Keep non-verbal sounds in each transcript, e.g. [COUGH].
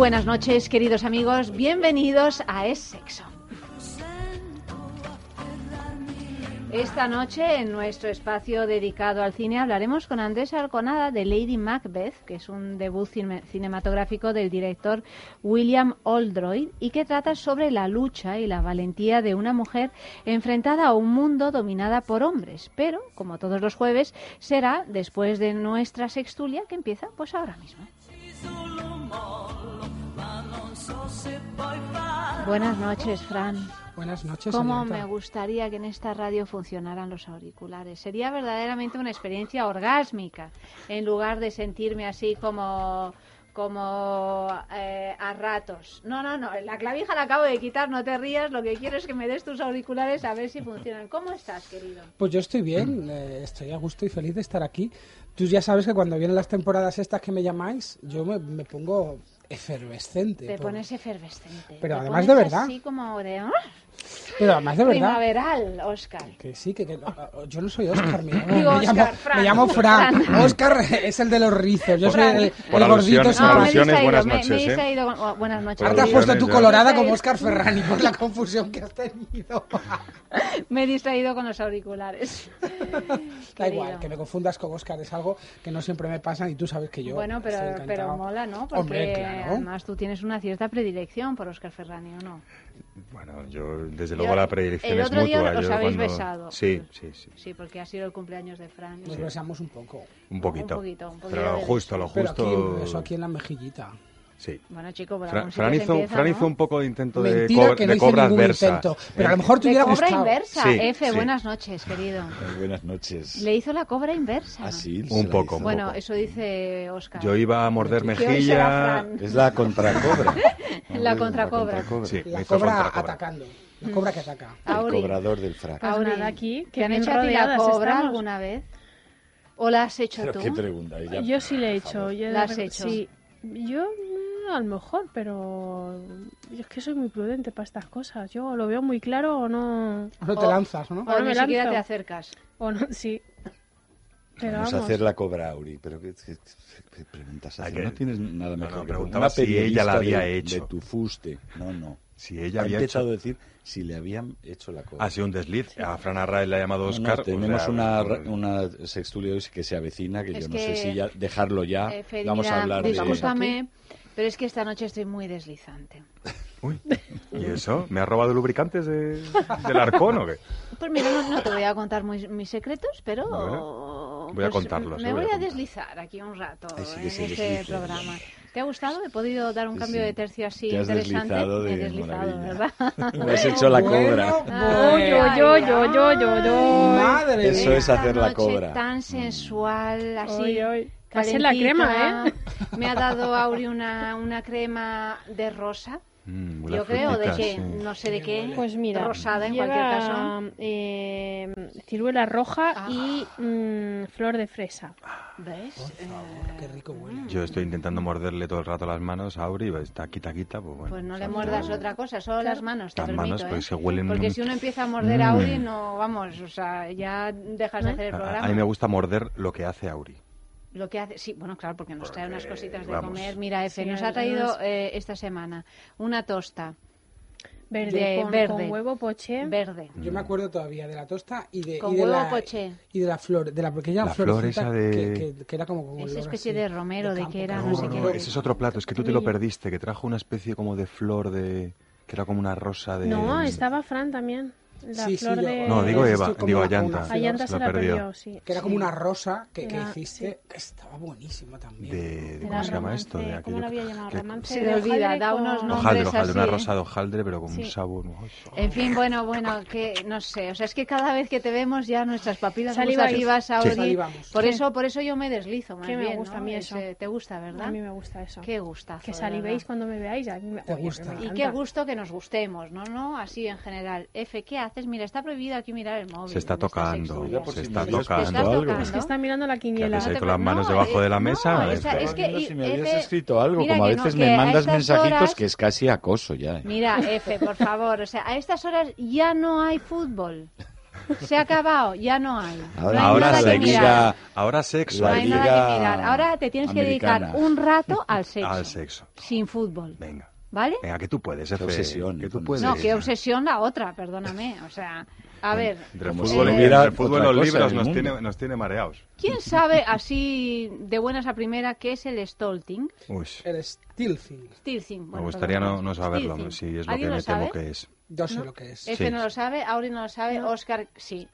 Buenas noches, queridos amigos. Bienvenidos a Es Sexo. Esta noche, en nuestro espacio dedicado al cine, hablaremos con Andrés Arconada de Lady Macbeth, que es un debut cine- cinematográfico del director William Oldroyd y que trata sobre la lucha y la valentía de una mujer enfrentada a un mundo dominada por hombres. Pero, como todos los jueves, será después de nuestra sextulia que empieza pues ahora mismo. Buenas noches, Fran. Buenas noches. Cómo me gustaría que en esta radio funcionaran los auriculares. Sería verdaderamente una experiencia orgásmica, en lugar de sentirme así como como eh, a ratos. No, no, no, la clavija la acabo de quitar, no te rías, lo que quiero es que me des tus auriculares a ver si funcionan. ¿Cómo estás, querido? Pues yo estoy bien, eh, estoy a gusto y feliz de estar aquí. Tú ya sabes que cuando vienen las temporadas estas que me llamáis, yo me, me pongo efervescente. Te pones efervescente. Pero Te además pones de verdad. Así como de... ¡ah! Pero además de verdad. Primaveral, Oscar. Que sí, que, que- yo no soy Oscar, me llamo, Digo me llamo, Fran. me llamo Fran. Fran. Oscar es el de los rizos, yo soy el, Por el gordito alusiones, por me alusiones, buenas me, me he noches, ¿eh? oh, buenas noches. Ahora te has puesto tu colorada Me como Oscar Ferrani por la confusión que has tenido. [LAUGHS] Me he distraído con los auriculares. [LAUGHS] Da igual, que me confundas con Oscar es algo que no siempre me pasa y tú sabes que yo Bueno, pero, pero mola, ¿no? Porque Hombre, claro. además tú tienes una cierta predilección por Oscar Ferrani, ¿o no? Bueno, yo desde Yo- luego la predilección el es otro día mutua. os yo habéis cuando- besado. Sí, sí, sí. Sí, porque ha sido el cumpleaños de Fran. Nos besamos un poco. Un poquito. Un poquito, un poquito Pero lo justo, lo Pero justo. aquí, un beso aquí en la mejillita. Sí. Bueno, chico, por Fran, hizo, empieza, Fran ¿no? hizo un poco de intento de, cobra, que no de cobra adversa. intento. Pero a lo Eh, mejor te De hubiera cobra gustado. inversa. Sí, F, sí. buenas noches, querido. [LAUGHS] Buenas noches. Le hizo la cobra inversa. Ah, sí, Un poco, hizo. Bueno, poco. eso dice Oscar. Yo iba a morder [LAUGHS] mejilla. Es [LAUGHS] la contracobra. La contracobra. Sí, La cobra atacando. La cobra que ataca. El Auri. cobrador del frac. Pues Auri, nada, aquí, ¿te que han hecho a ti la cobra estamos. alguna vez? ¿O la has hecho Pero tú? qué pregunta. ella, Yo sí le he hecho. Yo ¿La has de- hecho? Sí. Yo a lo mejor, pero yo es que soy muy prudente para estas cosas. Yo lo veo muy claro o no. No te O- lanzas, ¿no? O Ahora ni me siquiera lanzo. te acercas. O no, sí. Pero Vamos vamos. a hacer la cobra, Auri. Pero ¿qué, qué- qué preguntas Hay haces? que- No tienes nada No, mejor no, que preguntaba si ella la había de, hecho. de tu fuste. No, no. Si ella ha había empezado hecho. a decir si le habían hecho la cobra. Ha sido un desliz. A Fran Arraez le ha llamado No, no, Oscar. o tenemos sea, una, una sextulia hoy que se avecina, que Es yo no que- sé si ya dejarlo ya. Eh, Vamos a hablar discúlpame, pero es que esta noche estoy muy deslizante. [LAUGHS] Uy, ¿y eso? ¿Me ha robado lubricantes de, del arcón o qué? Pues mira, no, no te voy a contar muy- mis secretos, pero Bueno, voy a pues, contarlos, Me eh, voy voy a a deslizar aquí un rato Ay, sí que en se este deslice. programa. ¿Te ha gustado? ¿He podido dar un Sí, cambio sí. de tercio así Te has interesante? deslizado Me he de deslizado, maravilla. ¿verdad? [LAUGHS] Me has hecho la cobra. Yo, yo, yo, yo, yo, yo. Madre Eso mía. es hacer la cobra. tan sensual, así. Hoy, hoy. Pasé la crema, ¿eh? [LAUGHS] Me ha dado Auri una, una crema de rosa. Mm, a Yo creo, de sí. no sé de qué, Pues mira, rosada en lleva, cualquier caso. eh, ciruela roja Ah. y mm, flor de fresa. ¿Ves? Por favor, qué rico huele. Yo estoy intentando morderle todo el rato las manos a Auri, está quita, quita, pues bueno. Pues no le muerdas otra cosa, solo las manos, te Las permito, manos, ¿eh? pues, se huelen Porque un- si uno empieza a morder a Mm. Auri, no, vamos, o sea, ya dejas de hacer el A- programa. A, mí me gusta morder lo que hace Auri. Lo que hace, sí, bueno, claro, porque nos trae unas Porque, cositas de vamos. comer. Mira, Efe, Sí, nos ha traído eh, esta semana una tosta Verde, De con, verde. con huevo poché. verde. Yo me acuerdo todavía de la tosta y de, Con y de huevo la poché. y de la flor, de la pequeña La flor esa de- que, que- que era como con Esa especie así, de romero, de que era, no sé No, qué. ese es otro plato, es que tú te lo perdiste, que trajo una especie como de flor de... que era como una rosa de... No, estaba Fran también. La Sí, sí, flor yo- de... No, digo Eva, como digo Ayanta. Ayanta Se se la la perdió. perdió, sí. Que era como Sí. una rosa que, que hiciste, que estaba buenísima también. De, de- ¿Cómo se llama esto? De ¿Cómo aquello lo había llamado? que- Romance Se de le olvida, da con- unos nombres Hojaldre, hojaldre, una así, rosa de hojaldre, pero con Sí. un sabor. En fin, bueno, bueno, que no sé, o sea, es que cada vez que te vemos ya nuestras papilas gustativas, Auri, Salivamos. por Sí. eso, por eso yo me deslizo más Que me bien, gusta ¿no? a mí eso. ¿Te gusta, verdad? A mí me gusta eso. Qué gustazo, Que verdad. cuando me veáis. A mí me, gusta. Y qué gusto que nos gustemos, ¿no? ¿no? Así en general. F, ¿qué haces? Mira, está prohibido aquí mirar el móvil. Se está tocando, se está tocando. Es que está mirando la quiniela. te con las manos no, debajo de la mesa? no, Estaba esa- es que, si me habías F, escrito algo, mira como a veces me mandas mensajitos horas- que es casi acoso ya. ¿eh? Mira, F, por favor, o sea, a estas horas ya no hay fútbol. Se ha acabado, ya no hay. Ahora, no hay ahora nada la que liga- mirar. Ahora sexo. No hay nada que mirar. Ahora te tienes que dedicar americana. un rato al sexo. Al sexo. Sin fútbol. Venga. ¿Vale? Venga, que tú puedes, Efe. obsesión, Que tú puedes. No, qué obsesión la otra, perdóname. O sea, a ver, Entre el Como fútbol, hubiera entre el fútbol los libros nos tiene, nos tiene mareados. ¿quién sabe así de buenas a primera qué es el stolting? Uy, El Stilthing. Stilting. me bueno, gustaría perdón, no, no saberlo, Stilting. si es lo que ¿Alguien me lo temo sabe? que es. Yo sé ¿No? lo que es. F Sí. no lo sabe, Auri no lo sabe, Oscar sí.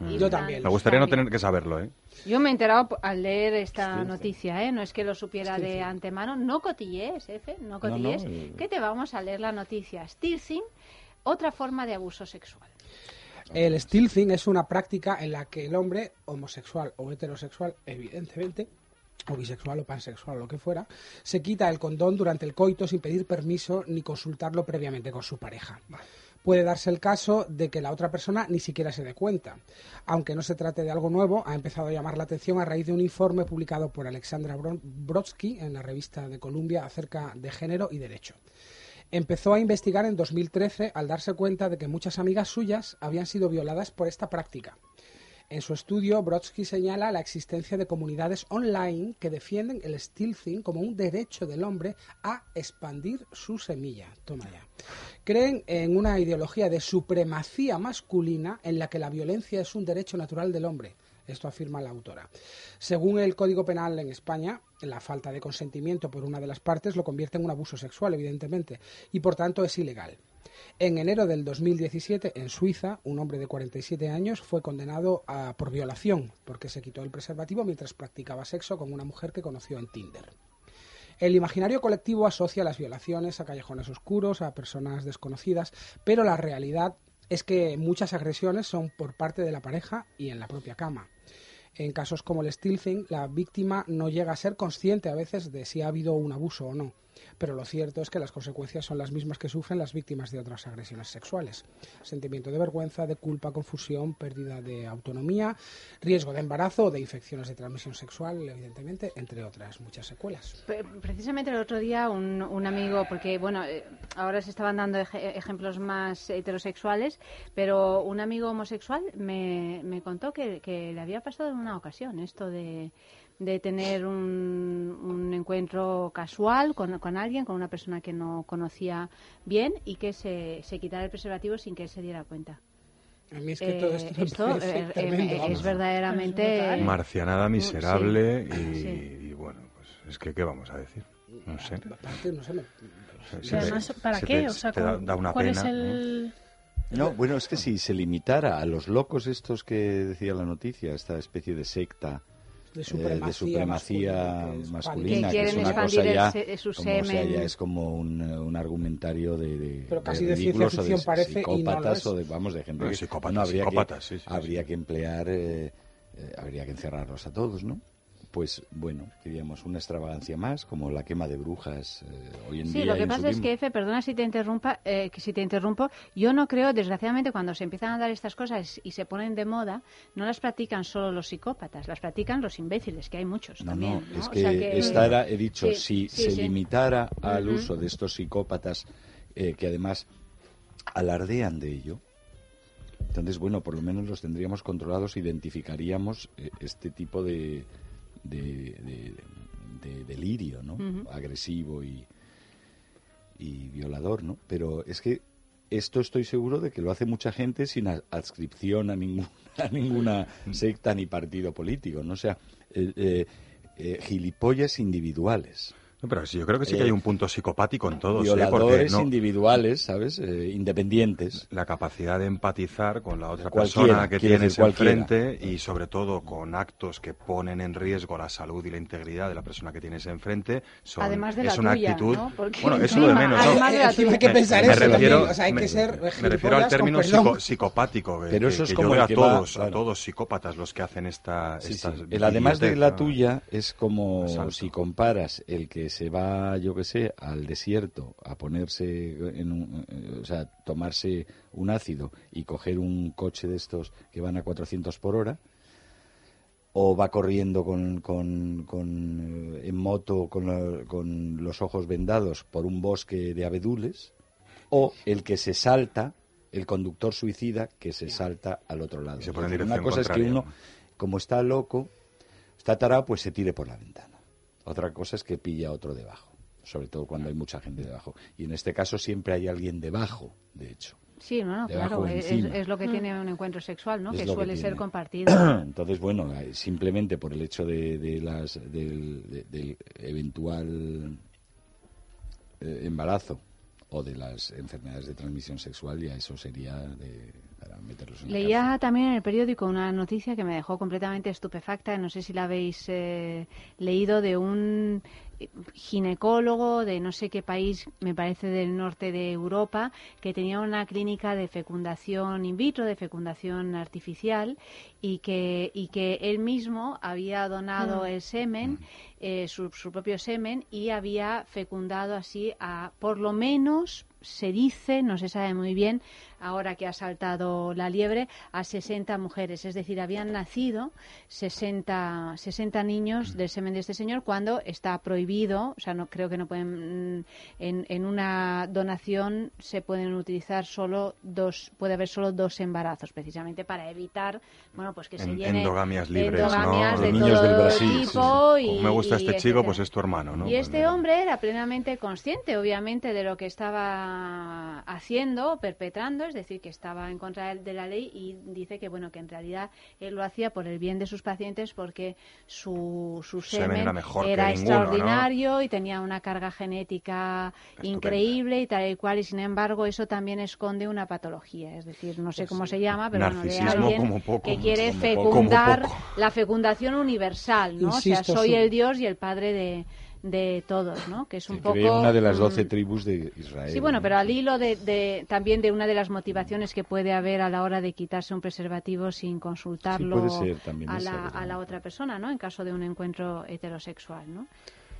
Y Yo también. Me gustaría no también. tener que saberlo, ¿eh? Yo me he enterado al leer esta noticia, ¿eh? No es que lo supiera de antemano. No cotillees, Efe, no cotillees. eh. Que te vamos a leer la noticia. Stilting, otra forma de abuso sexual. El stilthing es una práctica en la que el hombre, homosexual o heterosexual, evidentemente, o bisexual o pansexual o lo que fuera, se quita el condón durante el coito sin pedir permiso ni consultarlo previamente con su pareja. Puede darse el caso de que la otra persona ni siquiera se dé cuenta. Aunque no se trate de algo nuevo, ha empezado a llamar la atención a raíz de un informe publicado por Alexandra Brodsky en la revista de Columbia acerca de género y derecho. Empezó a investigar en 2013 al darse cuenta de que muchas amigas suyas habían sido violadas por esta práctica. En su estudio, Brodsky señala la existencia de comunidades online que defienden el stilthing como un derecho del hombre a expandir su semilla. Toma ya. Creen en una ideología de supremacía masculina en la que la violencia es un derecho natural del hombre. Esto afirma la autora. Según el Código Penal en España, la falta de consentimiento por una de las partes lo convierte en un abuso sexual, evidentemente, y por tanto es ilegal. En enero del 2017, en Suiza, un hombre de 47 años fue condenado por violación porque se quitó el preservativo mientras practicaba sexo con una mujer que conoció en Tinder. El imaginario colectivo asocia las violaciones a callejones oscuros, a personas desconocidas, pero la realidad es que muchas agresiones son por parte de la pareja y en la propia cama. En casos como el stilthing, la víctima no llega a ser consciente a veces de si ha habido un abuso o no. Pero lo cierto es que las consecuencias son las mismas que sufren las víctimas de otras agresiones sexuales. Sentimiento de vergüenza, de culpa, confusión, pérdida de autonomía, riesgo de embarazo de infecciones de transmisión sexual, evidentemente, entre otras muchas secuelas. Pre- Precisamente el otro día un, un amigo, porque bueno, eh, ahora se estaban dando eje- ejemplos más heterosexuales, pero un amigo homosexual me, me contó que, que le había pasado en una ocasión esto de, de tener un, un encuentro casual con, con alguien, con una persona que no conocía bien y que se, se quitara el preservativo sin que él se diera cuenta. A mí es que todo Eh, esto, me esto, parece eh, eh, tremendo, es vamos. verdaderamente... Marcianada miserable y, Sí. y bueno, pues es que ¿qué vamos a decir? No sé. Aparte, no sé, Se- además, te- ¿para qué? te- o sea, te da, ¿cuál, da una cuál pena. es el...? No, bueno, es que si se limitara a los locos estos que decía la noticia, esta especie de secta de eh, supremacía, de masculina, Que que, es una cosa ya, se- su como, sea, ya es como un, eh, un argumentario de, de, Pero casi de ridículos ciencia o de ficción parece y no lo psicópatas o de, vamos, de gente No, que psicópatas, habría, psicópatas, que, sí, sí, sí, habría sí. que emplear, eh, eh, habría que encerrarlos a todos, ¿no? Pues bueno, diríamos una extravagancia más, como la quema de brujas eh, hoy en Sí, día. lo y que pasa es que, Efe, perdona si te interrumpa, eh, que si te interrumpo, yo no creo, desgraciadamente, cuando se empiezan a dar estas cosas y se ponen de moda, no las practican solo los psicópatas, las practican los imbéciles, que hay muchos No, también. no, ¿no? es O que, sea que- esta era, he dicho, Sí, si sí, se sí. limitara al uso de estos psicópatas eh, que además alardean de ello, entonces, bueno, por lo menos los tendríamos controlados, identificaríamos eh, este tipo de, de, de- de delirio, ¿no? Agresivo y, y violador, ¿no? Pero es que esto estoy seguro de que lo hace mucha gente sin adscripción a, ningún- [LAUGHS] a ninguna secta ni partido político, ¿no? O sea, eh, eh, eh, gilipollas individuales. No, Pero sí, yo creo que sí que hay un punto psicopático en todos, ¿eh? violadores no- individuales, ¿sabes? Eh, independientes. la capacidad de empatizar con la otra Cualquiera, persona que tienes enfrente y sobre todo con actos que ponen en riesgo la salud y la integridad de la persona que tienes enfrente son, Además de la es una tuya, actitud ¿no? Porque bueno eso lo de menos ¿no? además de la Encima hay tuya. que pensar me eso refiero, también, o sea, hay me- que ser me refiero al término perdón. psico- psicopático que, Pero que- eso es que como yo a que va, todos a todos psicópatas los que hacen esta Sí, sí. estas El además de la tuya es como si comparas el que se va, yo que sé, al desierto a ponerse en un, eh, o sea, tomarse un ácido y coger un coche de estos que van a 400 por hora o va corriendo con, con- con, eh, en moto con, la- con los ojos vendados por un bosque de abedules o el que se salta el conductor suicida que se salta al otro lado. Se pone Una cosa es que uno, como está loco, está tarado, pues se tire por la ventana. Otra cosa es que pilla otro debajo, sobre todo cuando hay mucha gente debajo. Y en este caso siempre hay alguien debajo, de hecho. Sí, no, no, Debajo claro, es, lo que tiene un encuentro sexual, ¿no? Es Que suele ser compartido. [CLEARS THROAT] Entonces, bueno, eh, simplemente por el hecho de, de las, del, de- del eventual eh, embarazo o de las enfermedades de transmisión sexual, ya eso sería de, para meterlos en la Leía también en el periódico una noticia que me dejó completamente estupefacta, no sé si la habéis eh, leído, de un ginecólogo de no sé qué país, me parece del norte de Europa, que tenía una clínica de fecundación in vitro, de fecundación artificial, y que, y que él mismo había donado el semen, eh, su, su propio semen, y había fecundado así a, por lo menos, se dice, no se sabe muy bien, ahora que ha saltado la liebre, a 60 mujeres. Es decir, habían nacido 60, 60 niños del semen de este señor cuando está prohibido, o sea, no creo que no pueden, mm, en, en una donación se pueden utilizar solo dos, puede haber solo dos embarazos, precisamente para evitar, bueno, pues que se En- llenen endogamias libres, ¿no? endogamias De de, niños todo del Brasil, sí, y me gusta este chico etcétera. pues es tu hermano ¿no? Y Pues este hombre era plenamente consciente, obviamente, de lo que estaba haciendo, perpetrando, es decir, que estaba en contra de la ley y dice que, bueno, que en realidad él lo hacía por el bien de sus pacientes porque su, su Semen semen era mejor que era ninguno, ¿no? extraordinario y tenía una carga genética Estupenda. increíble y tal y cual, y sin embargo eso también esconde una patología, es decir, no sé cómo se llama, pero bueno, de alguien como poco, que quiere como poco. fecundar Como poco. la fecundación universal, ¿no? o Insisto, sea, soy el Dios y el Padre de, de todos, ¿no? Que es un Se poco... cree una de las mm, doce tribus de Israel. Sí, bueno, ¿no? pero al hilo de, de- también de una de las motivaciones que puede haber a la hora de quitarse un preservativo sin consultarlo puede ser a, la, a la otra persona, ¿no? En caso de un encuentro heterosexual, ¿no?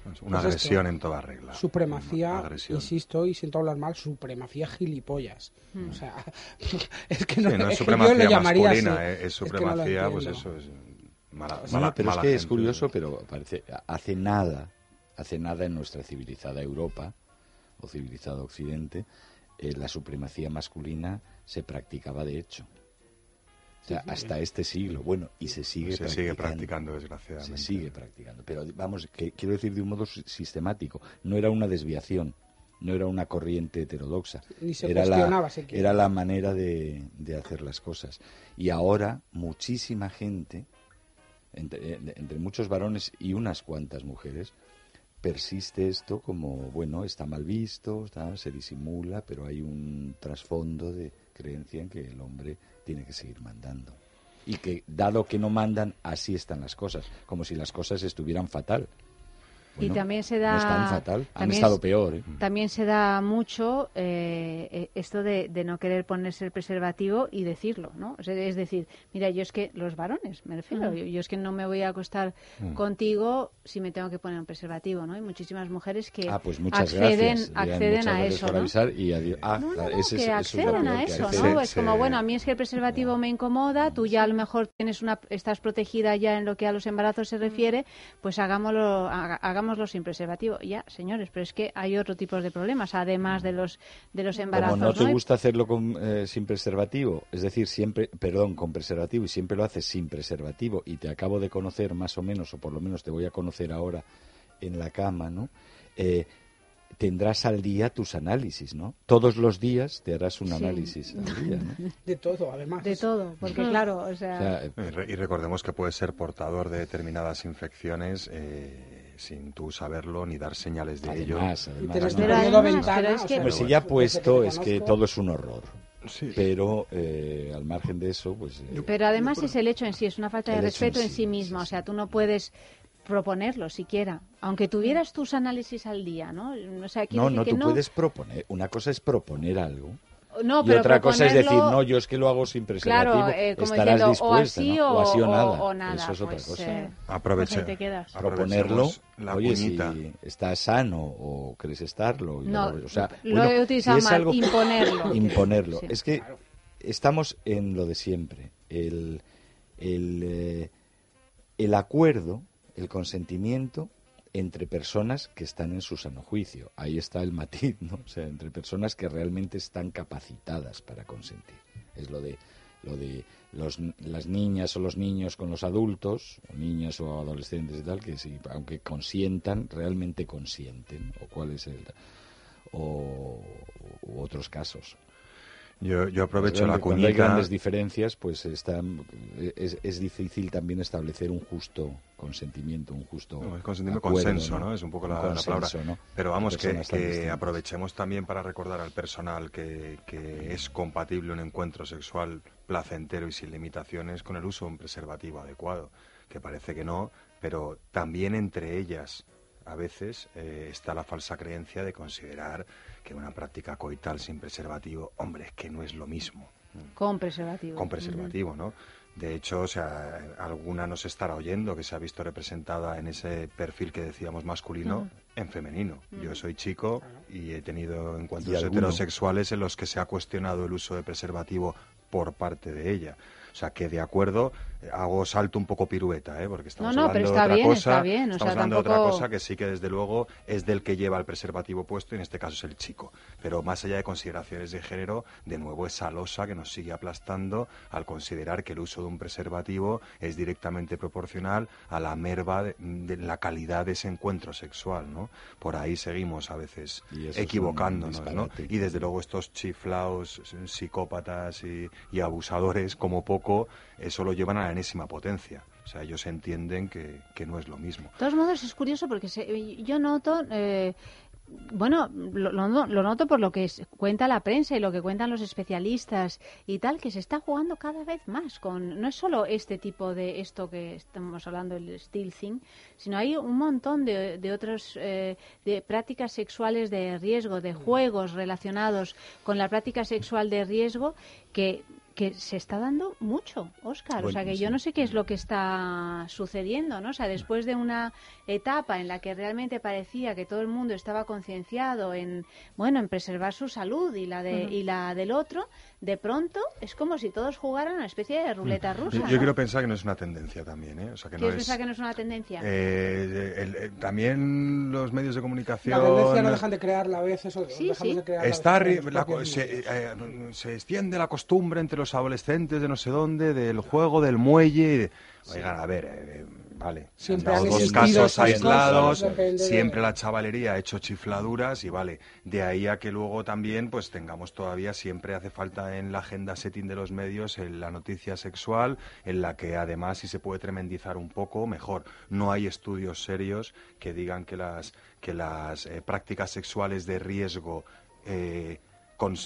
Pues una Pues agresión en toda regla Supremacía, agresión. insisto, y siento hablar mal, supremacía gilipollas. Hmm. O sea, [LAUGHS] es que no, Sí, no es es [LAUGHS] que yo supremacía lo llamaría masculina, así. eh, es Es que no supremacía, pues eso es mala, No, mala- pero es mala que es gente. curioso, pero parece hace nada, hace nada en nuestra civilizada Europa o civilizado Occidente, eh, la supremacía masculina se practicaba de hecho. O sea, hasta este siglo, bueno, y se sigue se sigue practicando. desgraciadamente Se sigue practicando, pero vamos, que quiero decir de un modo si- sistemático, no era una desviación, no era una corriente heterodoxa, Ni se era, la, era la manera de, de hacer las cosas. Y ahora muchísima gente, entre, eh, entre muchos varones y unas cuantas mujeres, persiste esto como, bueno, está mal visto, se disimula, pero hay un trasfondo de creencia en que el hombre tiene que seguir mandando. Y que, dado que no mandan, así están las cosas, como si las cosas estuvieran fatal. Y también se da... No están fatal, han estado es- peor. ¿eh? También se da mucho eh, eh, esto de, de no querer ponerse el preservativo y decirlo, ¿no? O sea, es decir, mira, yo es que los varones, me refiero, Mm. yo, yo es que no me voy a acostar contigo si me tengo que poner un preservativo, ¿no? Hay muchísimas mujeres que Ah, pues muchas acceden, gracias. Acceden muchas a gracias eso, ¿no? avisar y adiós. Ah, No, no, claro, no, ese es- que acceden a eso, Es como, bueno, a mí es que el preservativo me incomoda, tú ya a lo mejor tienes una, estás protegida ya en lo que a los embarazos se refiere, pues hagámoslo, haga- hagámoslo sin preservativo. Ya, señores, pero es que hay otro tipo de problemas, además de los, de los embarazos. Como no te ¿no? gusta hacerlo con, eh, sin preservativo, es decir, siempre, perdón, con preservativo y siempre lo haces sin preservativo y te acabo de conocer más o menos, o por lo menos te voy a conocer ahora en la cama, ¿no? Eh, tendrás al día tus análisis, ¿no? Todos los días te harás un Sí. análisis al día, ¿no? [LAUGHS] De todo, además. De todo, porque claro, o sea... O sea, eh, Y re- Y recordemos que puede ser portador de determinadas infecciones eh, sin tú saberlo ni dar señales de ello. Además, Pero ventana, pero es que- si ya puesto es que todo es un horror. Sí. Pero eh, al margen de eso, pues... eh, Pero además es el hecho en sí, es una falta de en respeto en sí, mismo. sí, O sea, tú no puedes proponerlo siquiera. Aunque tuvieras tus análisis al día, ¿no? O sea, quiero no, no, que tú no, puedes proponer. Una cosa es proponer algo. No, y otra cosa es decir, no, yo es que lo hago sin preservativo. Claro, eh, como Estarás diciendo, o dispuesta, así ¿no? o, así o o- nada. o nada, Eso es otra pues, cosa. eh, Aproveche- Pues te quedas. Proponerlo, la oye, si estás sano o crees estarlo. No, lo- o sea, lo bueno, he utilizado si es mal, algo- imponerlo. [LAUGHS] imponerlo. Sí. Es que estamos en lo de siempre. El, el, eh, el acuerdo, el consentimiento entre personas que están en su sano juicio. Ahí está el matiz, ¿no? O sea, entre personas que realmente están capacitadas para consentir. Es lo de lo de los, las niñas o los niños con los adultos, o niñas o adolescentes y tal, que si, aunque consientan, realmente consienten, o cuál es el o u otros casos. Yo, yo aprovecho la Cuando hay cuñita. grandes diferencias, pues están, es, es difícil también establecer un justo consentimiento, un justo No, es consentimiento, acuerdo, consenso, ¿no? Es un poco la, palabra. Pero vamos, que, aprovechemos también para recordar al personal que, que es compatible un encuentro sexual placentero y sin limitaciones con el uso de un preservativo adecuado. Que parece que no, pero también entre ellas a veces eh, está la falsa creencia de considerar que una práctica coital sin preservativo, hombre, es que no es lo mismo Con preservativo. con preservativo, ¿no? De hecho, o sea, alguna nos estará oyendo que se ha visto representada en ese perfil que decíamos masculino en femenino. Yo soy chico y he tenido ¿Y encuentros heterosexuales en los que se ha cuestionado el uso de preservativo por parte de ella. O sea, que de acuerdo, hago salto un poco pirueta, ¿eh? porque estamos No, no, hablando pero de está otra bien, cosa. está bien, o Estamos sea, hablando de otra cosa que sí que desde luego es del que lleva el preservativo puesto y en este caso es el chico. Pero más allá de consideraciones de género, de nuevo esa losa que nos sigue aplastando al considerar que el uso de un preservativo es directamente proporcional a la merva de, de la calidad de ese encuentro sexual, ¿no? Por ahí seguimos a veces equivocándonos, ¿no? Y desde luego estos chiflaos, psicópatas y, y abusadores, como poco, eso lo llevan a la enésima potencia. O sea, ellos entienden que, que no es lo mismo. De todos modos, es curioso porque se- yo noto, eh, bueno, lo, lo- lo noto por lo que es- cuenta la prensa y lo que cuentan los especialistas y tal, que se está jugando cada vez más con, no es solo este tipo de esto que estamos hablando, el steel thing, sino hay un montón de, de otros, eh, de prácticas sexuales de riesgo, de juegos relacionados con la práctica sexual de riesgo que que se está dando mucho, Óscar. o sea, que sí. yo no sé qué es lo que está sucediendo, ¿no? O sea, después de una etapa en la que realmente parecía que todo el mundo estaba concienciado en, bueno, en preservar su salud y la de y la del otro, de pronto es como si todos jugaran una especie de ruleta rusa. Yo, ¿no? quiero pensar que no es una tendencia también, ¿eh? O sea, que no ¿Quieres es... pensar que no es una tendencia? Eh, el- el- también los medios de comunicación... La tendencia no dejan de crearla a veces. o Sí, dejamos sí. de crearla a veces la se, eh, se extiende la costumbre entre los adolescentes de no sé dónde, del juego, del muelle. y de- Oigan, a ver, eh, vale. Siempre han dado dos casos aislados, cosas, depende de- siempre la chavalería ha hecho chifladuras y vale. De ahí a que luego también pues tengamos todavía, siempre hace falta en la agenda setting de los medios en la noticia sexual, en la que además si se puede tremendizar un poco, mejor. No hay estudios serios que digan que las, que las eh, prácticas sexuales de riesgo eh,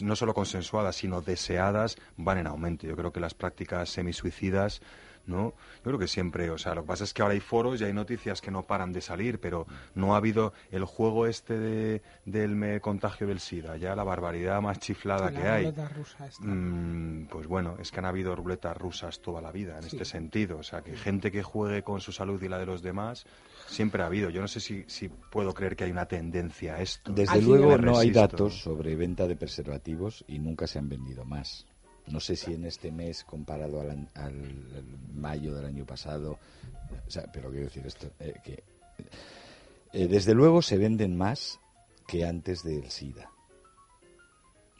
no solo consensuadas, sino deseadas, van en aumento. Yo creo que las prácticas semisuicidas, ¿no? Yo creo que siempre, o sea, lo que pasa es que ahora hay foros y hay noticias que no paran de salir, pero no ha habido el juego este de, del me- contagio del SIDA, ya la barbaridad más chiflada La que hay. rusa esta. Mm, pues bueno, es que han habido ruletas rusas toda la vida en Sí. este sentido. O sea, que gente que juegue con su salud y la de los demás, siempre ha habido. Yo no sé si, si puedo creer que hay una tendencia a esto. Desde luego no hay datos sobre venta de preservativos y nunca se han vendido más. No sé si en este mes comparado al, al- mayo del año pasado, pero quiero decir esto, eh, que eh, desde luego se venden más que antes del SIDA.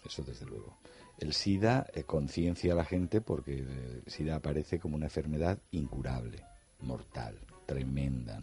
Eso desde luego. El SIDA eh, conciencia a la gente porque el SIDA aparece como una enfermedad incurable, mortal, tremenda.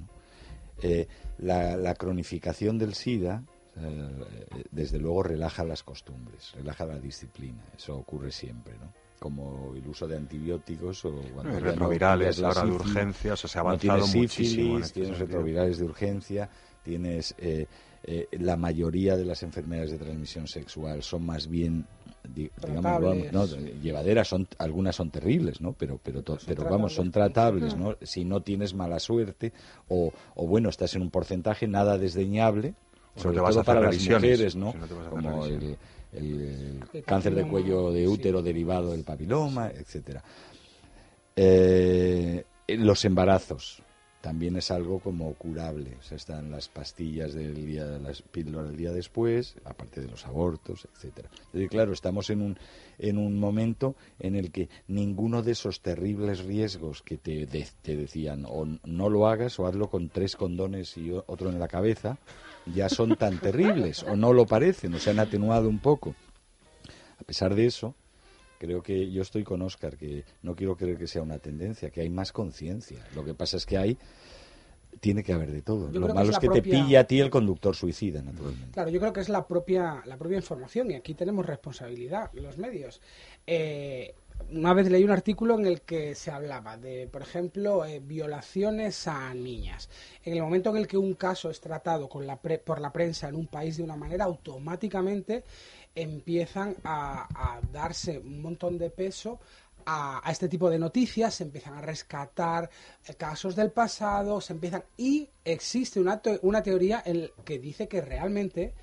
la, la cronificación del SIDA, eh, desde luego, relaja las costumbres, relaja la disciplina. Eso ocurre siempre, ¿no? como el uso de antibióticos o cuando Eh, no retrovirales la ahora de sífilis, urgencia, o sea, se ha no avanzado tienes muchísimo este tienes sentido. retrovirales de urgencia, tienes eh, eh, la mayoría de las enfermedades de transmisión sexual son más bien di- digamos vamos, no, llevaderas son algunas son terribles no pero pero to- pero vamos son tratables no si no tienes mala suerte o, o bueno estás en un porcentaje nada desdeñable O no sobre te vas a todo hacer para las mujeres no si como el, revisiones. el El cáncer de cuello de sí. útero derivado del papiloma etcétera eh, los embarazos también es algo como curable. O sea, están las pastillas del día, las píldoras del día después, aparte de los abortos, etcétera. Es decir, claro, estamos en un, en un momento en el que ninguno de esos terribles riesgos que te, de- te decían o no lo hagas o hazlo con tres condones y otro en la cabeza, ya son tan terribles o no lo parecen o se han atenuado un poco. A pesar de eso, creo que yo estoy con Oscar, que no quiero creer que sea una tendencia, que hay más conciencia. Lo que pasa es que hay, tiene que haber de todo. Yo Lo malo es que te pilla a ti el conductor suicida, naturalmente. Claro, yo creo que es la propia, la propia información y aquí tenemos responsabilidad, los medios. Eh, una vez leí un artículo en el que se hablaba de, por ejemplo, eh, violaciones a niñas. En el momento en el que un caso es tratado por la prensa en un país de una manera, automáticamente empiezan a, darse un montón de peso a, este tipo de noticias, se empiezan a rescatar eh, casos del pasado, se empiezan y existe una, una teoría en que dice que realmente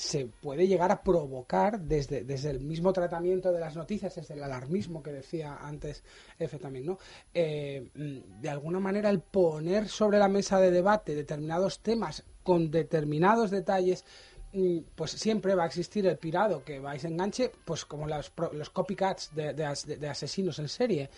se puede llegar a provocar desde, desde el mismo tratamiento de las noticias, desde el alarmismo que decía antes Efe también, ¿no? Eh, mm, de alguna manera el poner sobre la mesa de debate determinados temas con determinados detalles mm, pues siempre va a existir el pirado que vais enganche, pues como los, los copycats de- de asesinos en serie.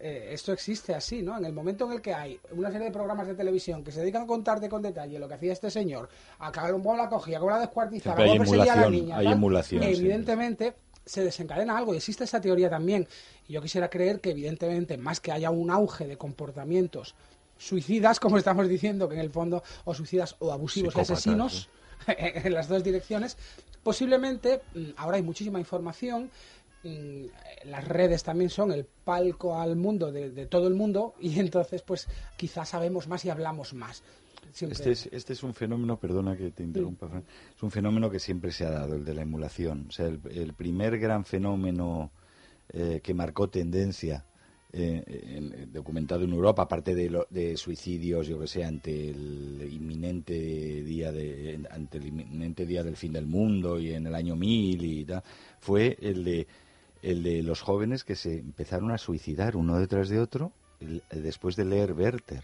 Eh, esto existe así, ¿no? En el momento en el que hay una serie de programas de televisión que se dedican a contarte con detalle lo que hacía este señor, a cómo la cogía, cómo la descuartizaba, cómo perseguía a la niña, hay emulación, siempre. evidentemente se desencadena algo y existe esa teoría también. Y yo quisiera creer que evidentemente más que haya un auge de comportamientos suicidas, como estamos diciendo, que en el fondo, o suicidas o abusivos y asesinos, [LAUGHS] en las dos direcciones, posiblemente mm, ahora hay muchísima información. Mm, Las redes también son el palco al mundo de, de todo el mundo [LAUGHS] y entonces pues quizás sabemos más y hablamos más. Siempre- Este es, este es un fenómeno, perdona que te interrumpa, Fran, es un fenómeno que siempre se ha dado, el de la emulación. O sea, el, el primer gran fenómeno eh, que marcó tendencia eh, en- documentado en Europa, aparte de, lo- de suicidios, yo que sé, ante el inminente día de, ante el inminente día del fin del mundo y en el año 1000 y tal, fue el de el de los jóvenes que se empezaron a suicidar uno detrás de otro el- después de leer Werther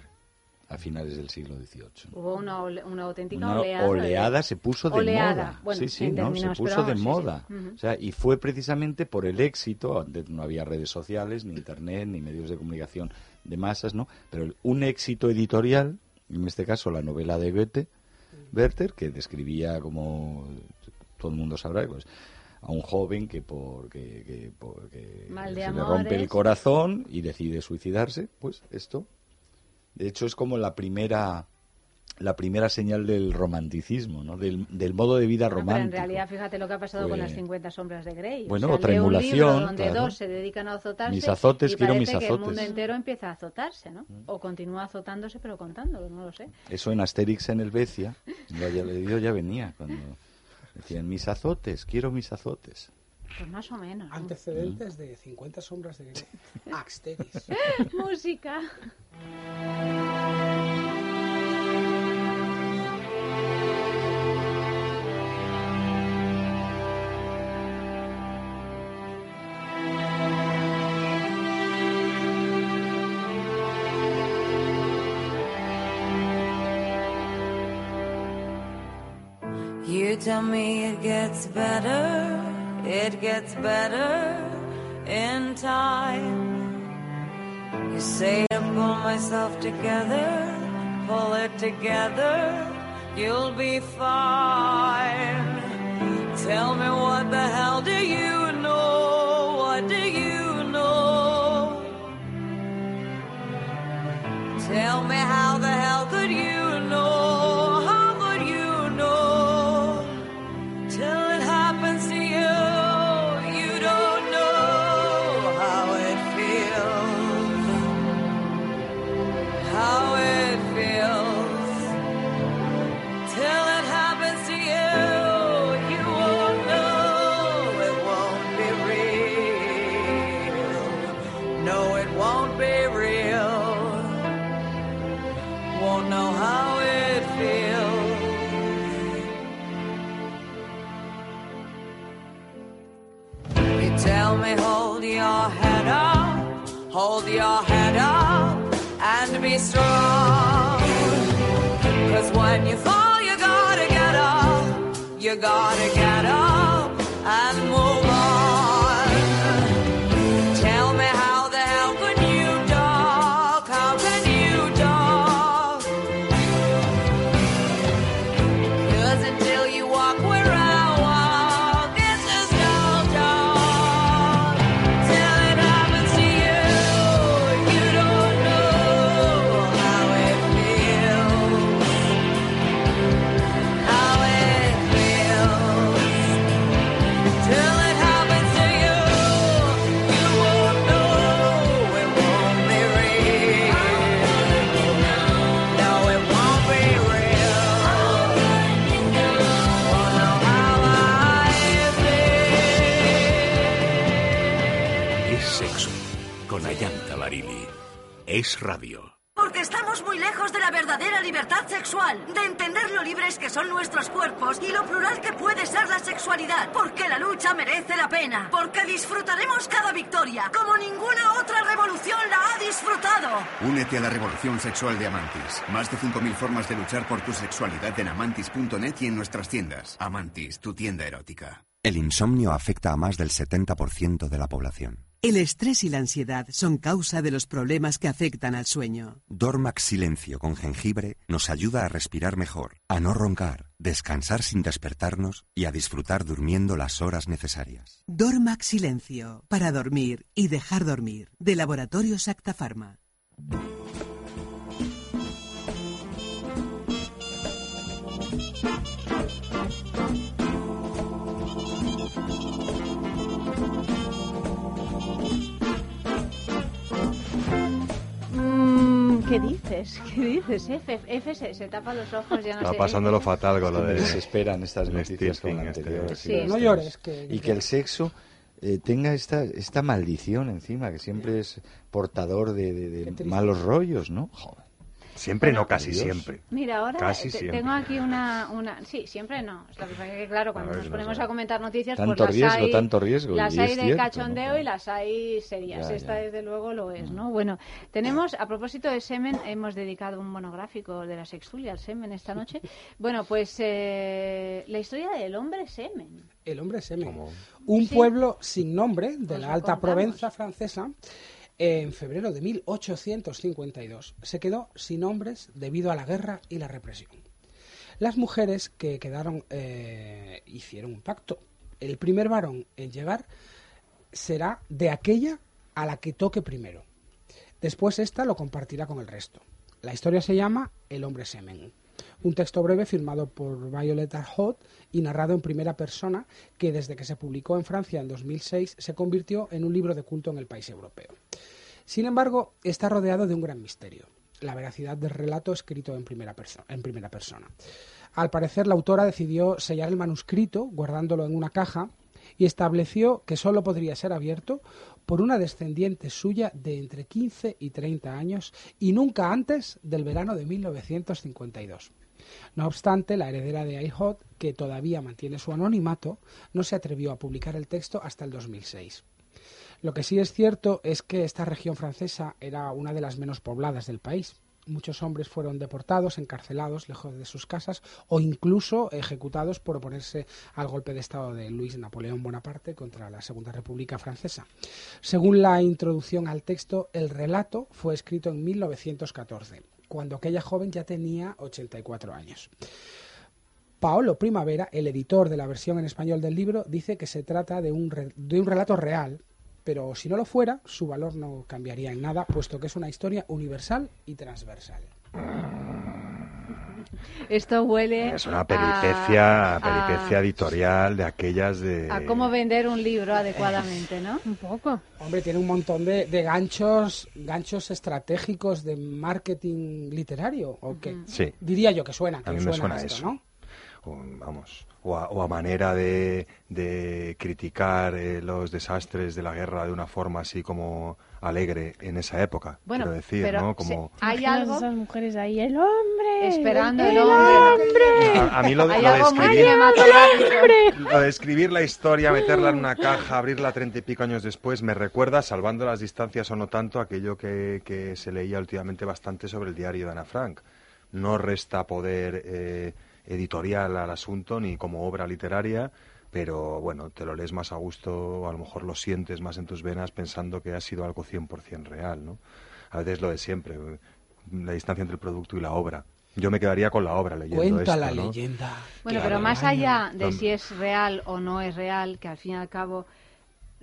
a finales del siglo XVIII. Hubo una, ole- una auténtica Una oleada. de- oleada se puso de Oleada, moda. bueno, sí, sí, ¿no? Se puso de sí, moda. sí. O sea, y fue precisamente por el éxito, antes no había redes sociales, ni internet, ni medios de comunicación de masas, ¿no? Pero un éxito editorial, en este caso la novela de Goethe, Werther, que describía como todo el mundo sabrá, pues a un joven que por que, Mal de se le rompe el corazón y decide suicidarse, pues esto de hecho, es como la primera la primera señal del romanticismo, ¿no? Del, del modo de vida No, pero romántico. en realidad, fíjate lo que ha pasado con las 50 sombras de Grey. O Bueno, sea, otra emulación, libro donde claro. dos se dedican a azotarse. Mis azotes, y quiero mis que el azotes. Mm. mundo entero empieza a azotarse, ¿no? O continúa azotándose, pero contándolo, no lo sé. Eso en Asterix en Helvecia, lo haya leído ya venía cuando decían mis azotes, quiero mis azotes. Pues más o menos. ¿no? Antecedentes de 50 sombras de Grey. [LAUGHS] Axteris. Música. Tell me it gets better, it gets better in time. You say to pull myself together, pull it together, you'll be fine. Tell me what the hell do you know? What do you know? Tell me how the hell hold your head up, and be strong. Cause when you fall, you gotta get up, you gotta get up and move Es radio. Porque estamos muy lejos de la verdadera libertad sexual, de entender lo libres que son nuestros cuerpos y lo plural que puede ser la sexualidad. Porque la lucha merece la pena. Porque disfrutaremos cada victoria, como ninguna otra revolución la ha disfrutado. Únete a la revolución sexual de Amantis. Más de 5.000 formas de luchar por tu sexualidad en amantis.net y en nuestras tiendas. Amantis, tu tienda erótica. El insomnio afecta a más del 70% de la población. El estrés y la ansiedad son causa de los problemas que afectan al sueño. Dormax Silencio con jengibre nos ayuda a respirar mejor, a no roncar, descansar sin despertarnos y a disfrutar durmiendo las horas necesarias. Dormax Silencio, para dormir y dejar dormir, de Laboratorios Acta Pharma. ¿Qué dices? [LAUGHS] ¿Qué dices? F, F se, se tapa los ojos, ya no Está sé. pasándolo fatal con lo de... desesperan estas noticias con este. anterior. Sí. las No llores, que- Y que el sexo eh, tenga esta, esta maldición encima, que siempre es portador de, de- malos rollos, ¿no? Joder. Siempre no, casi Dios. siempre. Mira, ahora Casi te- siempre. tengo aquí una, una... Sí, siempre no. Es lo que pasa que, claro, cuando ver, nos no ponemos sé. a comentar noticias, Tanto pues las riesgo, hay, tanto riesgo, Las hay de cierto, cachondeo ¿no? y las hay serias. Ya, Esta, ya. desde luego, lo es, ¿no? Bueno, tenemos, a propósito de semen, hemos dedicado un monográfico de la sexulia al semen esta noche. [LAUGHS] Bueno, pues eh, la historia del hombre semen. El hombre semen. Un Sí. pueblo sin nombre de Os la Alta contamos. Provenza francesa, en febrero de 1852, se quedó sin hombres debido a la guerra y la represión. Las mujeres que quedaron eh, hicieron un pacto. El primer varón en llegar será de aquella a la que toque primero. Después esta lo compartirá con el resto. La historia se llama El hombre semen. Un texto breve firmado por Violet Arhot y narrado en primera persona que desde que se publicó en Francia en 2006 se convirtió en un libro de culto en el país europeo. Sin embargo, está rodeado de un gran misterio, la veracidad del relato escrito en primera, en primera persona. Al parecer, la autora decidió sellar el manuscrito guardándolo en una caja y estableció que sólo podría ser abierto por una descendiente suya de entre 15 y 30 años y nunca antes del verano de 1952. No obstante, la heredera de Aihot, que todavía mantiene su anonimato, no se atrevió a publicar el texto hasta el 2006. Lo que sí es cierto es que esta región francesa era una de las menos pobladas del país. Muchos hombres fueron deportados, encarcelados lejos de sus casas o incluso ejecutados por oponerse al golpe de Estado de Luis Napoleón Bonaparte contra la Segunda República Francesa. Según la introducción al texto, el relato fue escrito en 1914, cuando aquella joven ya tenía 84 años. Paolo Primavera, el editor de la versión en español del libro, dice que se trata de un, de un relato real, pero si no lo fuera, su valor no cambiaría en nada, puesto que es una historia universal y transversal. Esto huele Es una a- peripecia, a- peripecia editorial de aquellas de... a cómo vender un libro adecuadamente, ¿no? Un poco. Hombre, tiene un montón de, de ganchos, ganchos estratégicos de marketing literario, ¿o qué? Sí. Diría yo que suena, que A mí me suena, suena esto, eso. ¿no? o, vamos, o a, o a manera de, de criticar eh, los desastres de la guerra de una forma así como alegre en esa época, Bueno, quiero decir, pero ¿no? Como hay algo esas mujeres ahí, el hombre. esperando el el hombre. a, a mí lo de, lo escribir, lo de escribir la historia, meterla en una caja, abrirla treinta y pico años después, me recuerda, salvando las distancias o no tanto, aquello que, que se leía últimamente bastante sobre el diario de Ana Frank. No resta poder eh, editorial al asunto ni como obra literaria, pero bueno, te lo lees más a gusto, a lo mejor lo sientes más en tus venas pensando que ha sido algo 100% real, ¿no? A veces lo de siempre, la distancia entre el producto y la obra. Yo me quedaría con la obra leyendo Cuenta esto, la ¿no? leyenda. Bueno, pero más allá de si es real o no es real, que al fin y al cabo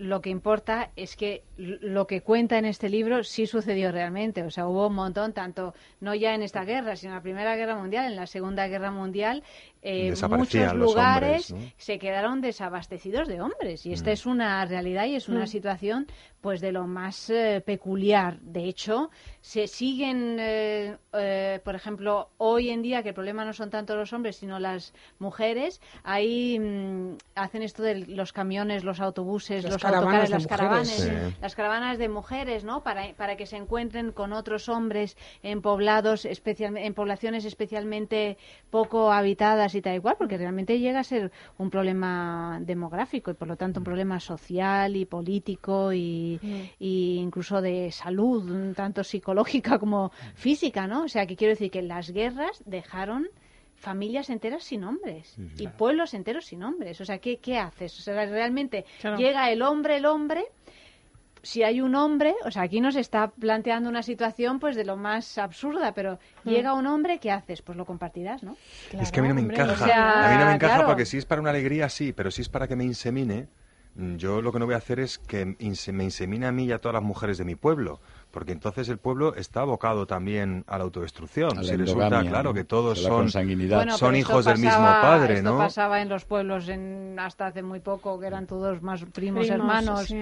lo que importa es que lo que cuenta en este libro sí sucedió realmente. O sea, hubo un montón, tanto no ya en esta guerra, sino en la Primera Guerra Mundial, en la Segunda Guerra Mundial, eh, muchos lugares hombres, ¿no? se quedaron desabastecidos de hombres. Y esta Mm. es una realidad y es una Mm. situación pues de lo más eh, peculiar. De hecho, se siguen, eh, eh, por ejemplo, hoy en día, que el problema no son tanto los hombres, sino las mujeres, ahí mm, hacen esto de los camiones, los autobuses, Las los caravanas autocares, de las caravanas. Sí. las caravanas de mujeres, ¿no? Para, para que se encuentren con otros hombres en poblados, especial, en poblaciones especialmente poco habitadas y tal igual, porque realmente llega a ser un problema demográfico y por lo tanto un problema social y político y, y incluso de salud, tanto psicológica como física, ¿no? O sea, que quiero decir que las guerras dejaron familias enteras sin hombres y pueblos enteros sin hombres. O sea, ¿qué, qué haces? O sea, realmente Claro. llega el hombre, el hombre, si hay un hombre, o sea, aquí nos está planteando una situación pues de lo más absurda, pero llega un hombre, ¿qué haces? Pues lo compartirás, ¿no? es que a mí no me hombre, encaja. o sea, a mí no me encaja claro. porque si es para una alegría, sí, pero si es para que me insemine, mm, yo lo que no voy a hacer es que me insemine a mí y a todas las mujeres de mi pueblo. Porque entonces el pueblo está abocado también a la autodestrucción. A la si resulta claro ¿no? que todos son. Bueno, son hijos del mismo padre, esto ¿no? pasaba en los pueblos en, hasta hace muy poco, que eran todos más primos, Primos, hermanos. sí.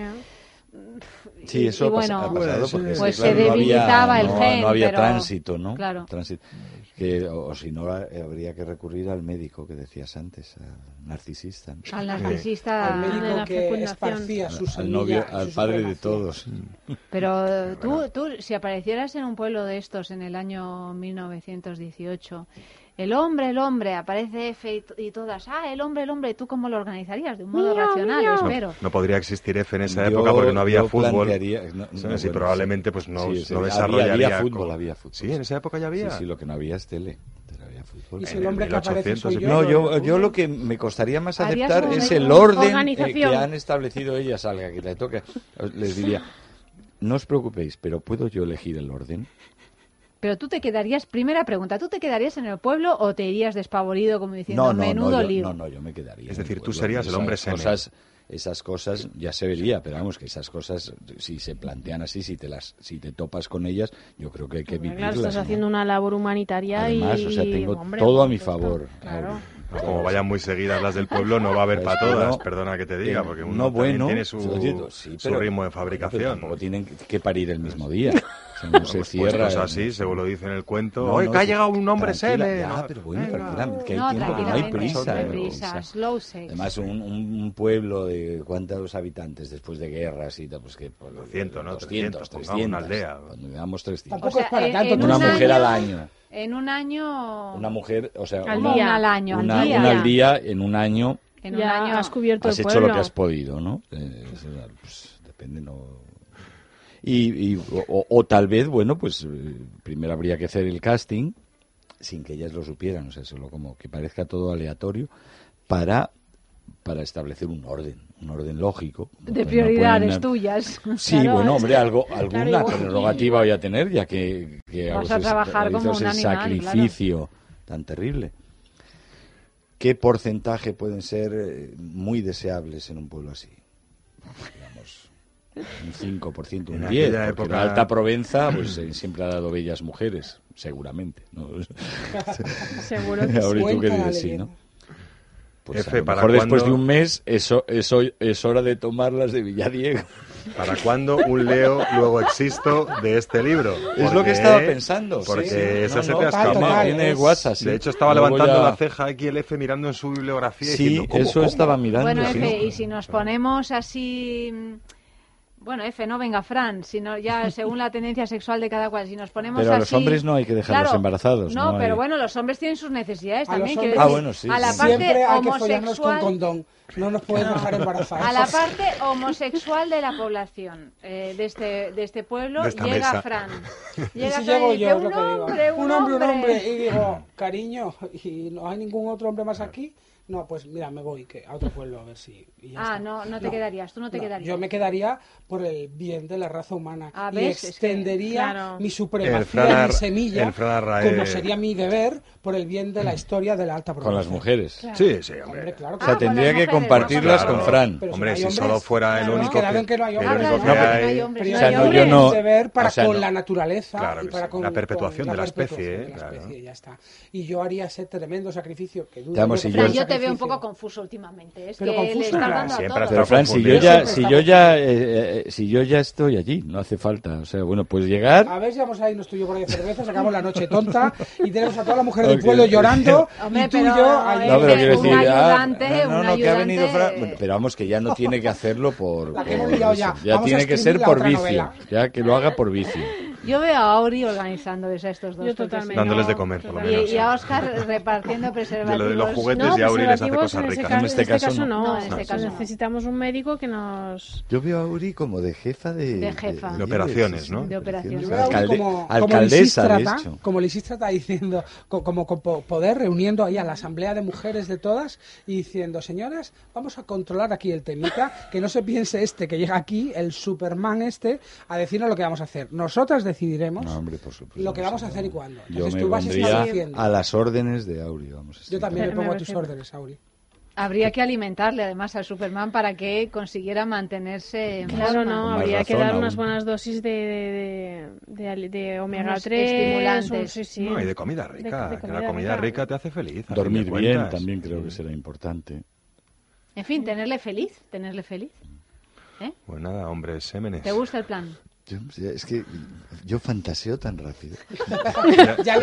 Sí, eso y bueno, ha pasado porque pues claro, se no había- debilitaba el no- gen, no había pero- tránsito, ¿no? Claro. Tránsito. Que, o, o si no, eh, habría que recurrir al médico que decías antes, al narcisista. ¿no? Al narcisista. Al de médico la que fecundación. esparcía su al semilla novio, y al su padre de todos. Pero tú, tú, si aparecieras en un pueblo de estos en el año 1918, el hombre, el hombre, aparece F y, todas, ah, el hombre, el hombre, ¿tú cómo lo organizarías? De un modo racional, espero. No podría existir F en esa Yo- época porque no había fútbol. no, Sí, no, sí, bueno, probablemente pues no, Sí, sí, no había- desarrollaría. había fútbol, había fútbol, Sí, en esa época ya había. Sí, sí, lo que no había es tele. Pero había fútbol. Y si el el hombre que aparece 1800 soy y yo. No, lo yo, yo lo que me costaría más aceptar es el orden eh, que han establecido ellas, salga que le toque. Les diría, no os preocupéis, pero ¿puedo yo elegir el orden? Pero tú te quedarías, primera pregunta, ¿tú te quedarías en el pueblo o te irías despavorido como diciendo, No, no, menudo no, yo, lío? no, no, yo me quedaría. Es en decir, tú serías el hombre cosas, esas cosas ya se vería, pero vamos, que esas cosas, si se plantean así, si te las, si te topas con ellas, yo creo que hay que Hombre, vivirlas. Claro, estás ¿no? haciendo una labor humanitaria Además, y... o sea, tengo hombre, todo a mi supuesto, favor. Claro. Pues como vayan muy seguidas las del pueblo, no va a haber para Pues, todas, no, perdona que te diga, eh, porque uno no, bueno, tiene su, sí, su pero- ritmo de Pero fabricación. tampoco tienen que parir el mismo día. Sea, no se Pues cierra. puestos no así, según lo dice en el cuento. No, ¡Oye, no, que ha llegado un hombre ya, No, pero bueno, tranquilamente, que hay No, tiempo, que no hay prisa. no hay prisa, O sea, slow sex. Además, un, un- pueblo de cuántos habitantes después de guerras y tal, pues que... pues, 200, ¿no? 200, 300, pongamos 300. una aldea. Cuando digamos 300. Tampoco es para en- tanto, en Una un mujer al año-. En un año... Una mujer, o sea, Al una, día. al año, una, al día. una al día en un año En un ya año... has cubierto has el hecho pueblo. lo que has podido, ¿no? Eh, pues, depende, no. Y, y- o, tal vez, bueno, pues eh, primero habría que hacer el casting sin que ellas lo supieran, o sea, solo como que parezca todo aleatorio para para establecer un orden, un orden lógico. De no prioridades pueden- tuyas. [LAUGHS] Sí, Claro, bueno, hombre, algo, [LAUGHS] alguna prerrogativa voy a tener, ya que, que Vas a ese- trabajar como un animal, claro. sacrificio tan terrible. ¿Qué porcentaje pueden ser eh, muy deseables en un pueblo así? Un 5%, En un 10%. aquella Porque época- la Alta Provenza pues, eh, siempre ha dado bellas mujeres, seguramente. ¿no? [LAUGHS] Seguro que Ahora, ¿y tú qué dices? Sí. ¿no? Pues F, a lo ¿para mejor después de cuándo? un mes eso, eso es hora de tomarlas de Villadiego. ¿Para cuándo un Leo, luego existo de este libro? Es lo Porque- que estaba pensando. Porque sí, esa No, se no, te ha escapado. Tiene WhatsApp, sí. De hecho, estaba Luego levantando ya- la ceja aquí el F mirando en su bibliografía y Sí, diciendo, ¿cómo, eso cómo? estaba mirando. Bueno, sí. Efe, y si nos ponemos así Bueno, F, no venga, Fran, sino ya [LAUGHS] según la tendencia sexual de cada cual. Si nos ponemos Pero a así... los hombres no hay que dejarlos Claro, embarazados. No, No, pero hay- bueno, los hombres tienen sus necesidades A también. hombres- Ah, bueno, sí, A la sí. parte Siempre hay que follarnos con homosexual... condón. No nos pueden dejar embarazados. A la parte homosexual de la población eh, de, este, de este pueblo De llega mesa. Fran. [LAUGHS] Y si Fran llego y yo, dice, es lo un que digo. hombre, un, un hombre, un hombre, y digo, cariño, ¿y no hay ningún otro hombre más aquí? No, pues mira, me voy que a otro pueblo a ver si... y ya Ah, está. no, no te quedarías, tú no te No, quedarías. Yo me quedaría por el bien de la raza humana Ah, y ¿ves? Es que- extendería claro. mi supremacía mi semilla, Arrae- como sería mi deber, por el bien de la historia de la alta Con provincia. las mujeres. Sí, sí, Hombre, hombre. claro. O sea, Ah, con tendría que compartirlas con Fran. Pero si Hombre, no hay si hombres, solo fuera el único que, que no hay el hombres. no, no O sea, no, yo no... deber para o sea, con no- la naturaleza Claro y para sí, con la perpetuación con de la especie. Y yo haría ese tremendo sacrificio que dudo Veo un poco confuso últimamente. Es Pero que confuso, le estás claro, dando a siempre todo. has Pero Está Fran, si yo ya, si yo ya, eh, eh, si yo ya estoy allí, no hace falta. O sea, bueno, pues llegar. A ver si vamos a irnos tú y yo por ahí de cerveza, sacamos la noche tonta [LAUGHS] y tenemos a todas las mujeres del pueblo llorando [LAUGHS] Hombre, y tú y pero yo allí. No, pero quiero un decir, ah, ayudante, no, no, un que ha venido Fran. Bueno, Pero vamos, que ya no tiene que hacerlo por. [LAUGHS] La que por ya. Ya tiene que ser la por vicio. Ya que lo haga por vicio. Yo veo a Auri organizando eso a estos dos. Yo totalmente. Dándoles de comer, por lo menos. Y, y a Oscar repartiendo De preservativos. lo de los juguetes No, y Auri les hace cosas en, ricas. caso, En este caso no. no. No, en este caso no. Necesitamos un médico que nos... Yo veo a Uri como de jefa de. De jefa. De operaciones, ¿no? De operaciones. A Alcalde- como, como alcaldesa, de Lisístrata, hecho. como Lisístrata diciendo, co- como, con poder reuniendo ahí a la asamblea de mujeres de todas y diciendo, señoras, vamos a controlar aquí el temita, que no se piense este que llega aquí, el Superman este, a decirnos lo que vamos a hacer. Nosotras decidiremos No, hombre, por supuesto. lo que vamos a hacer y cuándo. Yo Entonces me tú vas estableciendo. a las órdenes de Auri, vamos. Yo también me pongo a tus órdenes, Auri. Habría que alimentarle además al Superman para que consiguiera mantenerse en Claro, no, habría que dar unas aún. buenas dosis de, de, de, de omega Unos 3. estimulantes. sí, sí. No, y de comida rica. De- de que la comida rica te hace feliz. a Dormir bien también creo que será importante. En fin, tenerle feliz, tenerle feliz. ¿Eh? Pues nada, hombres, sémenes. ¿Te gusta el plan? Yo, es que yo fantaseo tan rápido. [LAUGHS] Ya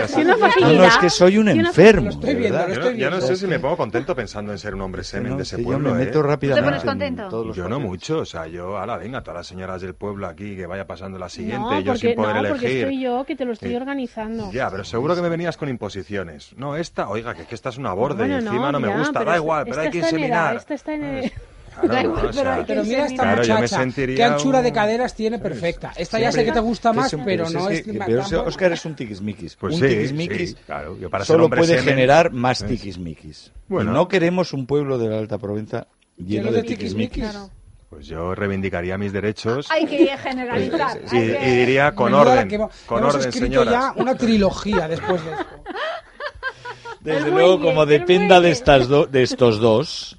No, no, es que soy un enfermo. Lo estoy viendo, verdad. lo Yo estoy no, yo no viendo. sé si me pongo contento pensando en ser un hombre semen No, de ese que pueblo. yo me ¿eh? meto rápidamente. pones en contento? Yo no mucho, o sea, yo, ala, venga, todas las señoras del pueblo aquí, que vaya pasando la siguiente, No, yo porque, sin poder no, porque elegir. estoy yo que te lo estoy Sí. organizando. Ya, pero seguro que me venías con imposiciones. No, esta, oiga, que, es que esta es una borde Bueno, y encima no, me ya, gusta, da igual, pero hay que inseminar. Esta está en edad. [LAUGHS] Claro, Da no, igual, o pero sea, hay que Pero mira esta Claro, muchacha, qué anchura de caderas tiene perfecta. Esta ya sé que te gusta más, pero pero no es es... que- pero tampoco- Oscar es un tiquismiquis. Pues un sí, tiquismiquis sí, claro, yo para ser solo puede semen- generar más ¿Eh? tiquismiquis. Bueno. Y no queremos un pueblo de la Alta Provenza lleno de de tiquismiquis. tiquismiquis. Pues yo reivindicaría mis derechos Hay que generalizar. y, hay y que- diría con Menuda orden, que con hemos orden, escrito señoras. ya una trilogía después de esto. [LAUGHS] Desde luego, como dependa de, estas do- de estos dos,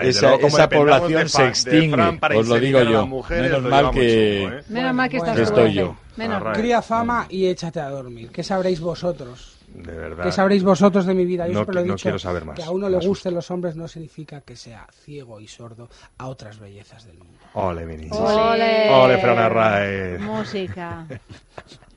Esa, luego, esa población se extingue. Os lo digo yo. mujeres, Menos mal que, ¿eh? Menos mal que estás Bueno, estoy yo. Menos. Cría fama y échate a dormir. ¿Qué sabréis vosotros? De verdad. ¿Qué sabréis vosotros de mi vida? Yo No siempre lo he no dicho, quiero saber más. que a uno le gusten los hombres no significa que sea ciego y sordo a otras bellezas del mundo. Ole, Benítez. Ole. Ole, Fran. Música. [LAUGHS]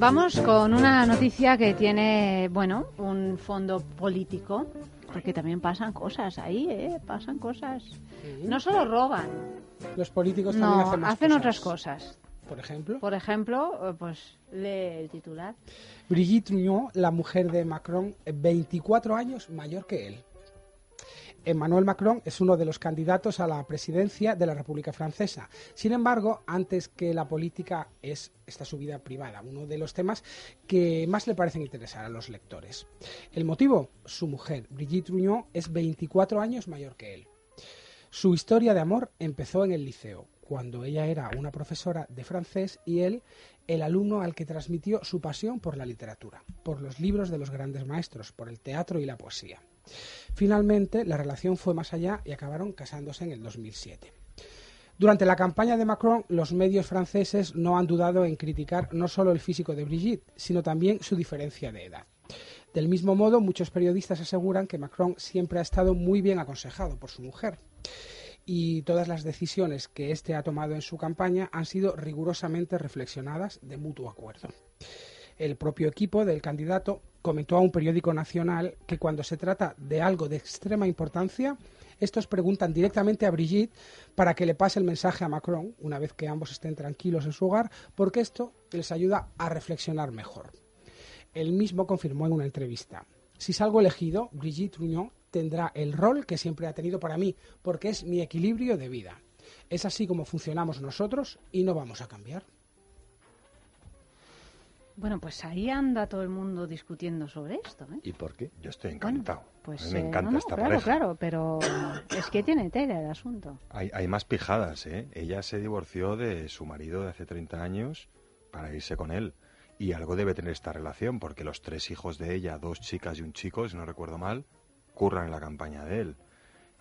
Vamos con una noticia que tiene, bueno, un fondo político, porque también pasan cosas ahí, ¿eh? Pasan cosas. No solo roban, Los políticos también no, hacen más hacen cosas. otras cosas. Por ejemplo, Por ejemplo, eh, pues lee el titular. Brigitte Trugnot, la mujer de Macron, 24 años mayor que él. Emmanuel Macron es uno de los candidatos a la presidencia de la República Francesa. Sin embargo, antes que la política es esta su vida privada, uno de los temas que más le parecen interesar a los lectores. El motivo, su mujer, Brigitte Trugnot, es 24 años mayor que él. Su historia de amor empezó en el liceo, cuando ella era una profesora de francés y él el alumno al que transmitió su pasión por la literatura, por los libros de los grandes maestros, por el teatro y la poesía. Finalmente, la relación fue más allá y acabaron casándose en el 2007. Durante la campaña de Macron, los medios franceses no han dudado en criticar no solo el físico de Brigitte, sino también su diferencia de edad. Del mismo modo, muchos periodistas aseguran que Macron siempre ha estado muy bien aconsejado por su mujer y todas las decisiones que éste ha tomado en su campaña han sido rigurosamente reflexionadas de mutuo acuerdo. El propio equipo del candidato comentó a un periódico nacional que cuando se trata de algo de extrema importancia, estos preguntan directamente a Brigitte para que le pase el mensaje a Macron una vez que ambos estén tranquilos en su hogar, porque esto les ayuda a reflexionar mejor. Él mismo confirmó en una entrevista. Si salgo elegido, Brigitte Trugnot tendrá el rol que siempre ha tenido para mí, porque es mi equilibrio de vida. Es así como funcionamos nosotros y no vamos a cambiar. Bueno, pues ahí anda todo el mundo discutiendo sobre esto. ¿eh? ¿Y por qué? Yo estoy encantado. Pues, a mí me eh, encanta no, no, esta claro, pareja. claro, pero es que tiene tela el asunto. Hay, hay más pijadas, ¿eh? Ella se divorció de su marido de hace 30 años para irse con él. Y algo debe tener esta relación, porque los tres hijos de ella, dos chicas y un chico, si no recuerdo mal, curran en la campaña de él.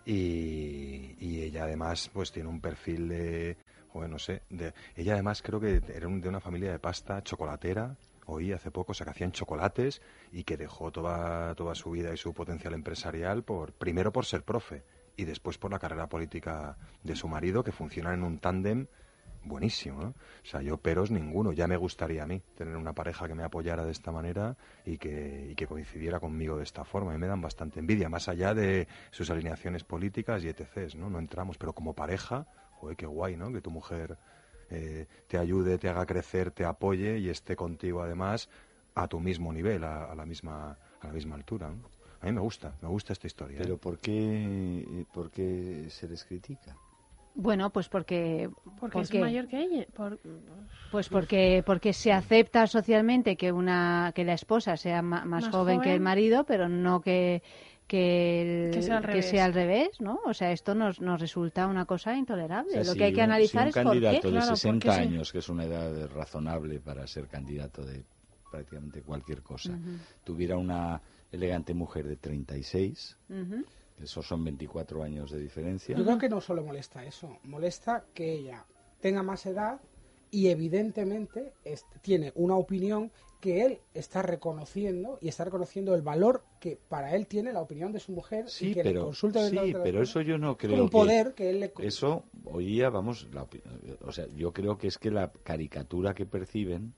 Y, y ella además pues tiene un perfil de, joder, no sé, de, ella además creo que era de una familia de pasta chocolatera, oí hace poco, o sea, que hacían chocolates y que dejó toda, toda su vida y su potencial empresarial por, primero por ser profe y después por la carrera política de su marido, que funcionan en un tándem buenísimo, ¿no? O sea, yo peros ninguno. Ya me gustaría a mí tener una pareja que me apoyara de esta manera y que, y que coincidiera conmigo de esta forma. Y me dan bastante envidia, más allá de sus alineaciones políticas y etc. ¿no? No entramos, pero como pareja, joder, qué guay, ¿no? Que tu mujer eh, te ayude, te haga crecer, te apoye y esté contigo además a tu mismo nivel, a, a la misma a la misma altura. ¿no? A mí me gusta, me gusta esta historia. ¿eh? Pero ¿por qué, por qué se les critica? Bueno, pues porque... Porque es mayor que ella. Por- Pues porque, porque se acepta socialmente que una que la esposa sea ma- más, Más joven, que el marido, pero no que que, el- Que sea al revés. sea al revés, ¿no? O sea, esto nos, nos resulta una cosa intolerable. O sea, Lo si que hay que un- analizar si es un por qué. candidato de Claro, 60 porque sí. años, que es una edad razonable para ser candidato de prácticamente cualquier cosa, tuviera una elegante mujer de 36, Ujú. esos son 24 años de diferencia. Yo creo que no solo molesta eso, molesta que ella tenga más edad y evidentemente es- tiene una opinión que él está reconociendo y está reconociendo el valor que para él tiene la opinión de su mujer y Sí, que le pero, consulte dentro sí, pero eso yo no creo un que- poder que él le Eso, oía, vamos, la o sea, yo creo que es que la caricatura que perciben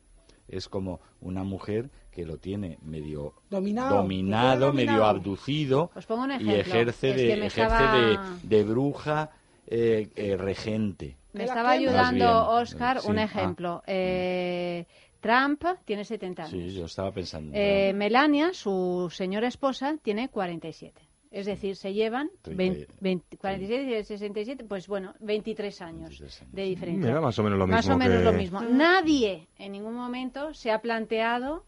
es como una mujer que lo tiene medio Dominado, dominado, medio abducido Os pongo un y ejemplo. ejerce Es de, que ejerce estaba- de, de bruja eh, eh, regente. Me Que estaba ayudando Oscar sí, un ah. ejemplo. Eh, Trump tiene 70 años. Sí, yo estaba pensando. Eh, Melania, su señora esposa, tiene 47. Es decir, se llevan Treinta y- 20, 20, 47 y 67, pues bueno, 23 años de diferencia. Mira, más o menos lo Más mismo o menos que- lo mismo. Nadie en ningún momento se ha planteado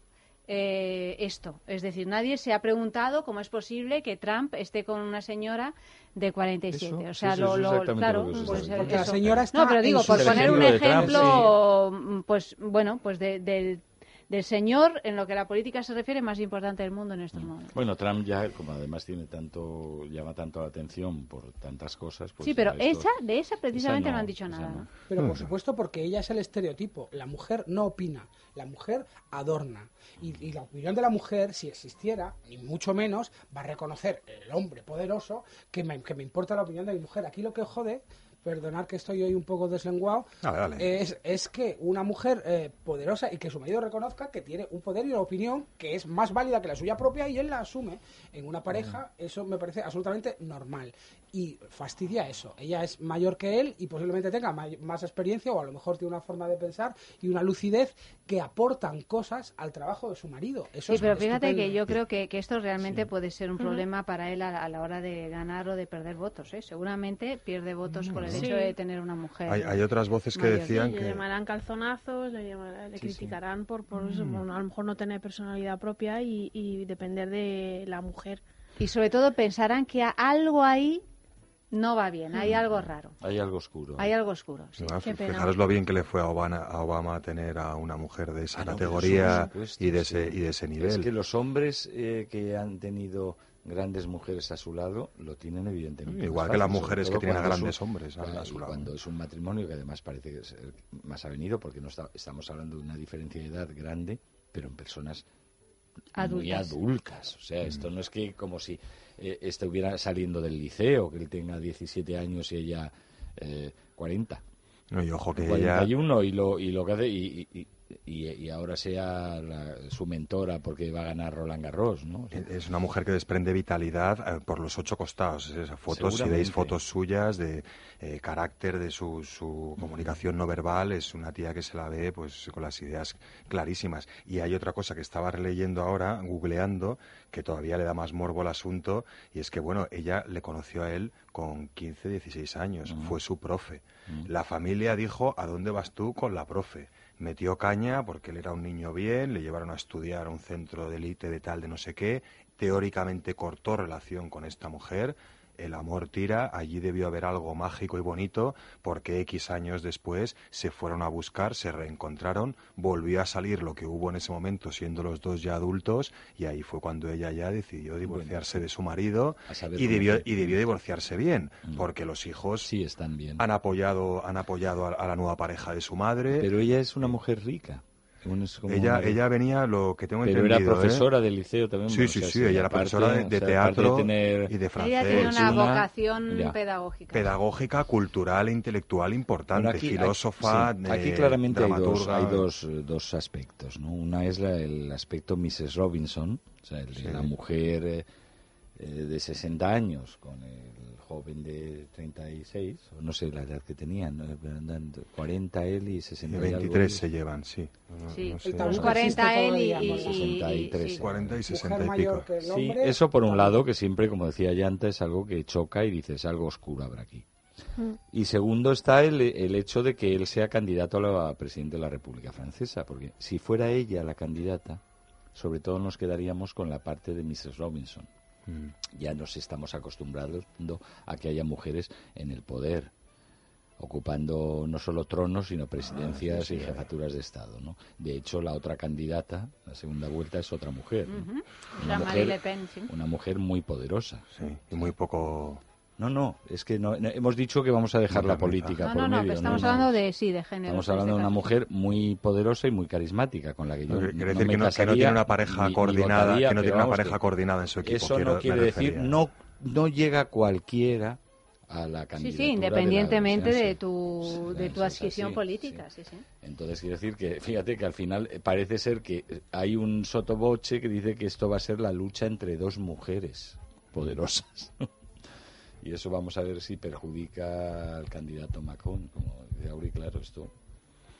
eh, esto. Es decir, nadie se ha preguntado cómo es posible que Trump esté con una señora de 47. Eso, o sea, lo, claro, lo que se pues, la señora está No, pero digo, por poner un ejemplo Trump, pues bueno, pues de- del, del señor en lo que a la política se refiere más importante del mundo en estos momentos. Bueno, Trump ya, como además tiene tanto, llama tanto la atención por tantas cosas. Pues sí, pero esa, de esa precisamente esa no, no, han dicho nada. no. ¿no? Pero por supuesto porque ella es el estereotipo. La mujer no opina, la mujer adorna. Y, y la opinión de la mujer, si existiera, ni mucho menos, va a reconocer el hombre poderoso que me, que me importa la opinión de mi mujer. Aquí lo que jode, perdonad que estoy hoy un poco deslenguado, Dale, dale. Es, es que una mujer eh, poderosa y que su marido reconozca que tiene un poder y una opinión que es más válida que la suya propia y él la asume. En una pareja eso me parece absolutamente normal. Y fastidia eso. Ella es mayor que él y posiblemente tenga más experiencia o a lo mejor tiene una forma de pensar y una lucidez que aportan cosas al trabajo de su marido. Eso Sí, es pero fíjate estupendo. que yo creo que, que esto realmente puede ser un problema para él a, la- a la hora de ganar o de perder votos. ¿eh? Seguramente pierde votos por el Sí. hecho de tener una mujer. Hay, hay otras voces que mayor. decían le que... llamarán calzonazos, le, llamarán- le Sí, sí. criticarán por, por eso, Mm. por a lo mejor no tener personalidad propia y, y depender de la mujer. Y sobre todo pensarán que algo ahí no va bien, hay Mm. algo raro, Hay algo oscuro. hay algo oscuro. sí. Además, Qué pena. fijaros lo bien que le fue a Obama, a Obama tener a una mujer de esa Ah, no, categoría por supuesto, y, de sí. ese, y de ese nivel. Es que los hombres eh, que han tenido grandes mujeres a su lado lo tienen evidentemente. Igual que las mujeres que tienen a es grandes un- hombres a- a su lado. Cuando es un matrimonio que además parece ser más avenido porque no está- estamos hablando de una diferencia de edad grande, pero en personas muy Adultas. adultas. O sea, esto no es que como si eh, estuviera saliendo del liceo, que él tenga 17 años y ella eh, 40. No, y ojo que ella... 41 y lo, y lo que hace y, y, y- y ahora sea la- su mentora porque va a ganar Roland Garros, ¿no? O sea, Es una mujer que desprende vitalidad eh, por los ocho costados. Esas fotos, si veis fotos suyas de eh, carácter, de su, su comunicación no verbal, es una tía que se la ve pues con las ideas clarísimas. Y hay otra cosa que estaba releyendo ahora, googleando, que todavía le da más morbo al asunto, y es que, bueno, ella le conoció a él con 15, 16 años, fue su profe. La familia dijo, ¿a dónde vas tú con la profe? Metió caña porque él era un niño bien, le llevaron a estudiar a un centro de élite de tal, de no sé qué, teóricamente cortó relación con esta mujer, el amor tira, allí debió haber algo mágico y bonito, porque X años después se fueron a buscar, se reencontraron, volvió a salir lo que hubo en ese momento, siendo los dos ya adultos, y ahí fue cuando ella ya decidió divorciarse de su marido, y debió, y debió divorciarse bien, porque los hijos sí están bien. han apoyado, han apoyado a, a la nueva pareja de su madre. Pero ella es una mujer rica. Un- es como ella, una- ella venía, lo que tengo Pero entendido... era ¿eh? profesora del liceo también. Sí, bueno, sí, o sea, sí, sí, ella era aparte- profesora de, de o sea, teatro de tener- y de francés. Ella tiene una una- vocación ya. pedagógica. Pedagógica, cultural e intelectual importante, Bueno, aquí- filósofa, aquí, sí, eh, aquí claramente hay dos, hay dos, eh, dos aspectos. ¿no? Una es la- el aspecto Mrs. Robinson, o sea, el de Sí. la mujer eh, eh, de 60 años con el joven de 36, o no sé la edad que tenían, ¿no? andan 40 él y 60 Y y algo 23 ella. se llevan, sí. No- Sí, no sé. el tabú 40 él y, y- y- 63. sí. 40 y 60 Mujer y pico. Sí, eso por un lado, que siempre, como decía Llanta, es algo que choca y dices, algo oscuro habrá aquí. Y segundo está el, el hecho de que él sea candidato a la presidente de la República Francesa, porque si fuera ella la candidata, sobre todo nos quedaríamos con la parte de Mrs. Robinson. Mm. Ya nos estamos acostumbrados a que haya mujeres en el poder. ocupando no solo tronos, sino presidencias Ah, sí, y jefaturas de Estado. ¿no? De hecho, la otra candidata, la segunda vuelta, es otra mujer. ¿no? Ujú. Una La Marie mujer- Le Pen, sí. Una mujer muy poderosa. Sí, y muy poco... No, no, es que no, no- hemos dicho que vamos a dejar la política No, por no, no, medio. que estamos no. hablando de sí, de género. Estamos hablando de una mujer muy poderosa y muy carismática, con la que yo No, no, quiere me decir que no- que no casaría tiene una pareja ni- ni coordinada, votaría, que no tiene una pareja que coordinada en su equipo, Eso quiero- no me quiere decir, no, no llega cualquiera a la Sí, candidatura. sí, de la- independientemente sí, de sí. tu, de Sí, tu sí, adquisición sí, política, sí, sí. Entonces quiere decir que, fíjate que al final eh, parece ser que eh, hay un sotoboche que dice que esto va a ser la lucha entre dos mujeres poderosas. [LAUGHS] y eso vamos a ver si perjudica al candidato Macron. Como dice Auri, claro, esto,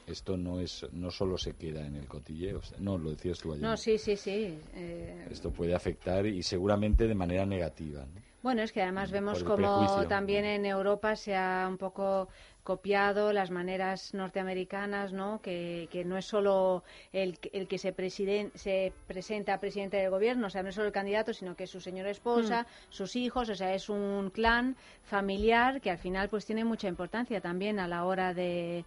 esto no es no solo se queda en el cotilleo. No, lo decías tú ayer. No, sí, sí, sí. eh, Esto puede afectar y seguramente de manera negativa. ¿no? Bueno, es que además vemos como también en Europa se ha un poco copiado las maneras norteamericanas, ¿no? Que, que no es solo el, que- el que se, presiden- se presenta presidente del gobierno, o sea, no es solo el candidato, sino que es su señora esposa, sus hijos, o sea, es un clan familiar que al final pues tiene mucha importancia también a la hora de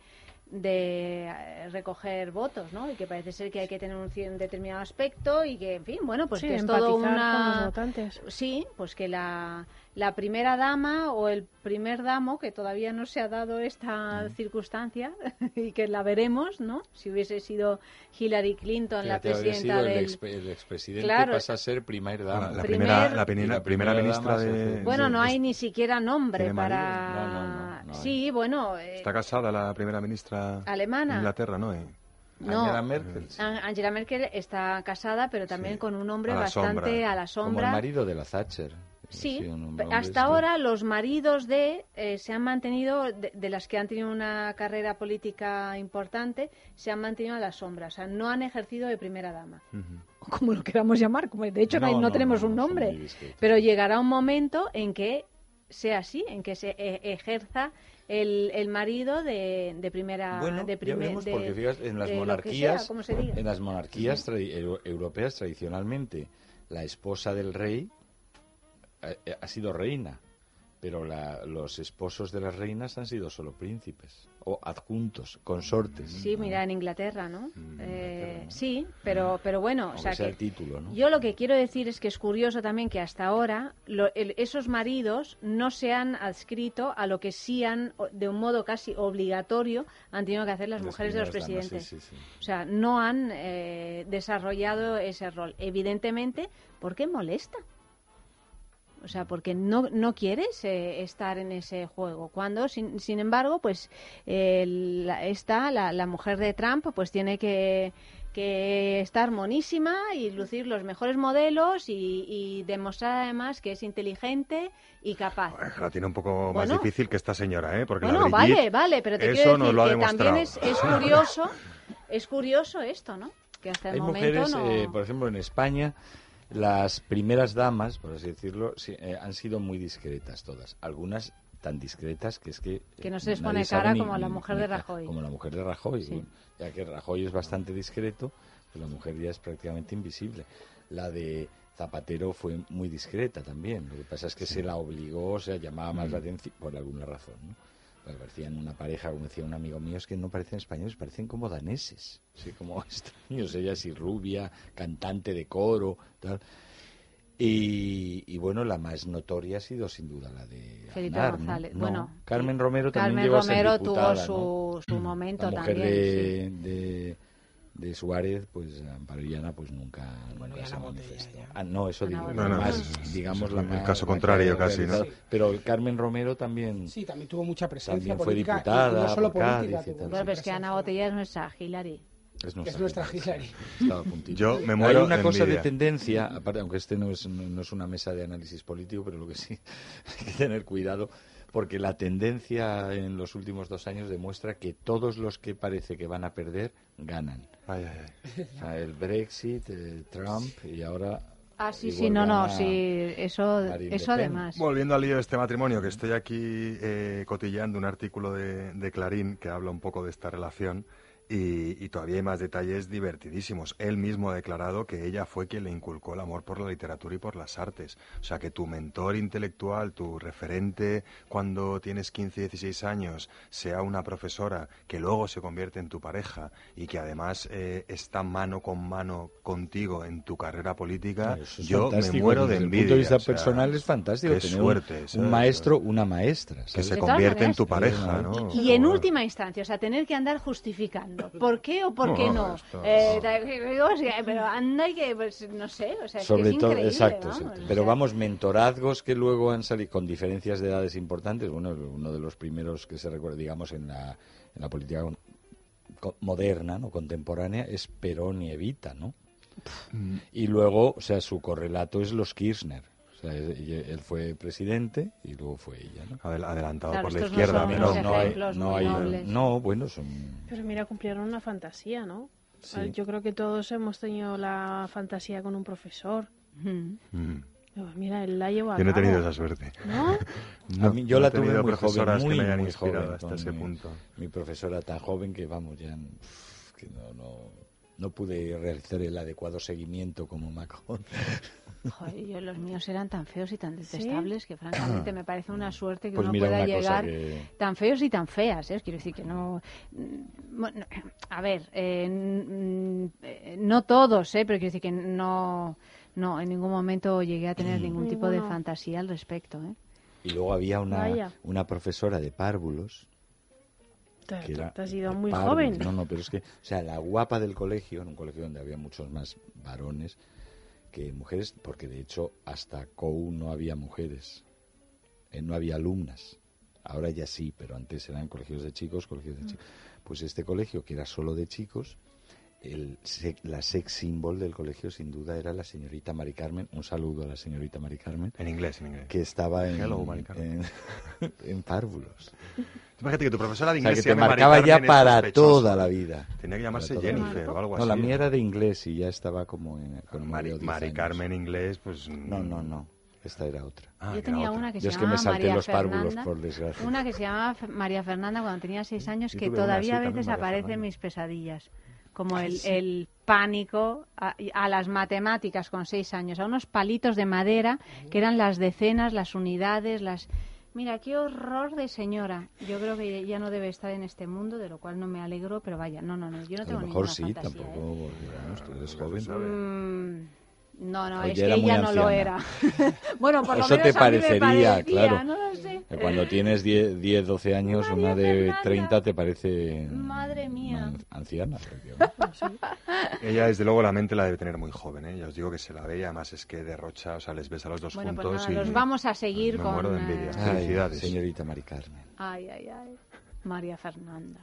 de eh, recoger votos, ¿no? Y que parece ser que hay que tener un cien- determinado aspecto y que, en fin, bueno, pues Sí, que es todo una... con los votantes. Sí, pues que la, la primera dama o el primer damo, que todavía no se ha dado esta Mm. circunstancia [LAUGHS] y que la veremos, ¿no? Si hubiese sido Hillary Clinton la Fíjate, presidenta sido el, del... ex- el expresidente Claro. pasa a ser primer dama. La Primer- primera, la, Y primera, la primera primera ministra de... Bueno, no hay ni siquiera nombre para... No, no, no, no sí, bueno, eh, Está casada la primera ministra Alemana. de Inglaterra, ¿no? No. Angela Merkel. An- Angela Merkel está casada, pero también Sí, con un hombre a bastante sombra. a la Como sombra. el marido de la Thatcher. Sí, hasta ahora los maridos de eh, se han mantenido, de, de las que han tenido una carrera política importante, se han mantenido a la sombra, o sea, no han ejercido de primera dama, Ujú. [LAUGHS] como lo queramos llamar, como de hecho no, tenemos no, un nombre, pero llegará un momento en que sea así, en que se eh, ejerza el, el marido de, de primera Bueno, de ya porque fíjate, en las monarquías, sea, en las monarquías europeas tradicionalmente, la esposa del rey eh, eh, ha sido reina, pero la- los esposos de las reinas han sido solo príncipes o adjuntos, consortes. Sí, mira, en Inglaterra, ¿no? Eh, sí, pero, pero bueno, o sea sea que el título, ¿no? yo lo que quiero decir es que es curioso también que hasta ahora lo- el- esos maridos no se han adscrito a lo que sí han, de un modo casi obligatorio, han tenido que hacer las Las mujeres de los damas, presidentes. sí, sí, sí. O sea, no han eh, desarrollado ese rol. Evidentemente, porque molesta. O sea, porque no, no quieres eh, estar en ese juego. Cuando, sin, sin embargo, pues eh, la, esta, la, la mujer de Trump, pues tiene que, que estar monísima y lucir los mejores modelos y, y demostrar además que es inteligente y capaz. La tiene un poco más Bueno. difícil que esta señora, ¿eh? Porque Bueno, la vale, vale, pero te eso quiero decir lo ha que también demostrado. es, es curioso, es curioso esto, ¿no? Que hasta el Hay momento mujeres, no... eh, por ejemplo, en España, las primeras damas, por así decirlo, sí, eh, han sido muy discretas todas. Algunas tan discretas que es que... Que no se les pone cara ni- como la ni- mujer de Rajoy. Como la mujer de Rajoy. Ya que Rajoy es bastante discreto, pues la mujer ya es prácticamente invisible. La de Zapatero fue muy discreta también. Lo que pasa es que se la obligó, o sea, llamaba más Mm. la atención por alguna razón, ¿no? Porque parecían una pareja, como decía un amigo mío, es que no parecen españoles, parecen como daneses, así como [LAUGHS] extraños. Ella así rubia, cantante de coro, tal. Y, y bueno, la más notoria ha sido sin duda la de Felipe. González. No, Bueno, Carmen Romero también Carmen llegó a ser Romero diputada, tuvo su, ¿no? su momento la mujer también. de, sí. de, de Suárez, pues Amparo Illana, pues nunca, Bueno, nunca se manifestó. Ah, no, eso digo, No, no, más, es- digamos, la el más- caso contrario casi, ¿no? Pero Carmen Romero también... Sí, también tuvo mucha presencia También fue política. y- diputada no solo por Cádiz política. y tuvo tal. pero es que Ana. Botella es nuestra Hillary. Es Que es nuestra Hillary. Estaba a puntito. Yo me Hay muero una de cosa de envidia. tendencia, aparte, aunque este no es, no, no es una mesa de análisis político, pero lo que sí [LAUGHS] hay que tener cuidado, porque la tendencia en los últimos dos años demuestra que todos los que parece que van a perder ganan. Ay, ay, ay. O sea, el Brexit, eh, Trump y ahora. Ah, sí, sí, no, no, sí, eso, eso además. Volviendo al lío de este matrimonio, que estoy aquí eh, cotilleando un artículo de, de Clarín que habla un poco de esta relación Y, y todavía hay más detalles divertidísimos. Él mismo ha declarado que ella fue quien le inculcó el amor por la literatura y por las artes. O sea, que tu mentor intelectual, tu referente cuando tienes 15, 16 años, sea una profesora que luego se convierte en tu pareja y que además eh, está mano con mano contigo en tu carrera política, es yo me muero de Desde envidia. el punto de vista o sea, personal es fantástico qué tener suerte, un, maestro, una maestra. Que se convierte en tu pareja, ¿no? Y en última instancia, o sea, tener que andar justificando por qué o por qué No, no. esto- Eh, ta- o sea, pero anda y que, pues, no sé, o sea, que Sobre es todo, increíble, exacto. vamos, exacto. o Pero sea, vamos, mentorazgos que luego han salido con diferencias de edades importantes. Bueno, uno de los primeros que se recuerda, digamos, en la, en la política moderna, no contemporánea, es Perón y Evita, ¿no? Y luego, o sea, su correlato es los Kirchner. O sea, él él fue presidente y luego fue ella, ¿no? Adel- adelantado Claro, por la no izquierda, pero unos no hay, no hay, no, bueno, son Pero mira, cumplieron una fantasía, ¿no? Sí. Yo creo que todos hemos tenido la fantasía con un profesor. Mm. Pues Mira, él la llevó a Yo no he tenido esa suerte. ¿No? [LAUGHS] A mí- yo no la he tuve tenido muy joven, muy, que me hayan muy inspirado joven, hasta ese mi- punto. Mi profesora tan joven que, vamos, ya que no, no, no pude realizar el adecuado seguimiento como Macron. [LAUGHS] Joder, yo, los míos eran tan feos y tan detestables que francamente me parece una suerte que Pues uno pueda llegar que- tan feos y tan feas, ¿eh? Quiero decir que no... mm, bueno, a ver, eh, mm, eh, no todos, ¿eh? Pero quiero decir que no, no, en ningún momento llegué a tener ningún tipo de Ninguno. fantasía al respecto, ¿eh? Y luego había una, Vaya. una profesora de párvulos. Que era te has ido muy párvulos. joven. No, no, pero es que, o sea, la guapa del colegio, en un colegio donde había muchos más varones que mujeres, porque de hecho hasta COU no había mujeres, eh, no había alumnas. Ahora ya sí, pero antes eran colegios de chicos, colegios de chicos. Pues este colegio, que era solo de chicos, el, se- la sex symbol del colegio sin duda era la señorita Mari Carmen. Un saludo a la señorita Mari Carmen. En inglés, en inglés. Que estaba en, Hello, Mari Carmen. en, [LAUGHS] en párvulos. Imagínate que tu profesora de O sea, inglés que se te marcaba ya para toda la vida. Tenía que llamarse Jennifer o algo No, así. la mía era de inglés y ya estaba como en, con Mari, Mari. Carmen inglés, pues... No, no, no. Esta era otra. Ah, Yo tenía otra. una que Yo se es que me llamaba salté María los párvulos, Fernanda. por desgracia. Una que se llamaba María Fernanda cuando tenía seis años, que todavía a veces aparece en mis pesadillas. Como el, el pánico a, a las matemáticas con seis años, a unos palitos de madera que eran las decenas, las unidades, las... Mira, qué horror de señora. Yo creo que ya no debe estar en este mundo, de lo cual no me alegro, pero vaya, no, no, no, yo no A tengo lo mejor ninguna sí, fantasía, tampoco, ¿eh? porque, vamos, tú eres joven. Mm, no, no, O es que ella no lo era. [LAUGHS] bueno, por lo Eso menos te a mí me parecería, parecía, claro. no lo sé. Cuando tienes 10, 10, 12 años, una de Fernanda. 30 te parece Madre mía. anciana. Ella, desde luego, la mente la debe tener muy joven, ¿eh? Ya os digo que se la ve y además es que derrocha, o sea, les ves a los dos Bueno, pues juntos nada, y... los vamos a seguir me con... muero de envidia. eh, Ay, Felicidades. señorita Mari Carmen. Ay, ay, ay. María Fernanda.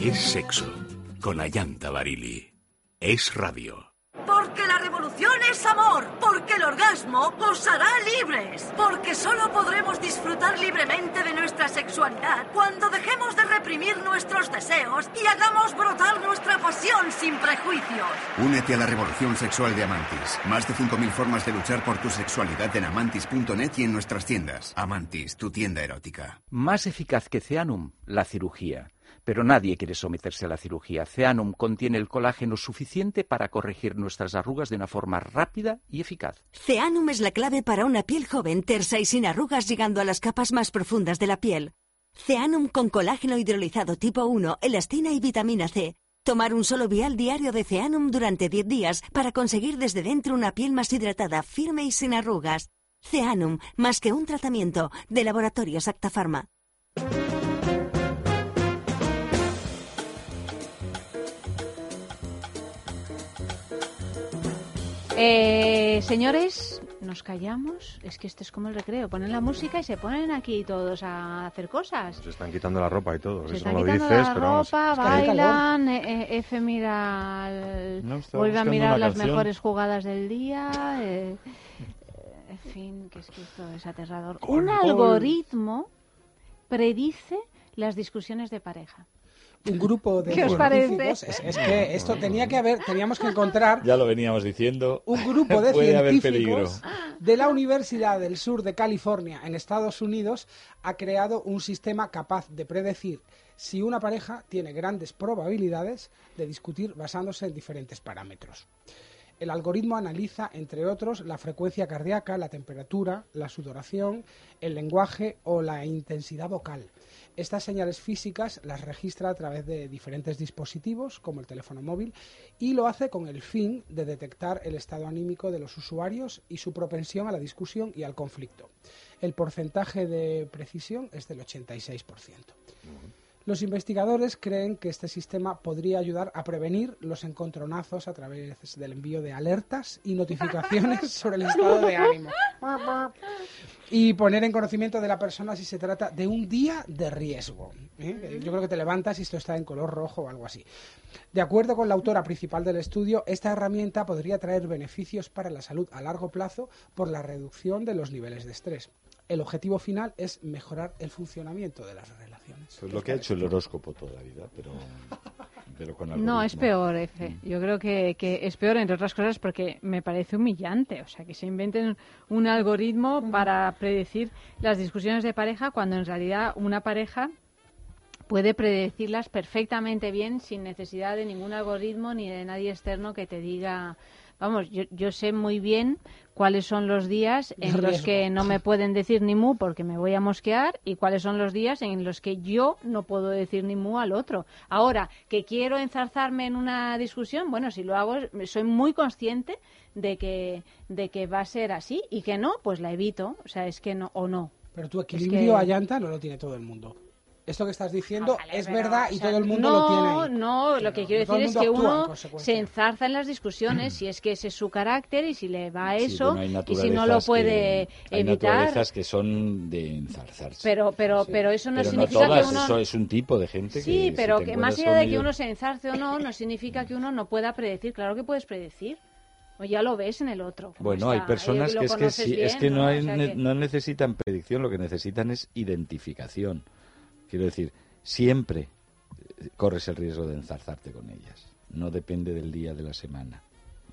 Es sexo con Ayanta Barili. Es radio. Porque la revolución es amor. Porque el orgasmo os hará libres. Porque solo podremos disfrutar libremente de nuestra sexualidad cuando dejemos de reprimir nuestros deseos y hagamos brotar nuestra pasión sin prejuicios. Únete a la revolución sexual de Amantis. Más de 5.000 formas de luchar por tu sexualidad en amantis.net y en nuestras tiendas. Amantis, tu tienda erótica. Más eficaz que Ceanum, la cirugía. Pero nadie quiere someterse a la cirugía. Ceanum contiene el colágeno suficiente para corregir nuestras arrugas de una forma rápida y eficaz. Ceanum es la clave para una piel joven, tersa y sin arrugas llegando a las capas más profundas de la piel. Ceanum con colágeno hidrolizado tipo 1, elastina y vitamina C. Tomar un solo vial diario de Ceanum durante 10 días para conseguir desde dentro una piel más hidratada, firme y sin arrugas. Ceanum, más que un tratamiento, de Laboratorios Acta Eh, señores, nos callamos. Es que esto es como el recreo. Ponen la música y se ponen aquí todos a hacer cosas. Se están quitando la ropa y todo. Se Eso están no lo quitando dices, la pero vamos. ropa, bailan. eh, eh, F mira, el- No, estaba vuelve a buscando mirar una las canción. mejores jugadas del día. eh, eh, en fin, que es que esto es aterrador. Un algoritmo predice las discusiones de pareja. Un grupo de ¿Qué os científicos- parece? Es, es que esto tenía que haber, teníamos que encontrar Ya lo veníamos diciendo. un grupo de Puede haber peligro. científicos de la Universidad del Sur de California, en Estados Unidos, ha creado un sistema capaz de predecir si una pareja tiene grandes probabilidades de discutir basándose en diferentes parámetros. El algoritmo analiza, entre otros, la frecuencia cardíaca, la temperatura, la sudoración, el lenguaje o la intensidad vocal. Estas señales físicas las registra a través de diferentes dispositivos, como el teléfono móvil, y lo hace con el fin de detectar el estado anímico de los usuarios y su propensión a la discusión y al conflicto. El porcentaje de precisión es del 86%. Los investigadores creen que este sistema podría ayudar a prevenir los encontronazos a través del envío de alertas y notificaciones [LAUGHS] sobre el estado de ánimo. Y poner en conocimiento de la persona si se trata de un día de riesgo. ¿eh? Yo creo que te levantas y esto está en color rojo o algo así. De acuerdo con la autora principal del estudio, esta herramienta podría traer beneficios para la salud a largo plazo por la reducción de los niveles de estrés. El objetivo final es mejorar el funcionamiento de las relaciones. Pues lo que ha hecho el horóscopo toda la vida, pero, pero con No, es peor, F. Yo creo que, que es peor, entre otras cosas, porque me parece humillante. O sea, que se inventen un algoritmo para predecir las discusiones de pareja cuando en realidad una pareja puede predecirlas perfectamente bien sin necesidad de ningún algoritmo ni de nadie externo que te diga... Vamos, yo, yo sé muy bien cuáles son los días en los que no me pueden decir ni mu porque me voy a mosquear y cuáles son los días en los que yo no puedo decir ni mu al otro. Ahora, que quiero enzarzarme en una discusión, bueno, si lo hago, soy muy consciente de que, de que va a ser así y que no, pues la evito. O sea, es que no, o no. Pero tu Es equilibrio que- a llanta no lo tiene todo el mundo. Esto que estás diciendo es pero, verdad o y sea, todo el mundo no, lo tiene. ahí. No, lo que quiero decir es que en uno se enzarza en las discusiones si es que ese es su carácter y si le va a Sí, eso bueno, hay y si no lo puede que- Hay evitar. naturalezas que son de enzarzarse. Pero, pero, pero eso no Pero significa todas, que uno... eso es un tipo de gente Sí, que si pero te que más allá de que uno se enzarce o no, no significa que uno no pueda predecir. Claro que puedes predecir. O ya lo ves en el otro. Bueno, hay está, personas y lo que es que, sí, es bien, que no, hay, O sea ne- que- no necesitan predicción, lo que necesitan es identificación. Quiero decir, siempre eh, corres el riesgo de enzarzarte con ellas. No depende del día de la semana.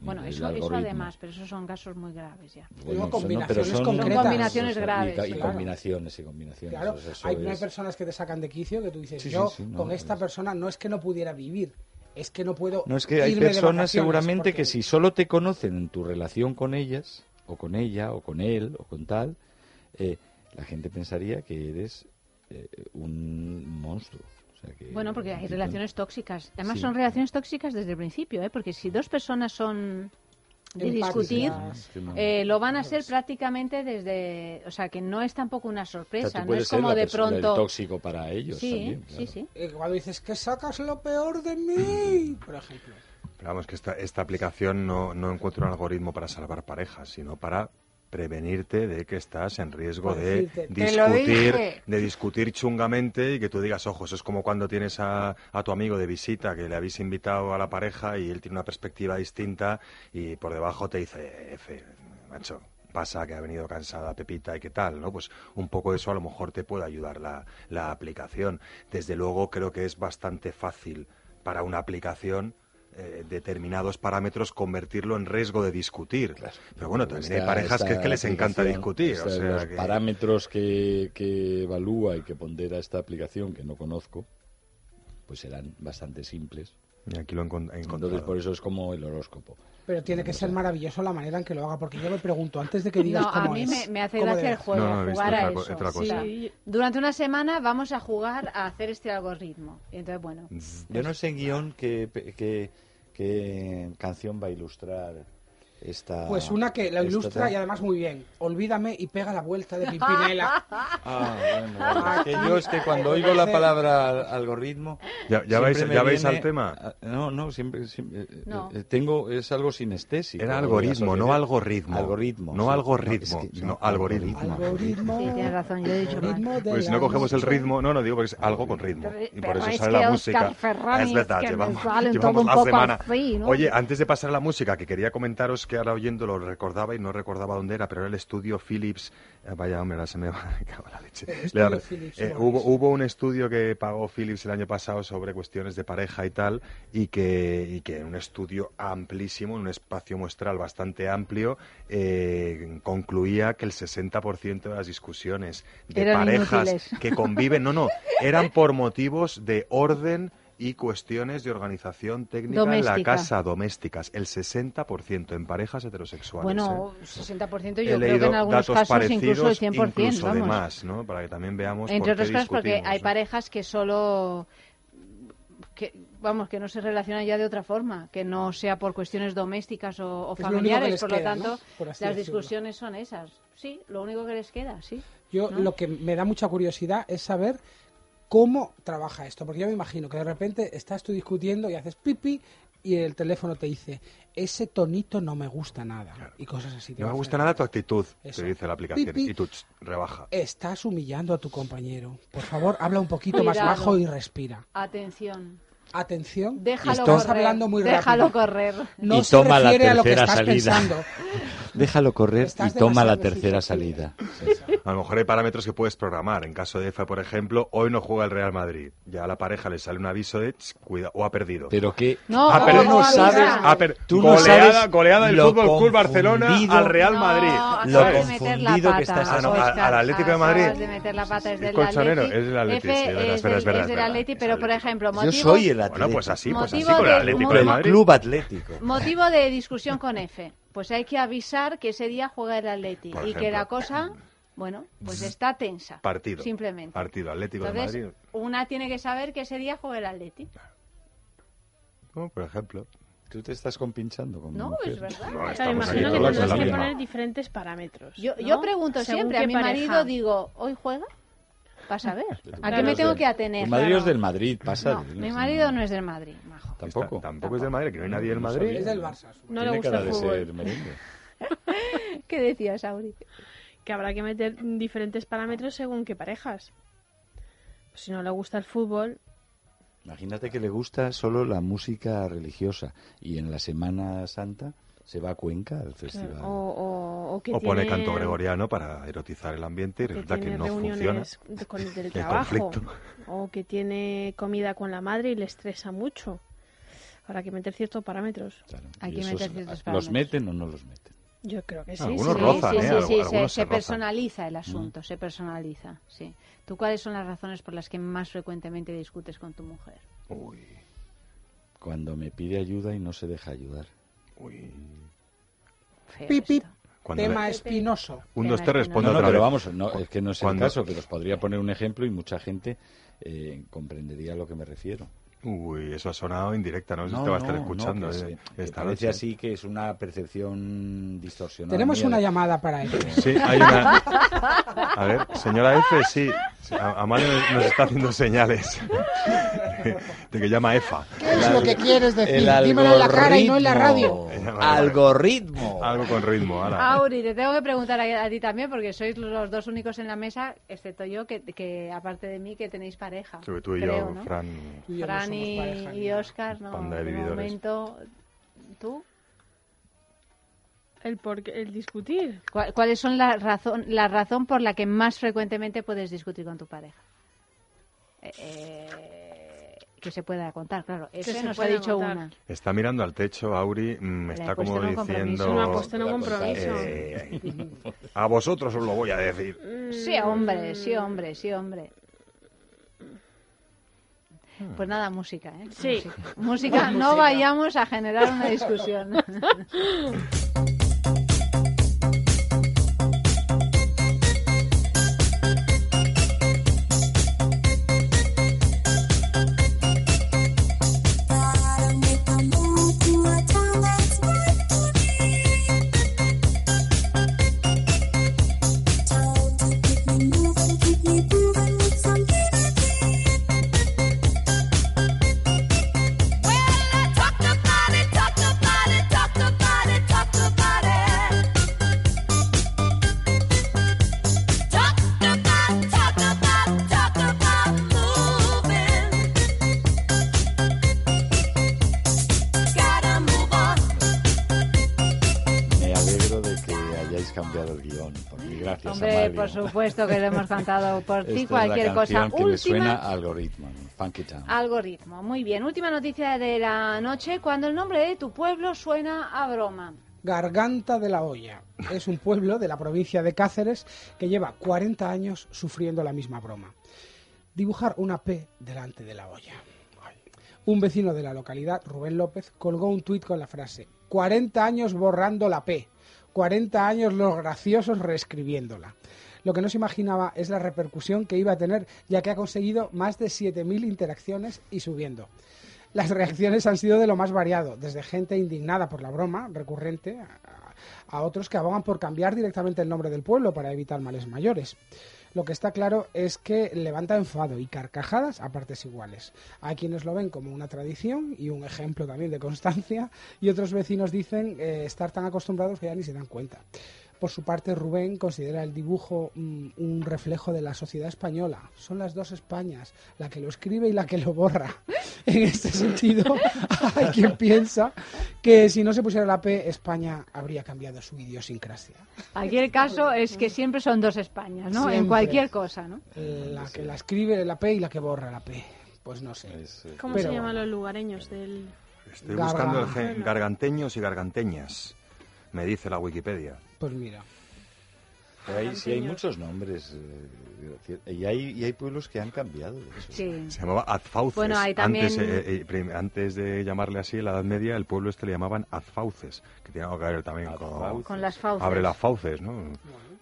Bueno, eso, eso además, pero esos son casos muy graves ya. Bueno, no, combinaciones son, concretas. Son combinaciones graves, Y, claro. combinaciones y combinaciones. Claro, eso- eso hay, es- hay personas que te sacan de quicio que tú dices, Sí, yo sí, no, con esta persona no es que no pudiera vivir, es que no puedo No, es que hay irme personas seguramente porque- que si solo te conocen en tu relación con ellas, o con ella, o con él, o con tal, eh, la gente pensaría que eres eh, un monstruo. O sea que- Bueno, porque hay relaciones tóxicas. Además, Sí. son relaciones tóxicas desde el principio, ¿eh? Porque si dos personas son de discutir, no- eh, lo van a ser prácticamente desde, o sea, que no es tampoco una O sea, sorpresa, no es ser como la de pronto. tóxico para ellos Sí, también, sí, claro. sí. Eh, Cuando dices que sacas lo peor de mí, [CLEARS THROAT] por ejemplo. Pero vamos, que esta, esta aplicación no, no encuentra un algoritmo para salvar parejas, sino para prevenirte de que estás en riesgo Por de decirte, "Te lo discutir, dije". de discutir chungamente y que tú digas, ojo, eso es como cuando tienes a, a tu amigo de visita que le habéis invitado a la pareja y él tiene una perspectiva distinta y por debajo te dice, F, macho, pasa que ha venido cansada Pepita y qué tal, ¿no? Pues un poco eso a lo mejor te puede ayudar la, la aplicación. Desde luego creo que es bastante fácil para una aplicación eh, determinados parámetros convertirlo en riesgo de discutir. Pero bueno, también hay parejas que, que les encanta discutir. esta- o sea los que- parámetros que, que evalúa y que pondera esta aplicación, que no conozco, pues serán bastante simples. Y aquí lo he Entonces, por eso es como el horóscopo. Pero tiene que ser maravilloso la manera en que lo haga, porque yo me pregunto, antes de que digas No, a cómo mí es, me, me hace ¿cómo gracia el juego, No, no, jugar a eso. otra cosa. O sea, Sí. durante una semana vamos a jugar a hacer este algoritmo. Y entonces, bueno, Yo no sé en guion qué, qué, qué canción va a ilustrar esta... Pues una que la ilustra y además muy bien. Olvídame y pega la vuelta de Pimpinela. [LAUGHS] Ah, bueno, bueno, es que yo es que cuando oigo la palabra al- algoritmo... ¿Ya- ya vais- ya vais viene al tema? No, no, siempre... siempre, eh, No. eh, tengo, es algo sinestésico. Era algoritmo, no algoritmo. Algoritmo. No algoritmo, es que- sino no, algoritmo. Algoritmo. sí, tienes razón, yo he dicho mal. Pues si no cogemos el ritmo, no, no digo porque es algo con ritmo. Pero- Y por eso es sale la música. Es verdad, llevamos, [LAUGHS] la semana. así, ¿no? Oye, antes de pasar a la música, que quería comentaros que ahora oyendo lo recordaba y no recordaba dónde era, pero era el estudio Philips. eh, vaya, hombre, ahora se me va [LAUGHS] en la leche. Le- Philips, eh, hubo, hubo un estudio que pagó Philips el año pasado sobre cuestiones de pareja y tal, y que, y que en un estudio amplísimo, en un espacio muestral bastante amplio, eh, concluía que el 60% de las discusiones de Eran parejas inútiles. que conviven, no, no, eran por motivos de orden y cuestiones de organización técnica en la casa domésticas. El 60% en parejas heterosexuales. Bueno, ¿eh? 60% He yo creo que en algunos datos casos incluso el parecidos, 100%, incluso de vamos. más, ¿no? Para que también veamos Entre por qué otras cosas porque hay ¿no? parejas que solo que vamos que no se relacionan ya de otra forma que no sea por cuestiones domésticas o, o lo familiares por queda, lo ¿no? tanto Por las decirlo. discusiones son esas sí lo único que les queda sí Yo ¿no? lo que me da mucha curiosidad es saber cómo trabaja esto, porque yo me imagino que de repente estás tú discutiendo y haces pipi y el teléfono te dice, ese tonito no me gusta nada y cosas así. No me gusta nada tu actitud, Eso. te dice la aplicación. Y tú, ch, rebaja. Estás humillando a tu compañero. Por favor, habla un poquito más bajo y respira. atención Atención. déjalo Estás correr hablando muy déjalo rápido. correr No Y se toma la refiere a lo que tercera estás salida. pensando. [LAUGHS] Déjalo correr y toma la tercera salida. A lo mejor hay parámetros que puedes programar. En caso de EFA, por ejemplo, hoy no juega el Real Madrid. Ya a la pareja le sale un aviso de, ch, cuida, o ha perdido. Pero que no ha no, perdido, no, sabes- no. ha per- Tú no goleada, sabes goleada del lo Fútbol Club Barcelona confundido- al Real No, Madrid. acabas Lo confundido pata, que estás Ah, no, al Atlético de Madrid. de meter la pata es del colchonero, es del Atleti, F sí, es verdad, es es verdad, del- es verdad, es del es verdad. Atleti, pero por ejemplo Yo motivo soy el Atlético. Bueno, pues así, pues así con el Atlético de el Madrid. Club Atlético. Motivo de discusión con F. Pues hay que avisar que ese día juega el Atleti Por y que la cosa, bueno, pues está tensa. Partido. Simplemente. Partido Atlético de Entonces, Madrid. una tiene que saber que ese día juega el Atleti. ¿no? Por ejemplo. Tú te estás compinchando con No, mujer. es verdad. No, Claro, estamos imagino que tendrás que poner diferentes parámetros. Yo, ¿no? yo pregunto Según siempre a mi pareja. marido, digo, ¿hoy juega? Para saber. [LAUGHS] ¿A qué me tengo que atener? Tu Madrid Claro. es del Madrid, pasa. No, mi marido no es del Madrid, majo. Tampoco. Está- tampoco es del Madrid, que no hay nadie del Madrid. Es del Barça. No le gusta el de fútbol. [LAUGHS] ¿Qué decías, Auri? Que habrá que meter diferentes parámetros según qué parejas. Pues si no le gusta el fútbol, Imagínate que le gusta solo la música religiosa y en la Semana Santa se va a Cuenca al festival. o, o, o que O pone canto gregoriano para erotizar el ambiente y resulta que tiene no funciona. con el [LAUGHS] del El trabajo. conflicto. O que tiene comida con la madre y le estresa mucho. Habrá que meter ciertos parámetros. Claro. Hay que meter ciertos ¿Los parámetros. meten o no los meten? Yo creo que sí. Algunos sí. rozan, sí, ¿eh? sí, Algu- sí, se, algunos se se rozan. personaliza el asunto, se personaliza, sí. ¿Tú cuáles son las razones por las que más frecuentemente discutes con tu mujer? Uy, Cuando me pide ayuda y no se deja ayudar. Uy. Tema le- espinoso. un, dos, te responde No, no, otra pero vez. vamos, no, es que no es el caso, pero os podría poner un ejemplo y mucha gente eh, comprendería a lo que me refiero. Uy, eso ha sonado indirecta, no sé si No, te va a estar no, escuchando. no, que eh, sí, esta parece noche. así que es una percepción distorsionada. Tenemos mía una de- llamada para ello. Sí, hay una. A ver, señora F, sí. Amalia nos está haciendo señales [LAUGHS] de que llama EFA. ¿Qué es lo que quieres decir? El Dímelo en la cara y no en la radio. [LAUGHS] algoritmo. Algo con ritmo, ahora. Auri, te tengo que preguntar a, a ti también, porque sois los dos únicos en la mesa, excepto yo, que, que aparte de mí, que tenéis pareja. Sobre tú y creo, yo, ¿no? Fran. Tú y yo Fran y, pareja, y Oscar, no. Panda de momento, ¿tú? El, por, el discutir. ¿Cuál- ¿Cuáles son la razón, la razón por la que más frecuentemente puedes discutir con tu pareja? Eh, eh, que se pueda contar, claro. Ese se nos ha dicho contar. una. Está mirando al techo, Auri, mm, Le está he puesto como diciendo... Me puesto en un compromiso. Eh, [LAUGHS] a vosotros os lo voy a decir. Sí, hombre, sí, hombre, sí, hombre. Pues nada, música, ¿eh? Sí. Música, Música, [LAUGHS] no vayamos a generar una discusión. [LAUGHS] supuesto que lo hemos cantado por Esta ti, es cualquier la cosa. que me suena a algoritmo, ¿no? Funky Town. algoritmo. Muy bien, última noticia de la noche, cuando el nombre de tu pueblo suena a broma. Garganta de la Olla. Es un pueblo de la provincia de Cáceres que lleva 40 años sufriendo la misma broma. Dibujar una P delante de la olla. Un vecino de la localidad, Rubén López, colgó un tuit con la frase 40 años borrando la P, 40 años los graciosos reescribiéndola. Lo que no se imaginaba es la repercusión que iba a tener, ya que ha conseguido más de 7.000 interacciones y subiendo. Las reacciones han sido de lo más variado, desde gente indignada por la broma recurrente a, otros que abogan por cambiar directamente el nombre del pueblo para evitar males mayores. Lo que está claro es que levanta enfado y carcajadas a partes iguales. Hay quienes lo ven como una tradición y un ejemplo también de constancia y otros vecinos dicen eh, estar tan acostumbrados que ya ni se dan cuenta. Por su parte, Rubén considera el dibujo mm, un reflejo de la sociedad española. Son las dos Españas, la que lo escribe y la que lo borra. [LAUGHS] En este sentido, [LAUGHS] hay quien piensa que si no se pusiera la P, España habría cambiado su idiosincrasia. Aquí el caso es que siempre son dos Españas, ¿no? En cualquier cosa, ¿no? La que la escribe la P y la que borra la P. Pues no sé. ¿Cómo Pero- se llaman los lugareños del...? Estoy buscando el gen- garganteños y garganteñas, me dice la Wikipedia. Pues mira. Pero hay, sí hay muchos nombres. eh, y, hay, y hay pueblos que han cambiado. de hecho. Sí. Se llamaba Azfauces. Bueno, hay también- antes, eh, eh, antes de llamarle así, en la Edad Media, el pueblo este le llamaban Azfauces, que tiene algo que ver también con... Con las fauces. Abre las fauces, ¿no?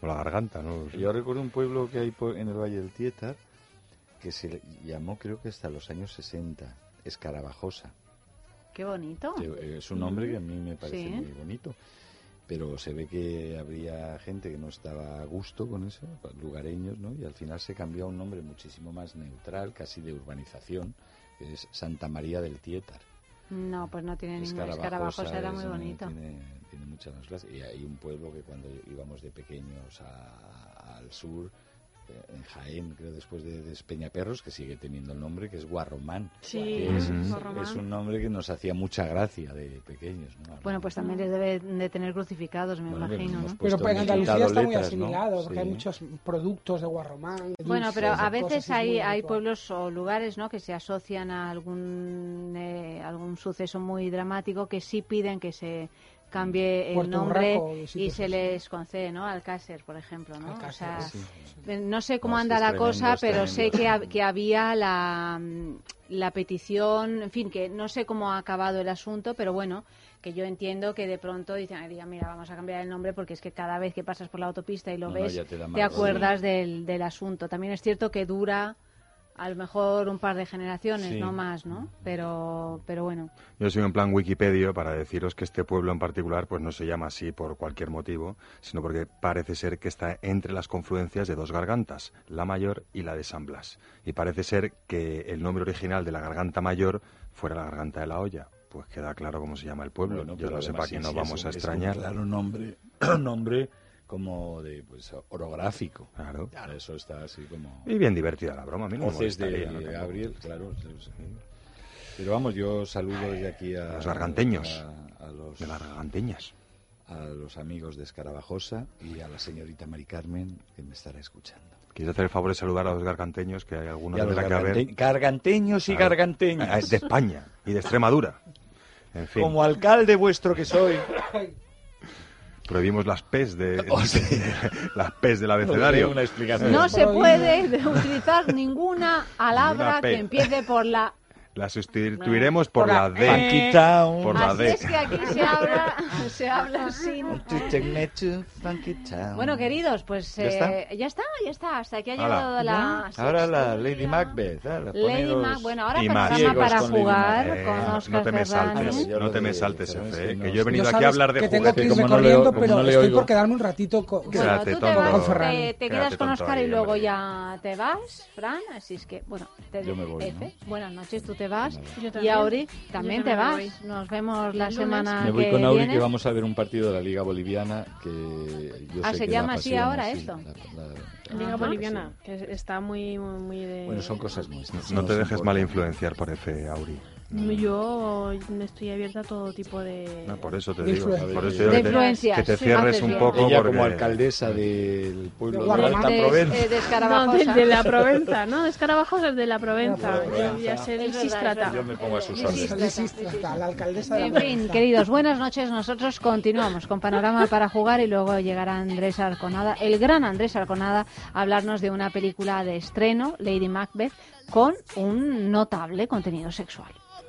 O la garganta, ¿no? Yo recuerdo un pueblo que hay po- en el Valle del Tietar que se le llamó, creo que hasta los años 60, Escarabajosa. Qué bonito. Es un nombre que a mí me parece Sí. muy bonito. Pero se ve que habría gente que no estaba a gusto con eso, lugareños, ¿no? Y al final se cambió a un nombre muchísimo más neutral, casi de urbanización, que es Santa María del Tietar. No, pues no tiene ningún escarabajo, era muy ¿no? bonito. Tiene, tiene muchas más clases. Y hay un pueblo que cuando íbamos de pequeños a- al sur, en Jaén, creo después de, de Peñaperros, que sigue teniendo el nombre, que es Guarromán. Sí, Que es, Guarromán. es un nombre que nos hacía mucha gracia de pequeños. ¿no? Bueno, pues también les deben de tener crucificados, me Bueno, imagino, Pero pues en Andalucía está muy asimilado, porque hay muchos productos de Guarromán. Bueno, pero a veces hay, hay pueblos o lugares ¿no? que se asocian a algún, eh, algún suceso muy dramático que sí piden que se cambie el nombre y se les concede, ¿no? Alcácer, por ejemplo, ¿no? Alcácer, o sea, sí, eh, no sé cómo No, anda la tremendo, cosa, pero sé que, que había la, mm, la petición, en fin, que no sé cómo ha acabado el asunto, pero bueno, que yo entiendo que de pronto dicen, "Ay, diga, mira, vamos a cambiar el nombre porque es que cada vez que pasas por la autopista y lo No, ves, te acuerdas del, del asunto. También es cierto que dura a lo mejor un par de generaciones, Sí. no más, ¿no? Pero, pero bueno. Yo soy en plan Wikipedia para deciros que este pueblo en particular pues no se llama así por cualquier motivo, sino porque parece ser que está entre las confluencias de dos gargantas, la mayor y la de San Blas. Y parece ser que el nombre original de la garganta mayor fuera la garganta de la olla. Pues queda claro cómo se llama el pueblo. Bueno, Yo no sé para quién nos vamos es a un- es un extrañar. claro nombre, [CLEARS THROAT] nombre como de pues orográfico. Claro. Eso está así como. Y bien divertida la broma, a mí no me de ¿no? Gabriel, claro. Pero vamos, yo saludo desde aquí a Los garganteños. a, a los De las garganteñas. a los amigos de Escarabajosa y a la señorita Mari Carmen que me estará escuchando. ¿Quieres hacer el favor de saludar a los garganteños? Que hay algunos que los que haber. gargante- garganteños y Claro. garganteñas. Ah, De España y de Extremadura. En fin. Como alcalde vuestro que soy. [LAUGHS] Prohibimos las P's de, [LAUGHS] Oh, sí. las P's del abecedario. Una explicación. No se puede de- utilizar ninguna palabra que empiece por la La sustituiremos por, Por la, la D. Funky Town. Por la Así D. es que aquí se [LAUGHS] habla, se habla sin... Bueno, queridos, pues ¿Ya eh, está? ya está, ya está. Hasta aquí ha llegado la... Ahora la Lady Macbeth. ¿eh? La Lady Mac, bueno, ahora programa para con jugar Macbeth. con Eh, Oscar no te me saltes, Yo no te me saltes, Efe, que eh, yo he venido aquí a hablar de que tengo que irme corriendo, pero no estoy por quedarme un ratito con... Bueno, tú te vas, Con Ferrani. te, te quedas con Oscar y luego ya te vas, Fran. Así es que, bueno, te Yo me voy, buenas noches, tú te vas. Yo Y también. Auri, Yo también te vas. voy. Nos vemos la semana Me voy que con Auri viene. que vamos a ver un partido de la Liga Boliviana que yo Ah, sé ¿se que llama la así ahora sí, esto? la- la- Liga Ajá. Boliviana, que está muy, muy, muy de... Bueno, son cosas nuestras. No te nos dejes mal influenciar por F, Auri. Yo me estoy abierta a todo tipo de... No, por eso te De digo. influencias. Por eso De digo que te- influencias, que te sí, cierres haces un poco. Ella porque- como alcaldesa del pueblo de Guarda- Alta de, Provenza. eh, de No, de, de la Provenza, ¿no? De Escarabajos es de la Provenza. Yo ya sé de es Yo me pongo a sus Sí, órdenes. sí, la alcaldesa de En fin, queridos, buenas noches. Nosotros continuamos con Panorama para jugar y luego llegará Andrés Arconada, el gran Andrés Arconada, a hablarnos de una película de estreno, Lady Macbeth, con un notable contenido sexual.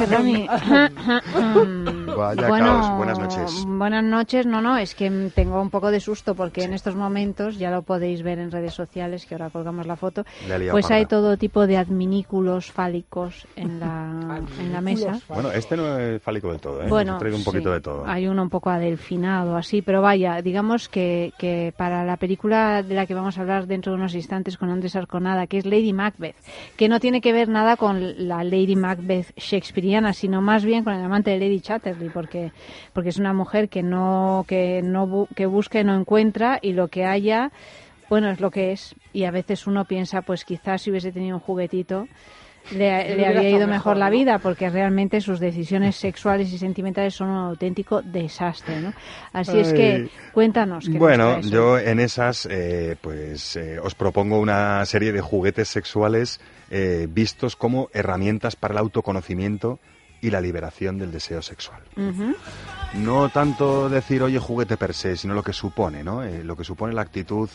Ferroni. Vaya bueno, caos. Buenas noches. Buenas noches. No, no, es que tengo un poco de susto porque en estos momentos, ya lo podéis ver en redes sociales, que ahora colgamos la foto, liado pues parda. hay todo tipo de adminículos fálicos en la, [LAUGHS] en la mesa. Bueno, este no es fálico del todo, ¿eh? Bueno, un poquito sí, de todo. Hay uno un poco adelfinado, así, pero vaya, digamos que, que para la película de la que vamos a hablar dentro de unos instantes con Andrés Arconada, que es Lady Macbeth, que no tiene que ver nada con la Lady Macbeth shakespeariana, sino más bien con el amante de Lady Chatterley, porque, porque es una mujer que no, que no bu- que busca y no encuentra, y lo que haya, bueno, es lo que es, y a veces uno piensa, pues quizás si hubiese tenido un juguetito, le, Le habría ido mejor la vida porque realmente sus decisiones sexuales y sentimentales son un auténtico desastre, ¿no? Así es que cuéntanos. ¿qué Bueno, yo en esas, eh, pues eh, os propongo una serie de juguetes sexuales eh, vistos como herramientas para el autoconocimiento y la liberación del deseo sexual. No tanto decir, oye, juguete per se, sino lo que supone, ¿no? Eh, lo que supone la actitud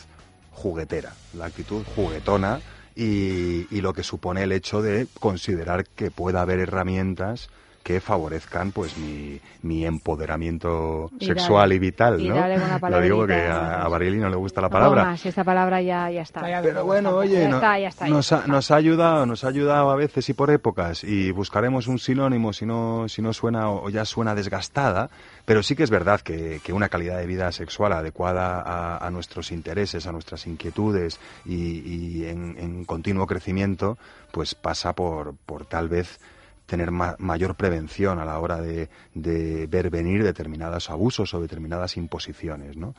juguetera, la actitud juguetona y, y lo que supone el hecho de considerar que pueda haber herramientas que favorezcan pues mi, mi empoderamiento Y sexual dale- y vital, y ¿no? una [LAUGHS] Lo digo palabrita, a, a Barili no le gusta la No palabra. más, esta palabra ya, ya está. Pero bueno, oye, no- está, ya está. ya nos, ha, está. nos ha ayudado, nos ha ayudado a veces y por épocas y buscaremos un sinónimo si no, si no suena o ya suena desgastada, pero sí que es verdad que, que una calidad de vida sexual adecuada a, a nuestros intereses, a nuestras inquietudes y, y en, en continuo crecimiento, pues pasa por, por tal vez tener ma- mayor prevención a la hora de, de ver venir determinados abusos o determinadas imposiciones, ¿no?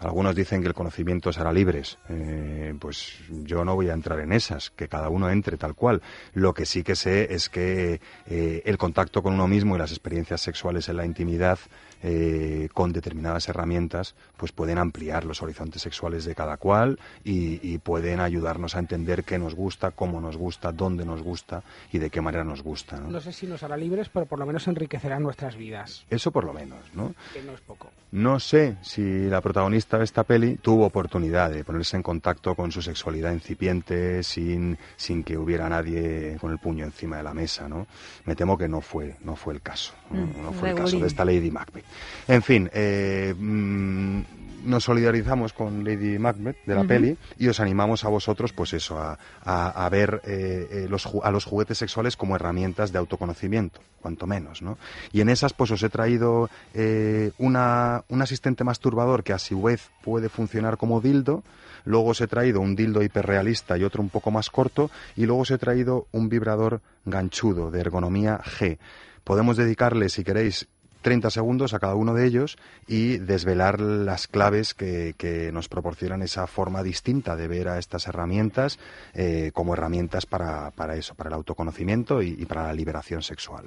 Algunos dicen que el conocimiento será libres. Eh, pues yo no voy a entrar en esas, que cada uno entre tal cual. Lo que sí que sé es que eh, el contacto con uno mismo y las experiencias sexuales en la intimidad eh, con determinadas herramientas pues pueden ampliar los horizontes sexuales de cada cual y, y pueden ayudarnos a entender qué nos gusta, cómo nos gusta, dónde nos gusta y de qué manera nos gusta. ¿no? No sé si nos hará libres, pero por lo menos enriquecerá nuestras vidas, Eso por lo menos, ¿no? que no es poco. No sé si la protagonista de esta peli tuvo oportunidad de ponerse en contacto con su sexualidad incipiente sin, sin que hubiera nadie con el puño encima de la mesa, ¿no? Me temo que no fue, no fue el caso, no, Mm, no fue el caso de esta Lady Macbeth. En fin, eh, mm, nos solidarizamos con Lady Macbeth de la peli y os animamos a vosotros, pues eso, a, a- a ver eh, eh, los, a los juguetes sexuales como herramientas de autoconocimiento, cuanto menos, ¿no? Y en esas, pues os he traído eh, una, un asistente masturbador que a su vez puede funcionar como dildo, luego os he traído un dildo hiperrealista y otro un poco más corto, y luego os he traído un vibrador ganchudo de ergonomía G. Podemos dedicarle, si queréis, 30 segundos a cada uno de ellos y desvelar las claves que, que nos proporcionan esa forma distinta de ver a estas herramientas eh, como herramientas para, para eso, para el autoconocimiento y, y para la liberación sexual.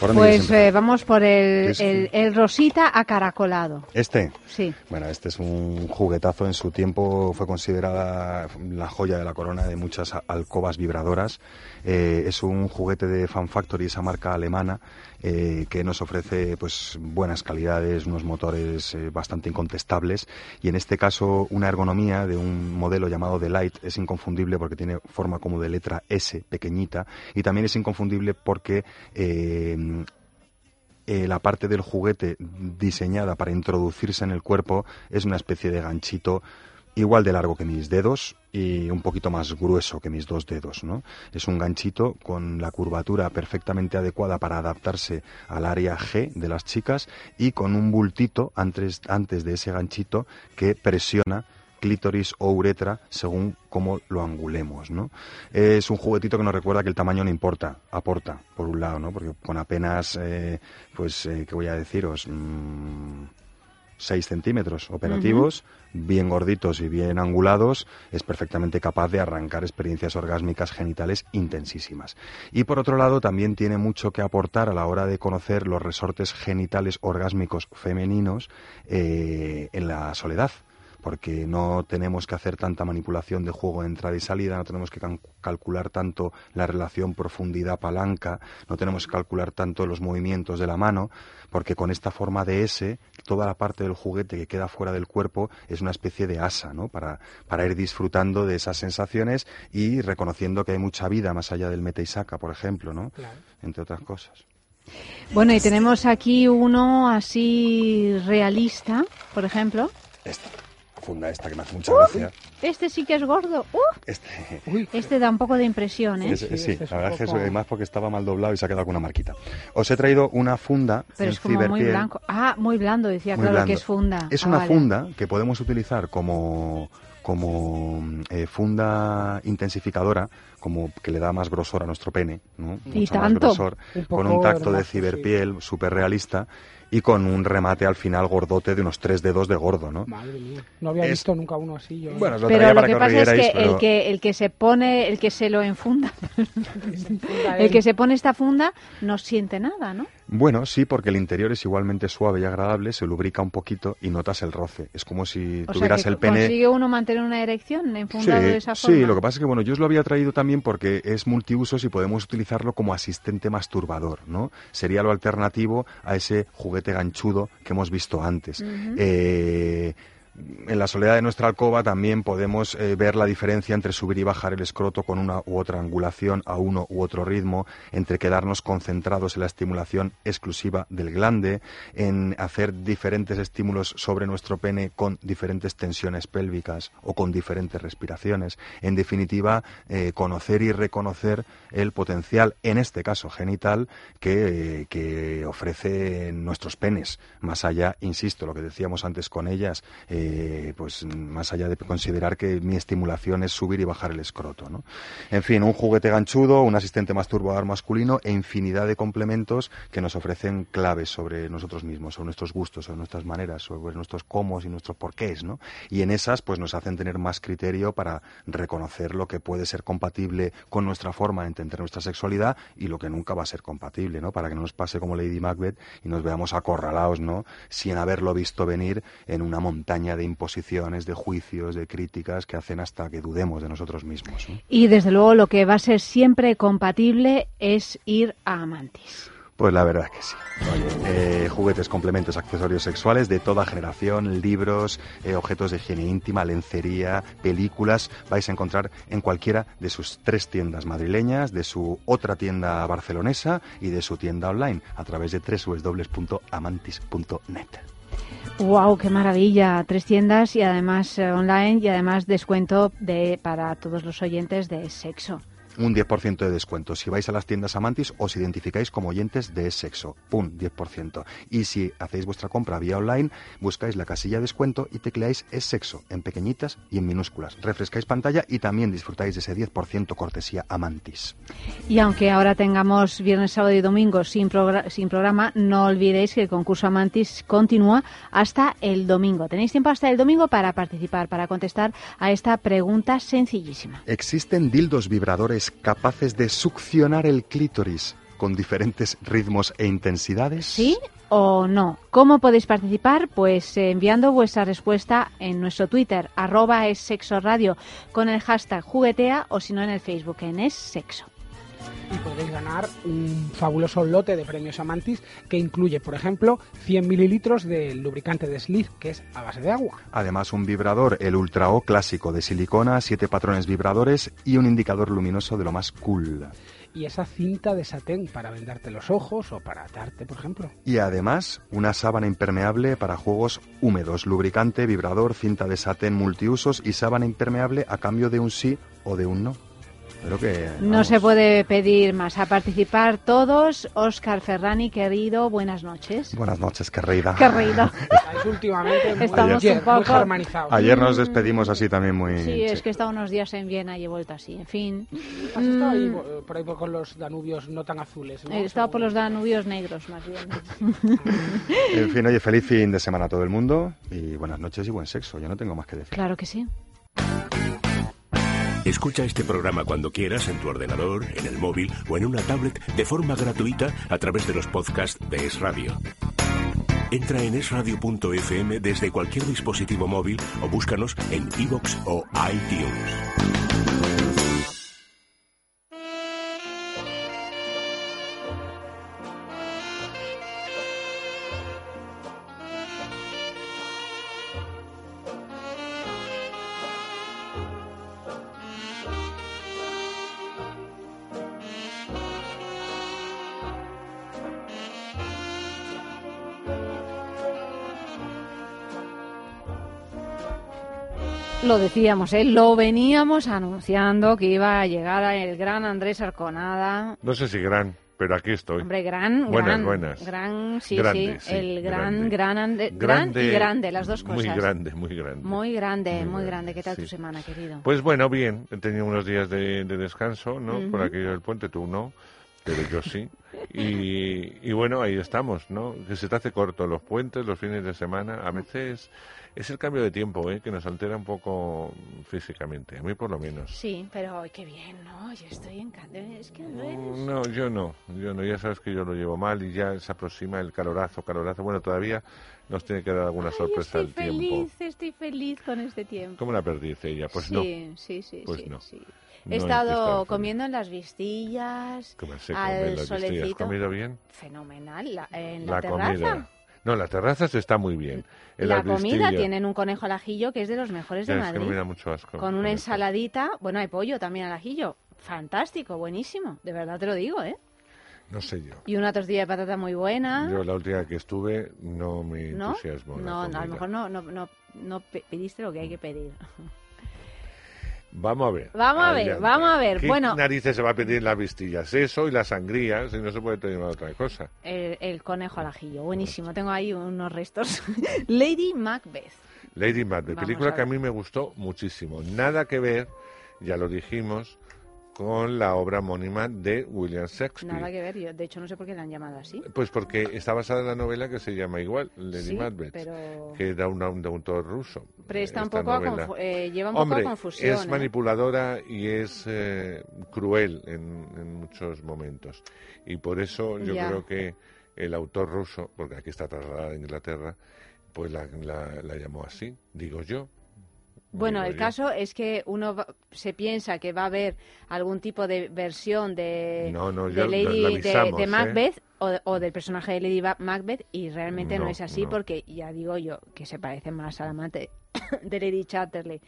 ¿Por dónde quieres Pues eh, vamos por el, el, el rosita acaracolado. Este. Sí. Bueno, este es un juguetazo. En su tiempo fue considerada la joya de la corona de muchas alcobas vibradoras. Eh, es un juguete de Fan Factory, esa marca alemana, eh, que nos ofrece pues buenas calidades, unos motores eh, bastante incontestables. Y en este caso una ergonomía de un modelo llamado Delight es inconfundible porque tiene forma como de letra S pequeñita. Y también es inconfundible porque eh, la parte del juguete diseñada para introducirse en el cuerpo es una especie de ganchito igual de largo que mis dedos y un poquito más grueso que mis dos dedos, ¿no? Es un ganchito con la curvatura perfectamente adecuada para adaptarse al área G de las chicas y con un bultito antes, antes de ese ganchito que presiona clítoris o uretra según cómo lo angulemos, ¿no? Es un juguetito que nos recuerda que el tamaño no importa, aporta, por un lado, ¿no? Porque con apenas, eh, pues, eh, ¿qué voy a deciros? Mm, 6 centímetros operativos, bien gorditos y bien angulados, es perfectamente capaz de arrancar experiencias orgásmicas genitales intensísimas. Y por otro lado, también tiene mucho que aportar a la hora de conocer los resortes genitales orgásmicos femeninos eh, en la soledad porque no tenemos que hacer tanta manipulación de juego de entrada y salida, no tenemos que calcular tanto la relación profundidad-palanca, no tenemos que calcular tanto los movimientos de la mano, porque con esta forma de S, toda la parte del juguete que queda fuera del cuerpo es una especie de asa, ¿no? Para, para ir disfrutando de esas sensaciones y reconociendo que hay mucha vida más allá del meta y saca, por ejemplo, ¿no? Claro. Entre otras cosas. Bueno, y tenemos aquí uno así realista, por ejemplo. Funda esta que me hace mucha gracia. Este sí que es gordo. ¡Uh! Este, Este da un poco de impresión, ¿eh? Es- sí, la verdad es que es más porque estaba mal doblado y se ha quedado con una marquita. Os he traído una funda Pero en es como muy blanco. Ah, muy blando, decía, Muy claro, blando. que es funda. Es Ah, una vale. funda que podemos utilizar como como eh, funda intensificadora, como que le da más grosor a nuestro pene, ¿no? Y Mucho más tanto. grosor, Un con un tacto de ciberpiel súper realista y con un remate al final gordote de unos tres dedos de gordo, ¿no? Madre mía. No había Es- visto nunca uno así. Yo. Bueno, lo Pero lo para que pasa es que, pero- el que el que se pone, el que se lo enfunda, [LAUGHS] el que se pone esta funda no siente nada, ¿no? Bueno, sí, porque el interior es igualmente suave y agradable, se lubrica un poquito y notas el roce. Es como si O tuvieras sea, que el pene... consigue uno mantener una erección enfundado de esa sí, forma. lo que pasa es que bueno, yo os lo había traído también porque es multiusos y podemos utilizarlo como asistente masturbador, ¿no? Sería lo alternativo a ese juguete ganchudo que hemos visto antes. Eh, en la soledad de nuestra alcoba también podemos eh, ver la diferencia entre subir y bajar el escroto con una u otra angulación a uno u otro ritmo, entre quedarnos concentrados en la estimulación exclusiva del glande, en hacer diferentes estímulos sobre nuestro pene con diferentes tensiones pélvicas o con diferentes respiraciones. En definitiva, eh, conocer y reconocer el potencial, en este caso genital, que, que ofrecen nuestros penes. Más allá, insisto, lo que decíamos antes con ellas, eh, pues más allá de considerar que mi estimulación es subir y bajar el escroto. ¿no? En fin, un juguete ganchudo, un asistente masturbador masculino e infinidad de complementos que nos ofrecen claves sobre nosotros mismos, sobre nuestros gustos, sobre nuestras maneras, sobre nuestros cómo y nuestros porqués. ¿no? Y en esas pues nos hacen tener más criterio para reconocer lo que puede ser compatible con nuestra forma de entender nuestra sexualidad y lo que nunca va a ser compatible, ¿no? Para que no nos pase como Lady Macbeth y nos veamos acorralados, ¿no? Sin haberlo visto venir en una montaña de imposiciones, de juicios, de críticas que hacen hasta que dudemos de nosotros mismos. Y desde luego lo que va a ser siempre compatible es ir a Amantis. Pues la verdad que sí. Oye, eh, juguetes, complementos, accesorios sexuales de toda generación, libros, eh, objetos de higiene íntima, lencería, películas, vais a encontrar en cualquiera de sus tres tiendas madrileñas, de su otra tienda barcelonesa y de su tienda online a través de www.amantis.net. ¡Wow! ¡Qué maravilla! Tres tiendas y además eh, online y además descuento de para todos los oyentes de sexo. Un 10% de descuento si vais a las tiendas Amantis os identificáis como oyentes de sexo. ¡Pum! 10%. Y si hacéis vuestra compra vía online, buscáis la casilla de descuento y tecleáis es sexo en pequeñitas y en minúsculas. Refrescáis pantalla y también disfrutáis de ese 10% cortesía Amantis. Y aunque ahora tengamos viernes, sábado y domingo sin, sin programa, no olvidéis que el concurso Amantis continúa hasta el domingo. Tenéis tiempo hasta el domingo para participar, para contestar a esta pregunta sencillísima. ¿Existen dildos vibradores capaces de succionar el clítoris con diferentes ritmos e intensidades? ¿Sí o no? ¿Cómo podéis participar? Pues eh, enviando vuestra respuesta en nuestro Twitter, arroba es sexo radio, con el hashtag juguetea o si no en el Facebook, en es sexo. Y podréis ganar un fabuloso lote de premios Amantis que incluye, por ejemplo, 100 mililitros del lubricante de Sleeve, que es a base de agua. Además, un vibrador, el Ultra O clásico de silicona, siete patrones vibradores y un indicador luminoso de lo más cool. Y esa cinta de satén para vendarte los ojos o para atarte, por ejemplo. Y además, una sábana impermeable para juegos húmedos, lubricante, vibrador, cinta de satén multiusos y sábana impermeable a cambio de un sí o de un no. Creo que... No se puede pedir más. A participar todos. Oscar Ferrani, querido, buenas noches. Buenas noches, reído. [LAUGHS] Estáis últimamente muy, Estamos ayer, un poco- muy germanizados. Ayer nos despedimos así también muy... Sí, es que he estado unos días en Viena y he vuelto así. En fin. Has estado ahí, Mm, por ahí por- con los Danubios no tan azules, ¿no? He estado por los Danubios negros, más bien. [LAUGHS] En fin, oye, feliz fin de semana a todo el mundo y buenas noches y buen sexo. Yo no tengo más que decir. Claro que sí. Escucha este programa cuando quieras en tu ordenador, en el móvil o en una tablet de forma gratuita a través de los podcasts de Es Radio. Entra en esradio.fm desde cualquier dispositivo móvil o búscanos en iVoox o iTunes. Lo decíamos, ¿eh? lo veníamos anunciando que iba a llegar el gran Andrés Arconada. No sé si gran, pero aquí estoy. Hombre, gran, buenas, gran, buenas. gran, sí, Grande, sí, sí, el gran, grande. gran, Ande- gran y grande, las dos cosas. Muy grande, muy grande. Muy grande, muy, Muy grande. ¿Qué tal sí. tu semana, querido? Pues bueno, bien, he tenido unos días de, de descanso, ¿no? Por Ujú. aquello del puente, tú no, pero yo sí. Y, y bueno, ahí estamos, ¿no? Que se te hace corto los puentes, los fines de semana. A veces es el cambio de tiempo, ¿eh? Que nos altera un poco físicamente, a mí por lo menos. Sí, pero ay, qué bien, ¿no? Yo estoy encantada. Es que Andrés... No, yo no, yo no, ya sabes que yo lo llevo mal y ya se aproxima el calorazo, calorazo. Bueno, todavía nos tiene que dar alguna sorpresa estoy el tiempo. feliz, estoy feliz con este tiempo. ¿Cómo la perdiz ella? Pues sí, no. sí, sí, Pues sí, no. sí. No He estado comiendo en las vistillas, ¿Cómo se al solecito. ¿Comido bien? Fenomenal, la- en la, La, terraza. comida. No, la terraza se está muy bien. En La las comida tienen un conejo al ajillo que es de los mejores de es que Madrid. me da mucho asco. con una ensaladita, bueno, hay pollo también al ajillo. Fantástico, buenísimo, de verdad te lo digo, ¿eh? No sé yo. Y una tortilla de patata muy buena. Yo la última que estuve no me ¿No? entusiasmó. la No, a lo mejor no, no, no, no pe- pediste lo que hay que pedir. [LAUGHS] Vamos a ver. Vamos a ver, vamos a ver. ¿Qué Bueno. narices se va a pedir en las vistillas? Eso y la sangría, si no se puede tomar otra cosa. El, el conejo al ajillo, buenísimo. Tengo ahí unos restos. [LAUGHS] Lady Macbeth. Lady Macbeth, Vamos película que a mí me gustó muchísimo. Nada que ver, ya lo dijimos, con la obra homónima de William Shakespeare. Nada que ver, yo de hecho no sé por qué la han llamado así. Pues porque está basada en la novela que se llama igual, Lady Sí, Macbeth, pero- que da un, un autor ruso. Presta un poco a novela. confu- eh, lleva un poco Hombre, a confusión. es ¿eh? manipuladora y es eh, cruel en, en muchos momentos. Y por eso yo Ya. creo que el autor ruso, porque aquí está trasladada a Inglaterra, pues la, la- la llamó así, digo yo. Bueno, el caso es que uno va- se piensa que va a haber algún tipo de versión de, No, no, de ya Lady la de- ¿eh? Macbeth o, o del personaje de Lady Macbeth y realmente no, No, es así porque ya digo yo que se parece más al amante [COUGHS] de Lady Chatterley.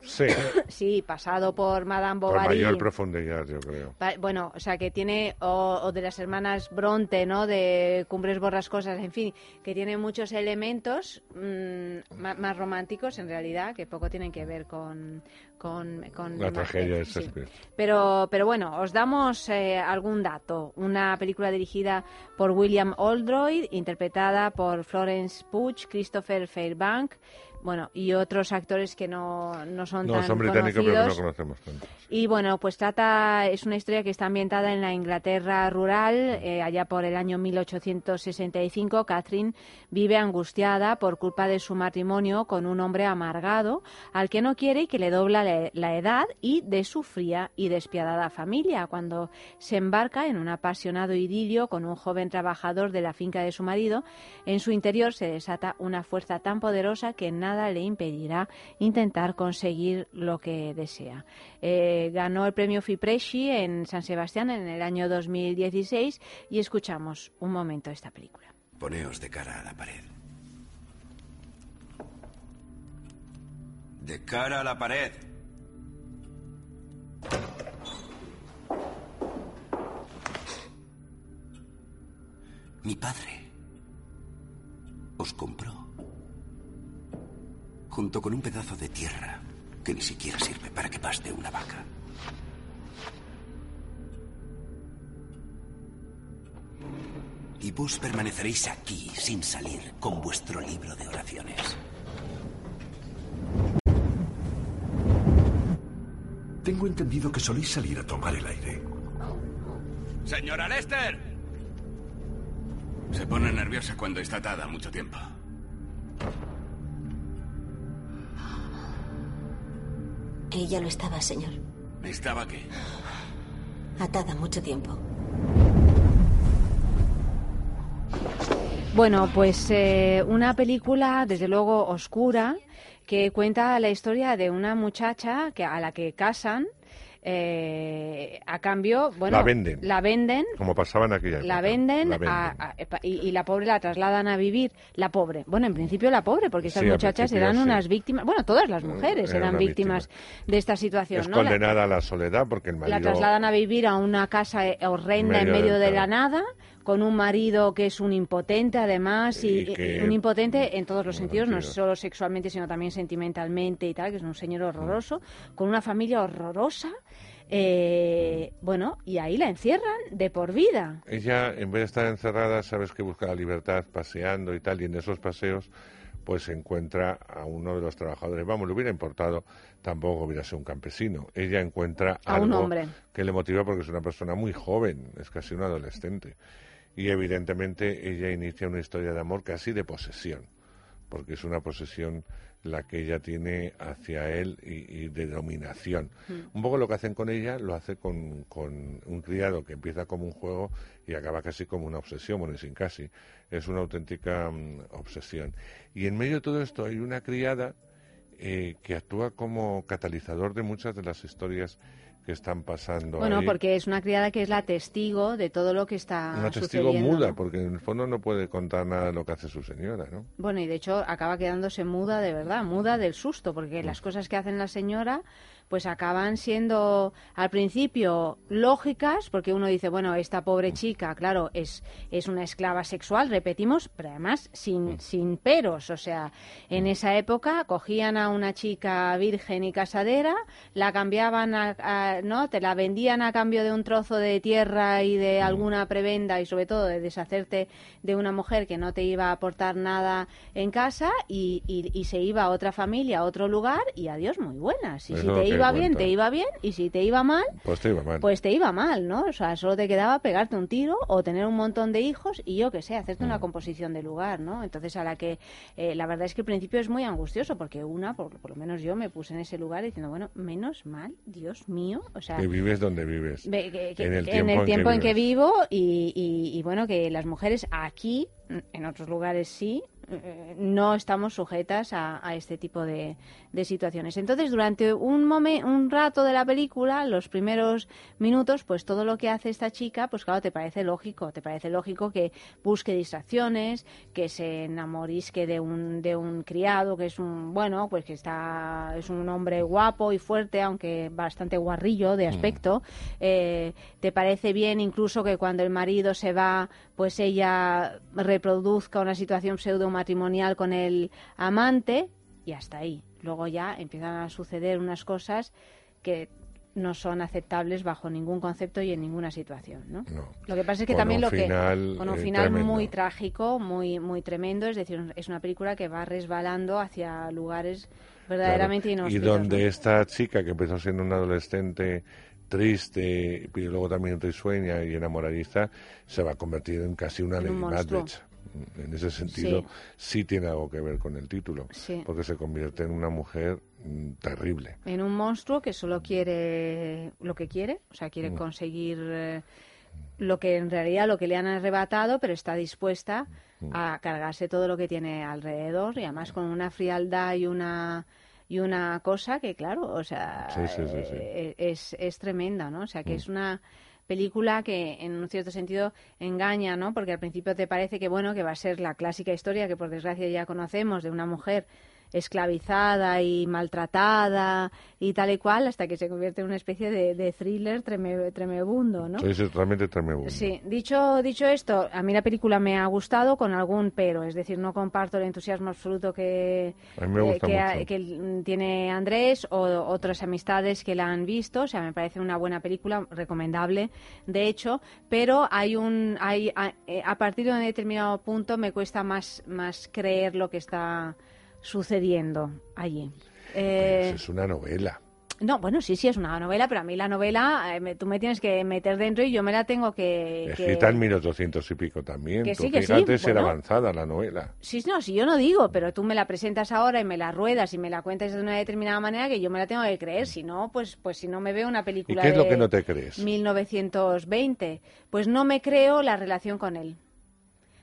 Sí, [COUGHS] sí, pasado por Madame Bovary. mayor profundidad, yo creo. Pa- Bueno, o sea, que tiene, o, o de las hermanas Bronte, ¿no? De Cumbres Borrascosas, en fin, que tiene muchos elementos mm, más, románticos, en realidad, que poco tienen que ver con... con, con La tragedia de sí. Shakespeare. Pero, pero bueno, os damos eh, algún dato. Una película dirigida por William Oldroyd, interpretada por Florence Pugh, Christopher Fairbank, bueno, y otros actores que no, no son No, tan son británicos, pero que no conocemos tanto. Y bueno, pues trata, es una historia que está ambientada en la Inglaterra rural, eh, allá por el año 1865. Catherine vive angustiada por culpa de su matrimonio con un hombre amargado, al que no quiere y que le dobla la, la edad, y de su fría y despiadada familia, cuando se embarca en un apasionado idilio con un joven trabajador de la finca de su marido. En su interior se desata una fuerza tan poderosa que nada le impedirá intentar conseguir lo que desea. Eh, ganó el premio Fipresci en San Sebastián en el año 2016 y escuchamos un momento esta película. Poneos de cara a la pared. De cara a la pared. Mi padre os compró junto con un pedazo de tierra que ni siquiera sirve para que paste una vaca. Y vos permaneceréis aquí sin salir con vuestro libro de oraciones. Tengo entendido que soléis salir a tomar el aire. Señora Lester. Se pone nerviosa cuando está atada mucho tiempo. Ella lo estaba, señor. ¿Estaba qué? Atada mucho tiempo. Bueno, pues eh, una película, desde luego, oscura, que cuenta la historia de una muchacha que, a la que casan. Eh, a cambio, bueno, La venden. la venden Como pasaba en aquella época. la venden, La venden. a- y, y la pobre la trasladan a vivir. La pobre, bueno, en principio la pobre, porque estas Sí, muchachas eran sí. unas víctimas, bueno, todas las mujeres Era eran víctimas de esta situación. Es ¿no? La- condenada a la soledad porque el marido... la trasladan a vivir a una casa eh, horrenda en Medio medio de la nada, con un marido que es un impotente además, y, Y que- y un impotente en todos los sentidos, no solo sexualmente, sino también sentimentalmente y tal, que es un señor horroroso, con una familia horrorosa. eh, bueno, y ahí la encierran de por vida. Ella, en vez de estar encerrada, sabes que busca la libertad paseando y tal, y en esos paseos pues encuentra a uno de los trabajadores. Vamos, le hubiera importado, tampoco hubiera sido un campesino. Ella encuentra A un hombre. que le motiva porque es una persona muy joven, es casi un adolescente. Y evidentemente ella inicia una historia de amor casi de posesión, porque es una posesión la que ella tiene hacia él y, y de dominación. Un poco lo que hacen con ella lo hace con, con un criado que empieza como un juego y acaba casi como una obsesión, bueno, y sin casi. Es una auténtica mm, obsesión. Y en medio de todo esto hay una criada eh, que actúa como catalizador de muchas de las historias que están pasando. Bueno, ahí. porque es una criada que es la testigo de todo lo que está Una testigo muda, ¿no? porque en el fondo no puede contar nada de lo que hace su señora, ¿no? Bueno, y de hecho acaba quedándose muda de verdad, muda del susto, porque las cosas que hacen la señora pues acaban siendo al principio lógicas, porque uno dice, bueno, esta pobre chica, claro, es, es una esclava sexual, repetimos, pero además sin, sin peros, o sea, en esa época cogían a una chica virgen y casadera, la cambiaban, a, a- ¿no? Te la vendían a cambio de un trozo de tierra y de alguna prebenda y sobre todo de deshacerte de una mujer que no te iba a aportar nada en casa y, y- y se iba a otra familia, a otro lugar y adiós, muy buenas. Y Es si te iba bien, te iba bien y si te iba mal, Pues te iba mal. pues te iba mal, ¿no? O sea, solo te quedaba pegarte un tiro o tener un montón de hijos y yo qué sé, hacerte Mm. una composición de lugar, ¿no? Entonces, a la que eh, la verdad es que al principio es muy angustioso porque una, por, por lo menos yo me puse en ese lugar diciendo, bueno, menos mal, Dios mío, o sea... que vives donde vives. Ve- que- que- en el tiempo, tiempo en que vivo y, y- y, bueno, que las mujeres aquí, en otros lugares sí, no estamos sujetas a, a este tipo de, de situaciones. Entonces, durante un, momen- un rato de la película, los primeros minutos, pues todo lo que hace esta chica, pues claro, te parece lógico, te parece lógico que busque distracciones, que se enamorisque de un, de un criado, que es un, bueno, pues que está, es un hombre guapo y fuerte, aunque bastante guarrillo de aspecto. Eh, te parece bien incluso que cuando el marido se va, pues ella reproduzca una situación pseudo matrimonial con el amante y hasta ahí. Luego ya empiezan a suceder unas cosas que no son aceptables bajo ningún concepto y en ninguna situación, ¿no? Lo que pasa es que Con también un lo que final, con un eh, final tremendo. muy trágico, muy muy tremendo, es decir, es una película que va resbalando hacia lugares verdaderamente Claro. Y donde ¿no? esta chica que empezó siendo una adolescente triste y luego también risueña y enamoradiza, se va a convertir en casi una En Lady un. Macbeth. En ese sentido, sí. tiene algo que ver con el título, Sí. porque se convierte en una mujer mm, terrible. en un monstruo que solo quiere lo que quiere, o sea, quiere Mm. conseguir eh, lo que en realidad lo que le han arrebatado, pero está dispuesta Mm. a cargarse todo lo que tiene alrededor y además con una frialdad y una y una cosa que claro, o sea, Sí, sí, sí, sí. eh, es, es tremenda, ¿no? O sea, que es una película que en un cierto sentido engaña, ¿no? Porque al principio te parece que bueno, que va a ser la clásica historia que por desgracia ya conocemos de una mujer esclavizada y maltratada y tal y cual hasta que se convierte en una especie de, de thriller treme- tremebundo, ¿no? Sí, es realmente tremendo. Sí, dicho, dicho esto, a mí la película me ha gustado con algún pero, es decir, no comparto el entusiasmo absoluto que, que, tiene Andrés o otras amistades que la han visto, o sea, me parece una buena película, recomendable, de hecho, pero hay un, hay, a, eh, a partir de un determinado punto me cuesta más, más creer lo que está sucediendo allí. Eh, Es una novela. no, bueno, sí, sí, es una novela, pero a mí la novela, eh, me- tú me tienes que meter dentro y yo me la tengo que... que- Escrita en 1800 y pico también. Que Tú sí, que sí, fíjate si era bueno. avanzada la novela. Sí, no, si yo no digo, pero tú me la presentas ahora y me la ruedas y me la cuentas de una determinada manera que yo me la tengo que creer, si no, pues, pues si no me veo una ¿Y película qué es lo que no te crees? 1920, pues no me creo la relación con él.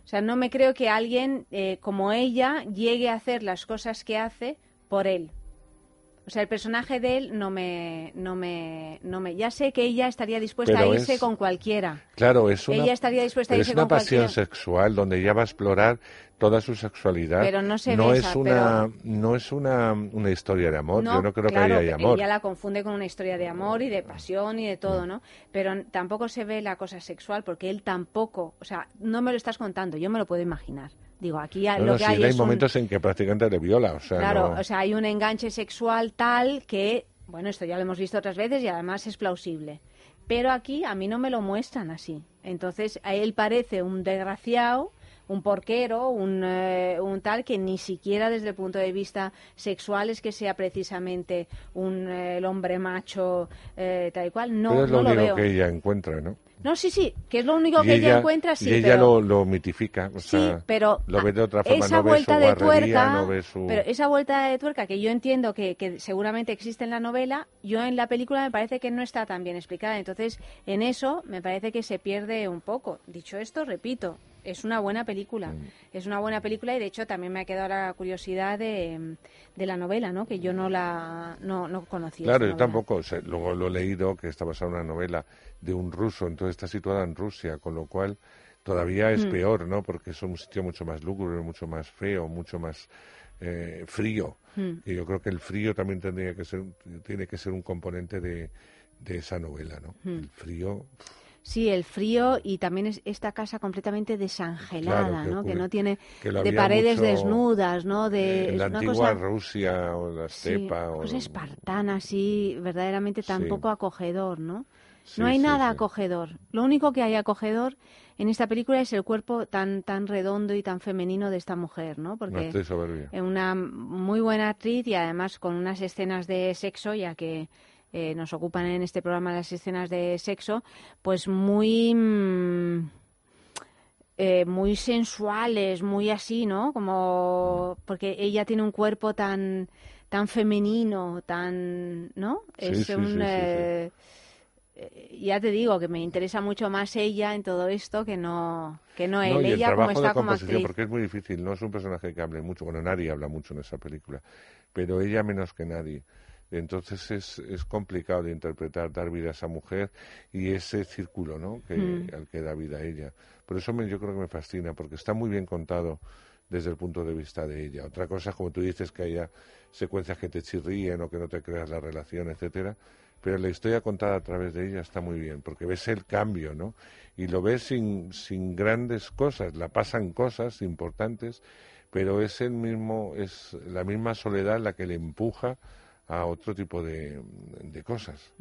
O sea, no me creo que alguien eh, como ella llegue a hacer las cosas que hace por él. O sea, el personaje de él no me, no me, no me. Ya sé que ella estaría dispuesta Pero a irse es- con cualquiera. Claro, es una, Ella estaría dispuesta a irse es una con pasión cualquiera. sexual donde ella va a explorar toda su sexualidad. Pero no se es besa, una, no es una, una historia de amor. Yo no creo claro, que haya amor. Ella la confunde con una historia de amor y de pasión y de todo, ¿no? Pero tampoco se ve la cosa sexual porque él tampoco, o sea, no me lo estás contando, yo me lo puedo imaginar. Digo, aquí No, lo no, que sí, hay hay es un- momentos en que prácticamente le viola. O sea, Claro, no- o sea, hay un enganche sexual tal que, bueno, esto ya lo hemos visto otras veces y además es plausible. Pero aquí a mí no me lo muestran así. Entonces, a él parece un desgraciado, un porquero, un, eh, un tal que ni siquiera desde el punto de vista sexual es que sea precisamente un eh, el hombre macho eh, tal y cual. No, pero es lo no lo único veo. que ella encuentra, ¿no? No, sí, sí, que es lo único y que ella, encuentra, sí, y ella pero... lo, lo mitifica. O Sí, sea, pero lo ve de otra forma. esa no ve vuelta su de tuerca, no ve su... pero esa vuelta de tuerca que yo entiendo que, que seguramente existe en la novela, yo en la película me parece que no está tan bien explicada. Entonces, en eso me parece que se pierde un poco. Dicho esto, repito, es una buena película. Mm. Es una buena película y de hecho también me ha quedado la curiosidad de, de la novela, ¿no? Que yo no la no, no conocía. Claro, yo tampoco. o sea, luego lo he leído que está basada en una novela de un ruso, entonces está situada en Rusia, con lo cual todavía es Mm. peor, ¿no? Porque es un sitio mucho más lúgubre, mucho más feo, mucho más eh, frío. Mm. Y yo creo que el frío también tendría que ser, tiene que ser un componente de, de esa novela, ¿no? Mm. El frío. Sí, el frío y también es esta casa completamente desangelada, Claro, que ¿no? Que no tiene que de paredes desnudas, ¿no? De en la una antigua cosa Rusia o la sí, estepa. o cosa espartana así, verdaderamente tan Sí. poco acogedor, ¿no? Sí, no hay sí, nada sí. acogedor. Lo único que hay acogedor en esta película es el cuerpo tan tan redondo y tan femenino de esta mujer, ¿no? Porque es una muy buena actriz y además con unas escenas de sexo, ya que eh, nos ocupan en este programa las escenas de sexo, pues muy mm, eh, muy sensuales, muy así, ¿no? Como porque ella tiene un cuerpo tan tan femenino, tan, ¿no? Sí, es sí, un sí, eh, ya te digo que me interesa mucho más ella en todo esto que no que no él. No, y el ella como de está como composición, actriz. porque es muy difícil, no es un personaje que hable mucho, bueno, nadie habla mucho en esa película, pero ella menos que nadie. Entonces es, es complicado de interpretar, dar vida a esa mujer y ese círculo ¿no? que, Mm. al que da vida a ella. Por eso me, yo creo que me fascina, porque está muy bien contado desde el punto de vista de ella. Otra cosa es, como tú dices, que haya secuencias que te chirríen o que no te creas la relación, etcétera, pero la historia contada a través de ella está muy bien, porque ves el cambio, ¿no? Y lo ves sin, sin grandes cosas, la pasan cosas importantes, pero es el mismo, es la misma soledad la que le empuja a otro tipo de, cosas.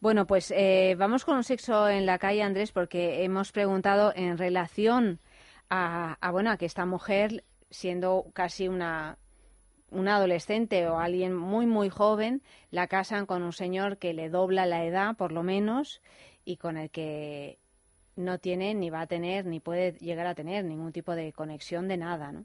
Bueno, pues eh, vamos con un sexo en la calle, Andrés, porque hemos preguntado en relación a, a, bueno, a que esta mujer, siendo casi una, una adolescente o alguien muy, muy joven, la casan con un señor que le dobla la edad, por lo menos, y con el que no tiene ni va a tener ni puede llegar a tener ningún tipo de conexión de nada, ¿no?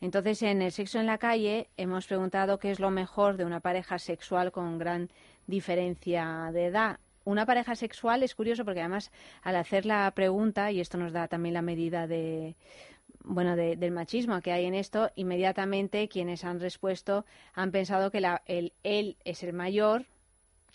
Entonces, en el sexo en la calle hemos preguntado qué es lo mejor de una pareja sexual con gran diferencia de edad. Una pareja sexual es curioso porque además al hacer la pregunta, y esto nos da también la medida de bueno de- del machismo que hay en esto, inmediatamente quienes han respuesto han pensado que la- el, él es el mayor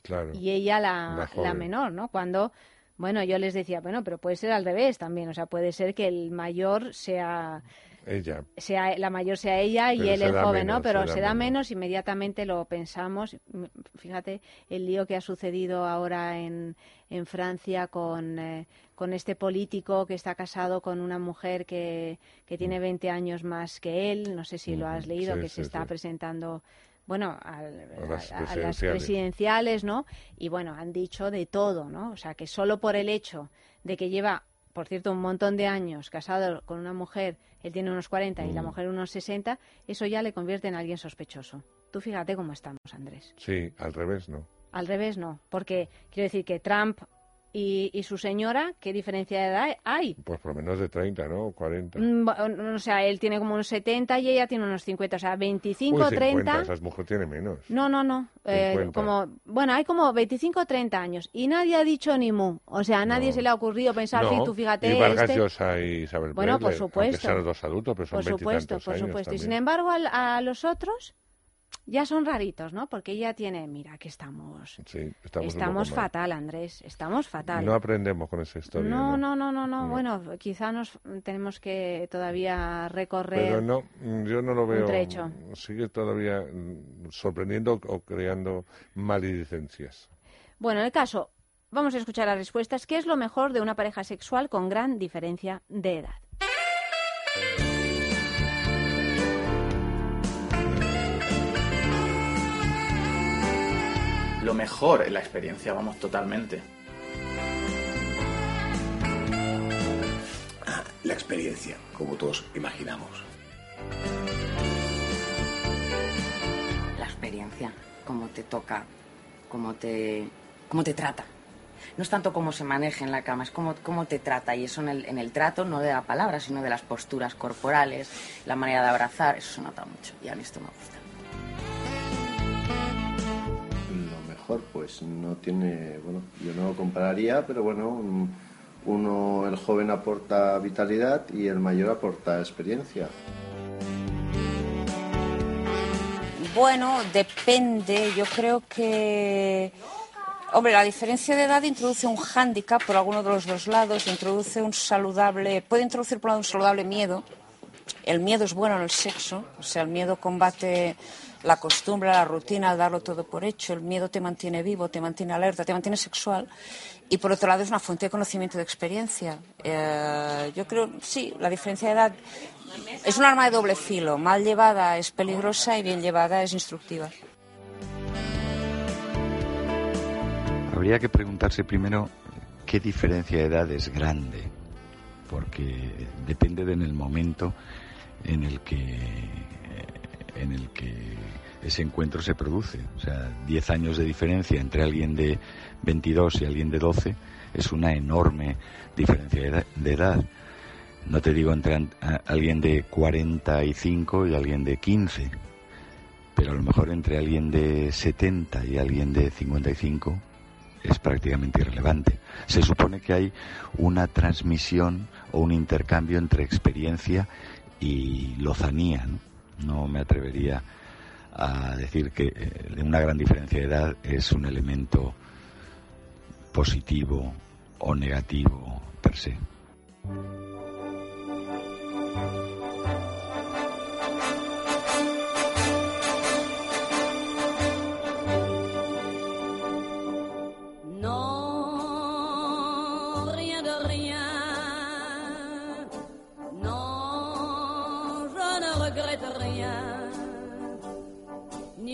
Claro. y ella La la, menor, ¿no? Cuando, bueno, yo les decía, bueno, pero puede ser al revés también, o sea, puede ser que el mayor sea, Ella. sea la mayor sea ella y Pero él el joven, ¿no? Pero se da se da menos. menos, inmediatamente lo pensamos. M- Fíjate el lío que ha sucedido ahora en, en Francia con, eh, con este político que está casado con una mujer que, que tiene 20 años más que él, no sé si lo has leído, sí, que sí, se está sí. presentando bueno, al- A las a- a las presidenciales. presidenciales, ¿no? Y bueno, han dicho de todo, ¿no? O sea, que solo por el hecho de que lleva, por cierto, un montón de años casado con una mujer, él tiene unos 40 y la Mm. mujer unos 60, eso ya le convierte en alguien sospechoso. Tú fíjate cómo estamos, Andrés. Sí, al revés, ¿no? Al revés, no, porque quiero decir que Trump y, y su señora, ¿qué diferencia de edad hay? Pues por lo menos de 30, ¿no? 40. Mm, bu- O sea, él tiene como unos 70 y ella tiene unos 50, o sea, 25 Uy, o 50, 30. esas mujeres tienen menos. No, no, no. eh, 50. como, bueno, hay como 25 o 30 años y nadie ha dicho ni mu. O sea, a nadie se le ha ocurrido pensar, No, sí, tú fíjate, y Vargas este... Llosa y Isabel Bueno, por Presley, supuesto. Sean los dos adultos, pero son Por supuesto, por años supuesto. Y sin embargo, al- a, los otros ya son raritos, ¿no? Porque ella tiene, mira, que estamos... Sí, estamos, mal. fatal, Andrés, estamos fatal. No aprendemos con esa historia. no, ¿no? no, no, no, no. No. Bueno, quizá nos tenemos que todavía recorrer. Pero no, mm, yo no lo un veo. trecho. Sigue todavía mm, sorprendiendo o creando maledicencias. Bueno, en el caso, vamos a escuchar las respuestas. ¿Qué es lo mejor de una pareja sexual con gran diferencia de edad? Lo mejor en la experiencia, vamos, totalmente. La experiencia, como todos imaginamos. La experiencia, cómo te toca, cómo te, cómo te trata. No es tanto cómo se maneja en la cama, es cómo, cómo te trata. Y eso en el, en el trato, no de la palabra, sino de las posturas corporales, la manera de abrazar, eso se nota mucho. Y a mí esto me gusta. Pues no tiene, bueno, yo no lo compararía, pero bueno, un- uno, el joven aporta vitalidad y el mayor aporta experiencia. Bueno, depende. Yo creo que. Hombre, la diferencia de edad introduce un hándicap por alguno de los dos lados, introduce un saludable. Puede introducir por un lado un saludable miedo. El miedo es bueno en el sexo, o sea, el miedo combate la costumbre, la rutina, darlo todo por hecho. El miedo te mantiene vivo, te mantiene alerta, te mantiene sexual. Y por otro lado es una fuente de conocimiento de experiencia. Eh, yo creo, sí, la diferencia de edad es un arma de doble filo. Mal llevada es peligrosa y bien llevada es instructiva. Habría que preguntarse primero qué diferencia de edad es grande, porque depende de en el momento en el que en el que ese encuentro se produce. O sea, 10 años de diferencia entre alguien de 22 y alguien de 12 es una enorme diferencia de edad-. No te digo entre alguien de 45 y alguien de 15, pero a lo mejor entre alguien de 70 y alguien de 55 es prácticamente irrelevante. Se supone que hay una transmisión o un intercambio entre experiencia y lozanía. No, No me atrevería a decir que eh, una gran diferencia de edad es un elemento positivo o negativo per se.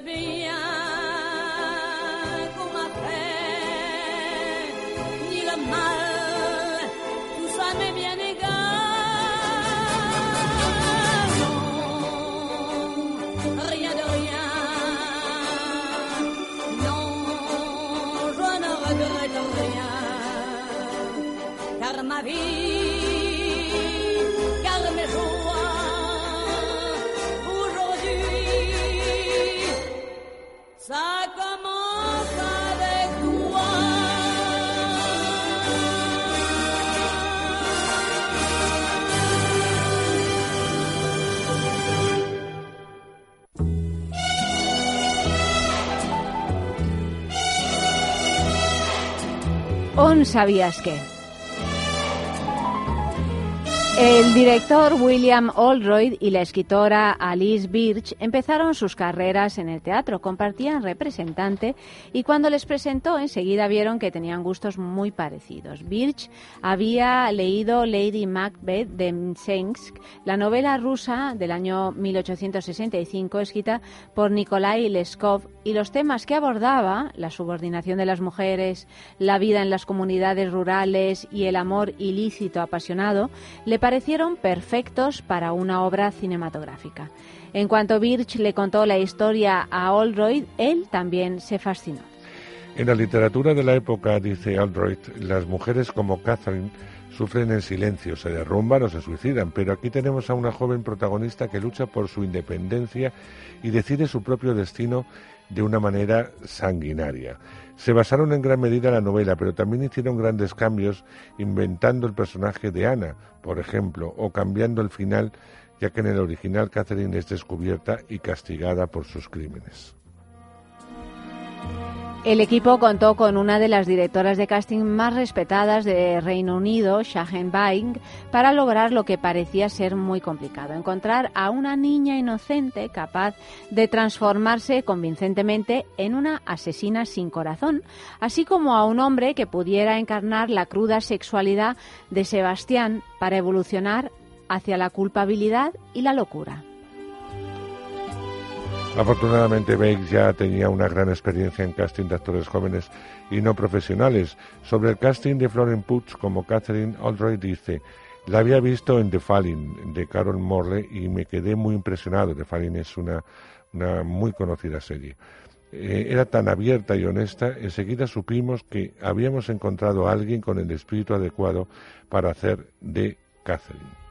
Ni ¿On sabías qué? El director William Oldroyd y la escritora Alice Birch empezaron sus carreras en el teatro, compartían representante y cuando les presentó enseguida vieron que tenían gustos muy parecidos. Birch había leído Lady Macbeth de Msensk, la novela rusa del año 1865 escrita por Nikolai Leskov y los temas que abordaba, la subordinación de las mujeres, la vida en las comunidades rurales y el amor ilícito apasionado, le parecieron perfectos para una obra cinematográfica. En cuanto Birch le contó la historia a Oldroyd, él también se fascinó. En la literatura de la época, dice Aldroyd, las mujeres como Catherine sufren en silencio, se derrumban o se suicidan, pero aquí tenemos a una joven protagonista que lucha por su independencia y decide su propio destino de una manera sanguinaria. Se basaron en gran medida en la novela, pero también hicieron grandes cambios inventando el personaje de Ana, por ejemplo, o cambiando el final, ya que en el original Catherine es descubierta y castigada por sus crímenes. El equipo contó con una de las directoras de casting más respetadas de Reino Unido, Shahen Baing, para lograr lo que parecía ser muy complicado, encontrar a una niña inocente capaz de transformarse convincentemente en una asesina sin corazón, así como a un hombre que pudiera encarnar la cruda sexualidad de Sebastián para evolucionar hacia la culpabilidad y la locura. Afortunadamente, Bakes ya tenía una gran experiencia en casting de actores jóvenes y no profesionales. Sobre el casting de Florence Pugh como Catherine Aldroyd dice, la había visto en The Falling de Carol Morley y me quedé muy impresionado. The Falling es una, una muy conocida serie. Eh, era tan abierta y honesta, enseguida supimos que habíamos encontrado a alguien con el espíritu adecuado para hacer de Catherine.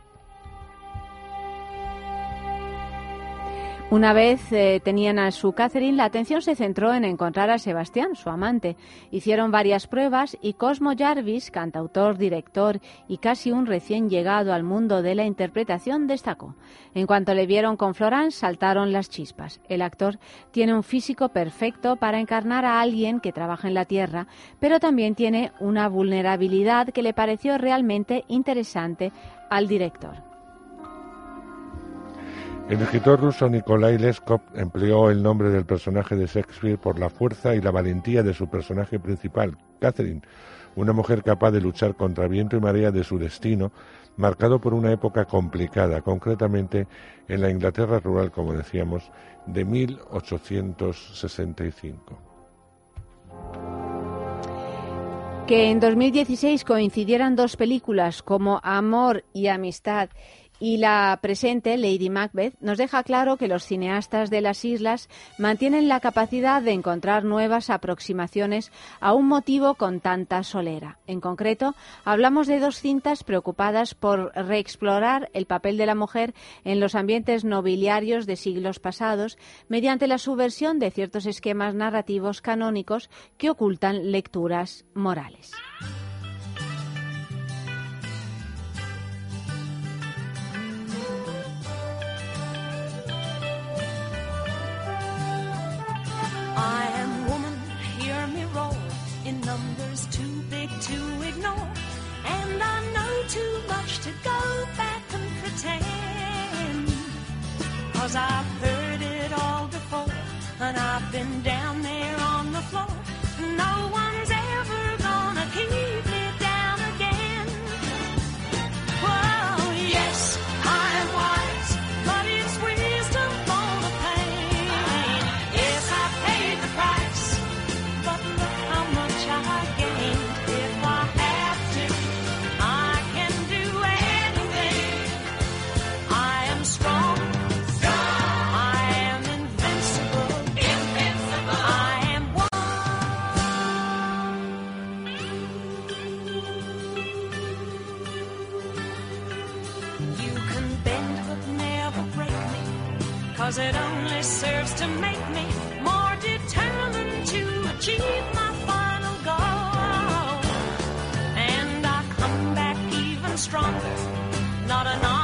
Una vez eh, tenían a su Catherine, la atención se centró en encontrar a Sebastián, su amante. Hicieron varias pruebas y Cosmo Jarvis, cantautor, director y casi un recién llegado al mundo de la interpretación, destacó. En cuanto le vieron con Florence, saltaron las chispas. El actor tiene un físico perfecto para encarnar a alguien que trabaja en la tierra, pero también tiene una vulnerabilidad que le pareció realmente interesante al director. El escritor ruso Nikolai Leskov empleó el nombre del personaje de Shakespeare por la fuerza y la valentía de su personaje principal, Catherine, una mujer capaz de luchar contra viento y marea de su destino, marcado por una época complicada, concretamente en la Inglaterra rural, como decíamos, de 1865. Que en 2016 coincidieran dos películas como Amor y Amistad y la presente, Lady Macbeth, nos deja claro que los cineastas de las islas mantienen la capacidad de encontrar nuevas aproximaciones a un motivo con tanta solera. En concreto, hablamos de dos cintas preocupadas por reexplorar el papel de la mujer en los ambientes nobiliarios de siglos pasados mediante la subversión de ciertos esquemas narrativos canónicos que ocultan lecturas morales. Cause I've heard it all before, and I've been down stronger, not enough.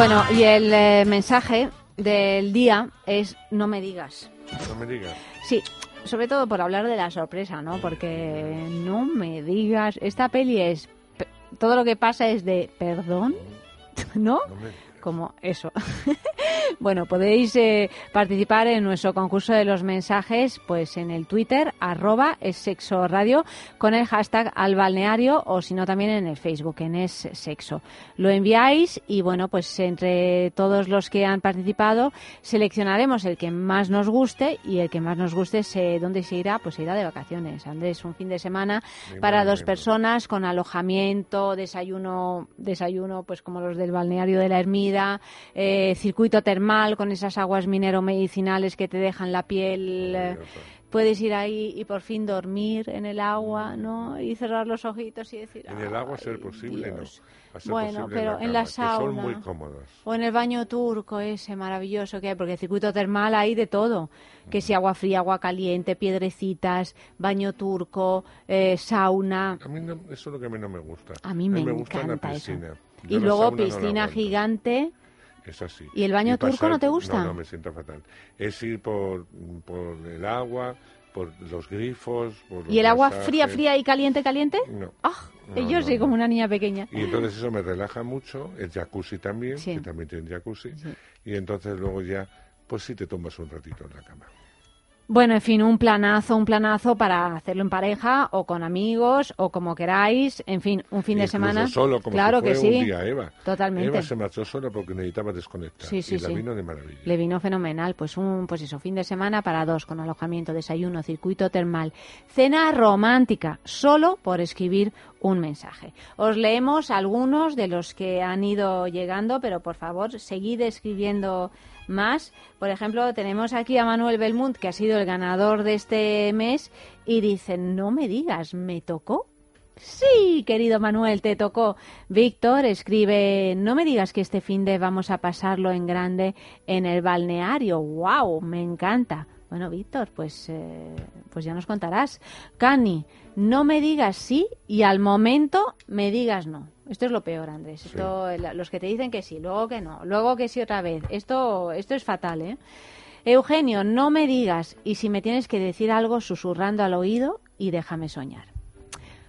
Bueno, y el eh, mensaje del día es no me digas. No me digas. Sí, sobre todo por hablar de la sorpresa, ¿no? Porque no me digas, esta peli es todo lo que pasa es de perdón, [LAUGHS] ¿no? Como eso. [LAUGHS] bueno, podéis eh, participar en nuestro concurso de los mensajes, pues en el Twitter, arroba es sexo radio, con el hashtag al balneario, o si no también en el Facebook, en es sexo. Lo enviáis y bueno, pues entre todos los que han participado seleccionaremos el que más nos guste y el que más nos guste se, dónde se irá, pues se irá de vacaciones. Andrés, un fin de semana para dos personas con alojamiento, desayuno, desayuno pues como los del balneario de la Eh, circuito termal con esas aguas minero-medicinales que te dejan la piel. eh, Puedes ir ahí y por fin dormir en el agua, ¿no? Y cerrar los ojitos y decir, En el agua, ser posible, Dios. no. Ser Bueno, posible pero en la que sauna. son muy cómodos. O en el baño turco ese maravilloso que hay, porque el circuito termal hay de todo. Que si agua fría, agua caliente, piedrecitas, baño turco, eh, sauna. A mí no- eso es lo que a mí no me gusta. A mí me gusta la encanta eso. Yo Y luego no piscina gigante. Es así. ¿Y el baño turco no te gusta? No, no, me siento fatal. Es ir por, por el agua, por los grifos, por los ¿Y el agua masajes. fría, fría y caliente, caliente? No. No, yo no, soy como una niña pequeña. Y entonces eso me relaja mucho, el jacuzzi también, Sí. que también tiene jacuzzi, y entonces luego ya, pues sí te tomas un ratito en la cama. Bueno, en fin, un planazo, un planazo para hacerlo en pareja o con amigos o como queráis. En fin, un fin de semana. solo, como claro que sí. un día Eva. Totalmente. Eva se marchó sola porque necesitaba desconectar. Sí, sí, y la sí. vino de maravilla. Le vino fenomenal, pues un, pues eso, fin de semana para dos, con alojamiento, desayuno, circuito termal, cena romántica, solo por escribir un mensaje. Os leemos algunos de los que han ido llegando, pero por favor, seguid escribiendo más. Por ejemplo, tenemos aquí a Manuel Belmont, que ha sido el ganador de este mes, y dice, no me digas, ¿me tocó? Sí, querido Manuel, te tocó. Víctor escribe, no me digas que este fin de vamos a pasarlo en grande en el balneario. ¡Wow! Me encanta. Bueno, Víctor, pues, eh, pues ya nos contarás. Cani, no me digas sí y al momento me digas no. Esto es lo peor, Andrés. Esto, la- los que te dicen que sí, luego que no, luego que sí otra vez. Esto, esto es fatal, ¿eh? Eugenio, no me digas y si me tienes que decir algo susurrando al oído y déjame soñar.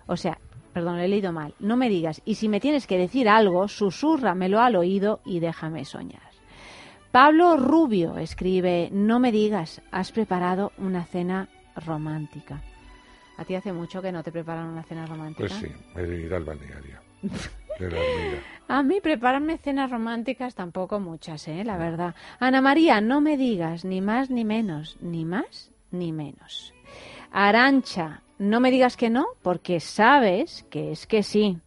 O sea, perdón, lo he leído mal. No me digas. Y si me tienes que decir algo, susúrramelo al oído y déjame soñar. Pablo Rubio escribe, no me digas, has preparado una cena romántica. ¿A ti hace mucho que no te preparan una cena romántica? Pues sí, he de ir al balneario. [LAUGHS] A mí prepararme cenas románticas tampoco muchas, ¿eh? La verdad. Ana María, no me digas ni más ni menos, ni más ni menos. Arancha, no me digas que no, porque sabes que es que sí.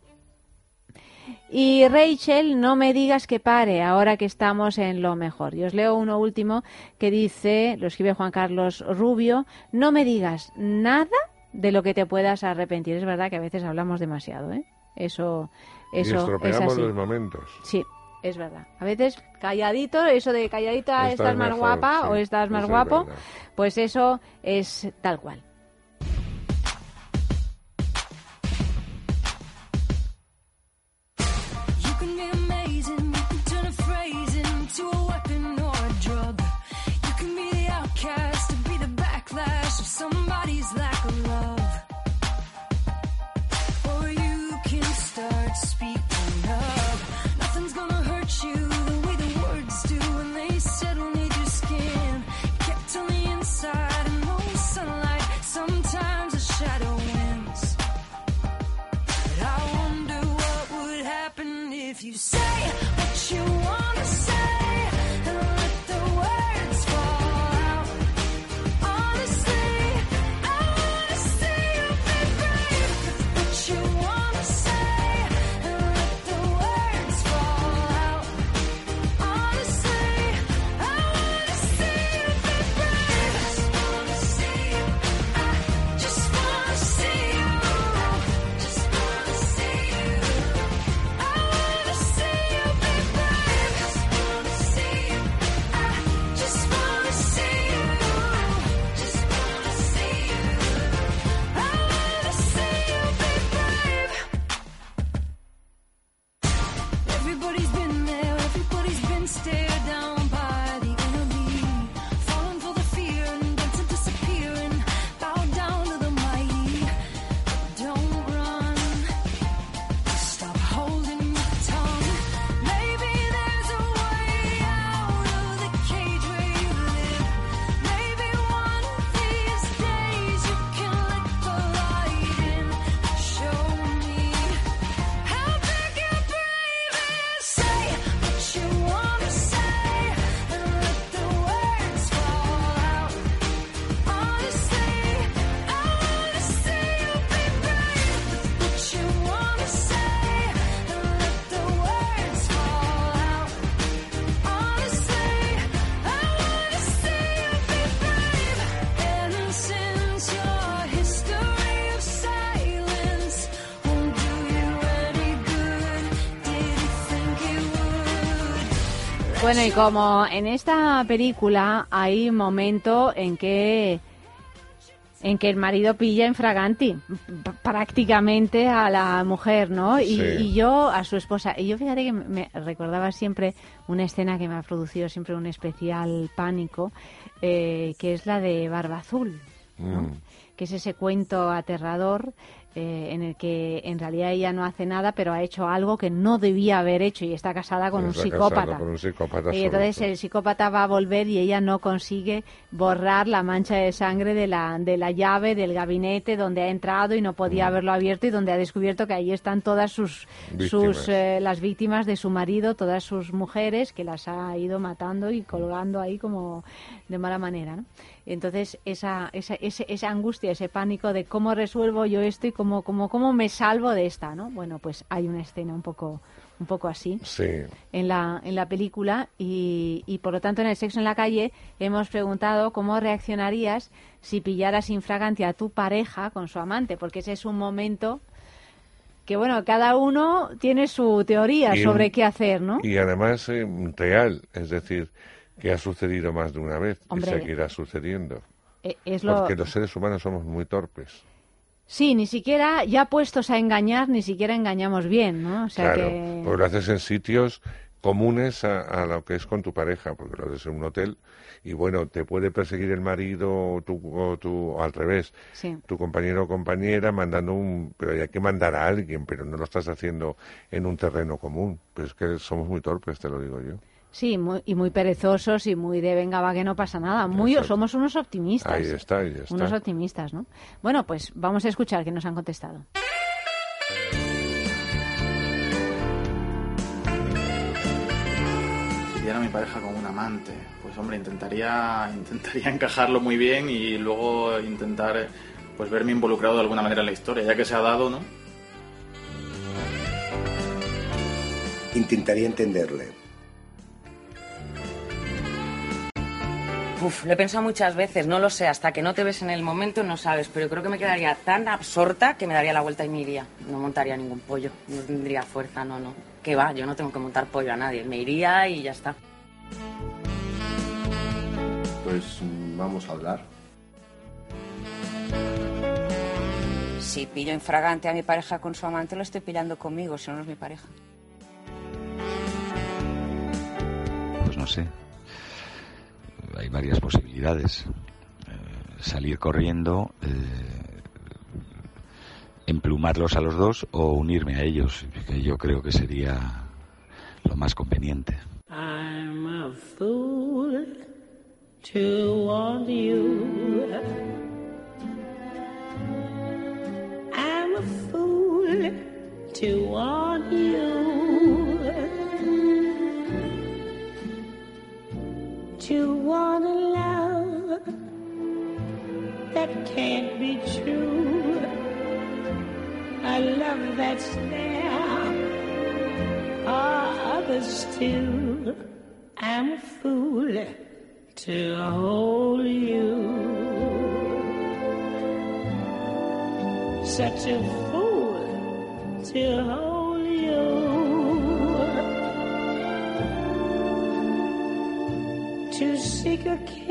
Y Rachel, no me digas que pare ahora que estamos en lo mejor. Y os leo uno último que dice, lo escribe Juan Carlos Rubio, no me digas nada de lo que te puedas arrepentir. Es verdad que a veces hablamos demasiado, ¿eh? Eso, y eso es estropeamos así. los momentos. Sí, es verdad. A veces calladito, eso de calladita Estás estás, más mejor, guapa sí, o estás más es guapo, verdad. pues eso es tal cual. Somebody's lack of love. Or you can start speaking up. Nothing's gonna hurt you the way the words do when they settle near your skin. Kept on the inside and no sunlight. Sometimes a shadow wins. But I wonder what would happen if you say Bueno, y como en esta película hay un momento en que en que el marido pilla en fraganti prácticamente a la mujer, ¿no? Y, Sí. y yo a su esposa. Y yo fíjate que me recordaba siempre una escena que me ha producido siempre un especial pánico, eh, que es la de Barba Azul, ¿no? Mm. que es ese cuento aterrador eh, en el que en realidad ella no hace nada, pero ha hecho algo que no debía haber hecho y está casada con un psicópata. casado con un psicópata Y entonces el psicópata va a volver y ella no consigue borrar la mancha de sangre de la, de la llave del gabinete donde ha entrado y no Mm. podía haberlo abierto y donde ha descubierto que ahí están todas sus, Víctimas. sus eh, las víctimas de su marido, todas sus mujeres que las ha ido matando y colgando ahí como de mala manera, ¿no? Entonces esa, esa, ese- esa angustia, ese pánico de cómo resuelvo yo esto y cómo, cómo, cómo me salvo de esta, ¿no? Bueno, pues hay una escena un poco, un poco así Sí. en la, en la película y, y por lo tanto en el sexo en la calle hemos preguntado cómo reaccionarías si pillaras infragante a tu pareja con su amante, porque ese es un momento que bueno, cada uno tiene su teoría Y sobre qué hacer, ¿no? Y además eh, real, es decir, que ha sucedido más de una vez Hombre. y seguirá sucediendo. Eh, Es lo... Porque los seres humanos somos muy torpes. Sí, ni siquiera, ya puestos a engañar, ni siquiera engañamos bien, ¿no? O sea claro, que... porque lo haces en sitios comunes a, a lo que es con tu pareja, porque lo haces en un hotel y bueno, te puede perseguir el marido o tu, o tu- o al revés, Sí. tu compañero o compañera mandando un... Pero hay que mandar a alguien, pero no lo estás haciendo en un terreno común. Pero es que somos muy torpes, te lo digo yo. Sí, muy- y muy perezosos y muy de venga, va, que no pasa nada. Muy, somos unos optimistas. Ahí está, ahí está. Unos optimistas, ¿no? Bueno, pues vamos a escuchar que nos han contestado. Si pillara a mi pareja con un amante, pues hombre, intentaría, [LAUGHS] intentaría encajarlo muy bien y luego intentar pues verme involucrado de alguna manera en la historia, ya que se ha dado, ¿no? Intentaría entenderle. Uf, lo he pensado muchas veces, no lo sé, hasta que no te ves en el momento no sabes, pero creo que me quedaría tan absorta que me daría la vuelta y me iría. No montaría ningún pollo, no tendría fuerza, no, no. Que va, yo no tengo que montar pollo a nadie, me iría y ya está. Pues vamos a hablar. Si pillo infragante a mi pareja con su amante, lo estoy pillando conmigo, si no, no es mi pareja. Pues no sé. Hay varias posibilidades. Eh, salir corriendo, eh, emplumarlos a los dos o unirme a ellos, que yo creo que sería lo más conveniente. True. A love that's there are others too. I'm a fool to hold you. Such a fool to hold you. To seek a kiss,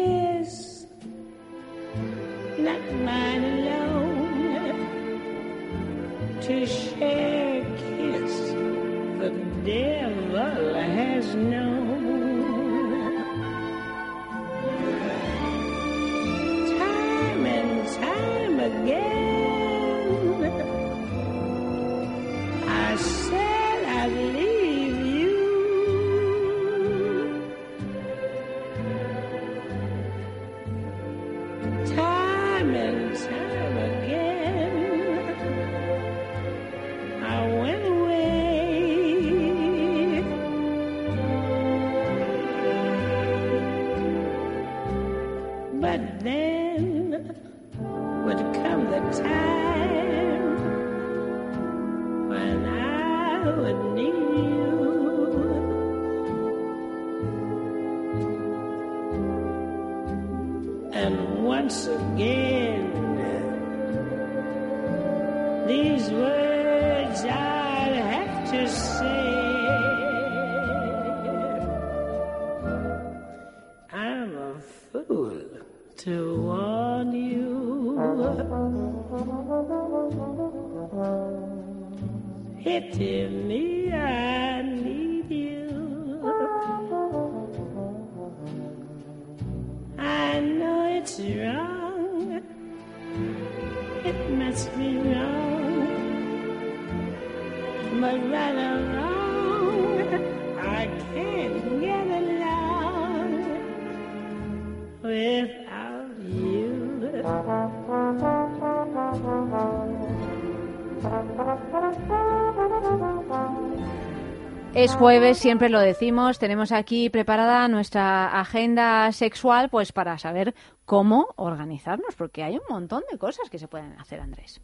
Es jueves, siempre lo decimos, tenemos aquí preparada nuestra agenda sexual pues para saber cómo organizarnos, porque hay un montón de cosas que se pueden hacer, Andrés.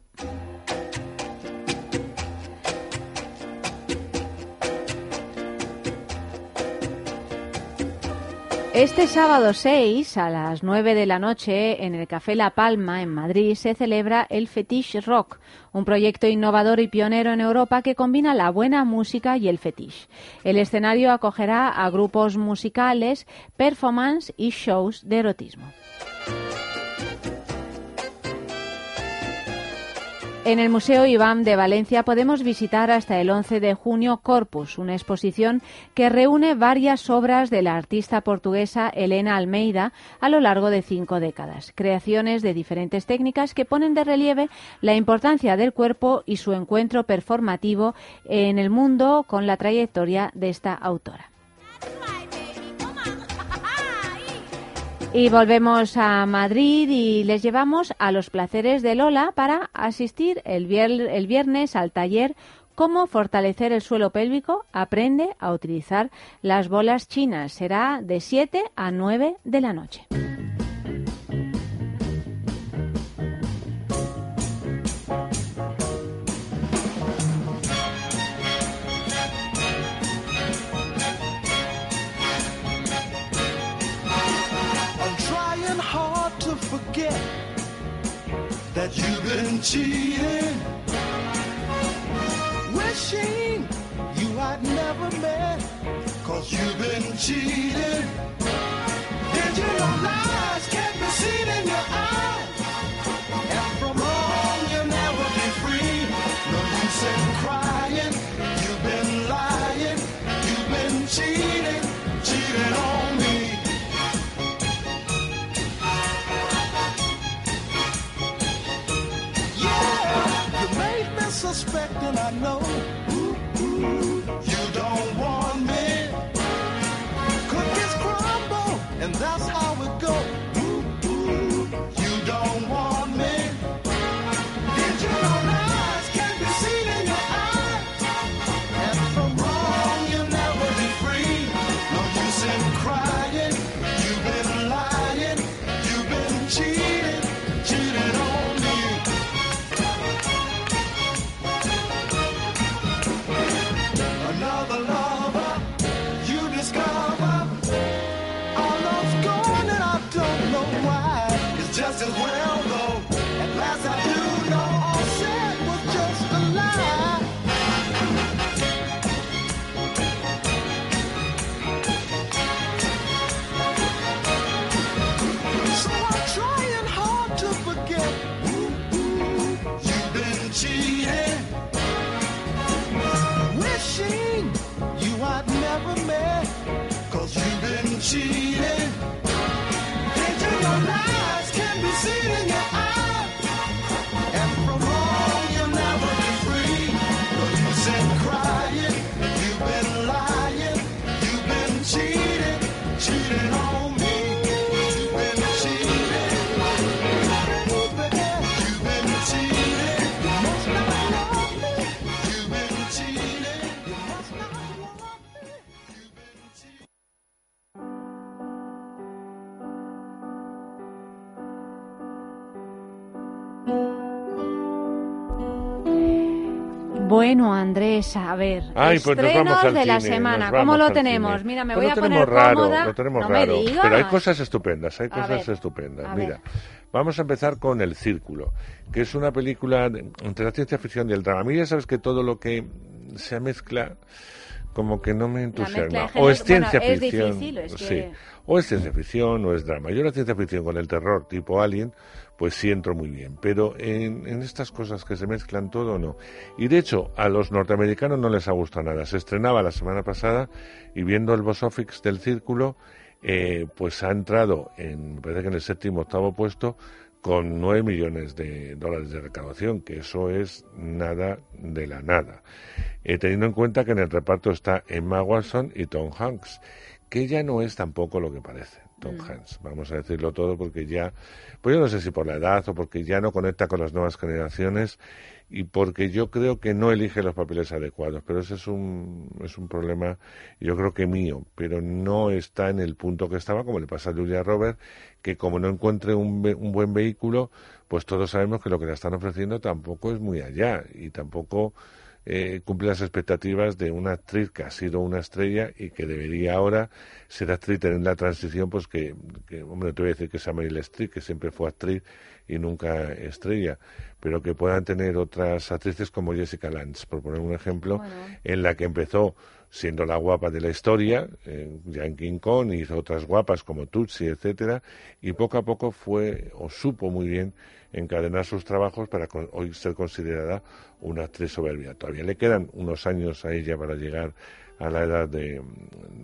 Este sábado 6 a las 9 de la noche en el Café La Palma en Madrid se celebra el Fetish Rock, un proyecto innovador y pionero en Europa que combina la buena música y el fetish. El escenario acogerá a grupos musicales, performance y shows de erotismo. En el Museo IBAM de Valencia podemos visitar hasta el 11 de junio Corpus, una exposición que reúne varias obras de la artista portuguesa Elena Almeida a lo largo de cinco décadas. Creaciones de diferentes técnicas que ponen de relieve la importancia del cuerpo y su encuentro performativo en el mundo con la trayectoria de esta autora. Y volvemos a Madrid y les llevamos a los placeres de Lola para asistir el, vier- el viernes al taller Cómo fortalecer el suelo pélvico. Aprende a utilizar las bolas chinas. Será de 7 a 9 de la noche. You've been cheating. Wishing you had never met, cause you've been cheating. Did you know lies I know. Bueno, Andrés, a ver, Ay, pues nos vamos al de la cine, semana, ¿cómo lo tenemos? cine. Mira, me Pues voy lo a tenemos poner raro, cómoda. Lo tenemos no me raro, digas. pero hay cosas estupendas, hay cosas ver, estupendas. Mira, vamos a empezar con El Círculo, que es una película entre la ciencia ficción y el drama. A mí ya sabes que todo lo que se mezcla como que no me entusiasma. género- O es ciencia bueno, es ficción, difícil, es que- sí. O es ciencia ficción o es drama. Yo la ciencia ficción con el terror tipo Alien, pues sí entro muy bien. Pero en, estas cosas que se mezclan todo, no. Y de hecho, a los norteamericanos no les ha gustado nada. Se estrenaba la semana pasada y viendo el box office del Círculo, eh, pues ha entrado en, me parece que en el séptimo octavo puesto con 9 millones de dólares de recaudación, que eso es nada de la nada. Eh, teniendo en cuenta que en el reparto está Emma Watson y Tom Hanks, que ya no es tampoco lo que parece. Tom Hanks, vamos a decirlo todo porque ya, pues yo no sé si por la edad o porque ya no conecta con las nuevas generaciones y porque yo creo que no elige los papeles adecuados, pero ese es un, es un problema yo creo que mío, pero no está en el punto que estaba, como le pasa a Julia Roberts, que como no encuentre un, un buen vehículo, pues todos sabemos que lo que le están ofreciendo tampoco es muy allá y tampoco eh, cumple las expectativas de una actriz que ha sido una estrella y que debería ahora ser actriz, tener la transición, pues que, que, hombre, no te voy a decir que sea Meryl Streep, que siempre fue actriz y nunca estrella, pero que puedan tener otras actrices como Jessica Lange, por poner un ejemplo, en la que empezó siendo la guapa de la historia, eh, ya en King Kong hizo otras guapas como Tutsi, etcétera, y poco a poco fue o supo muy bien encadenar sus trabajos para con- hoy ser considerada una actriz soberbia. Todavía le quedan unos años a ella para llegar a la edad de,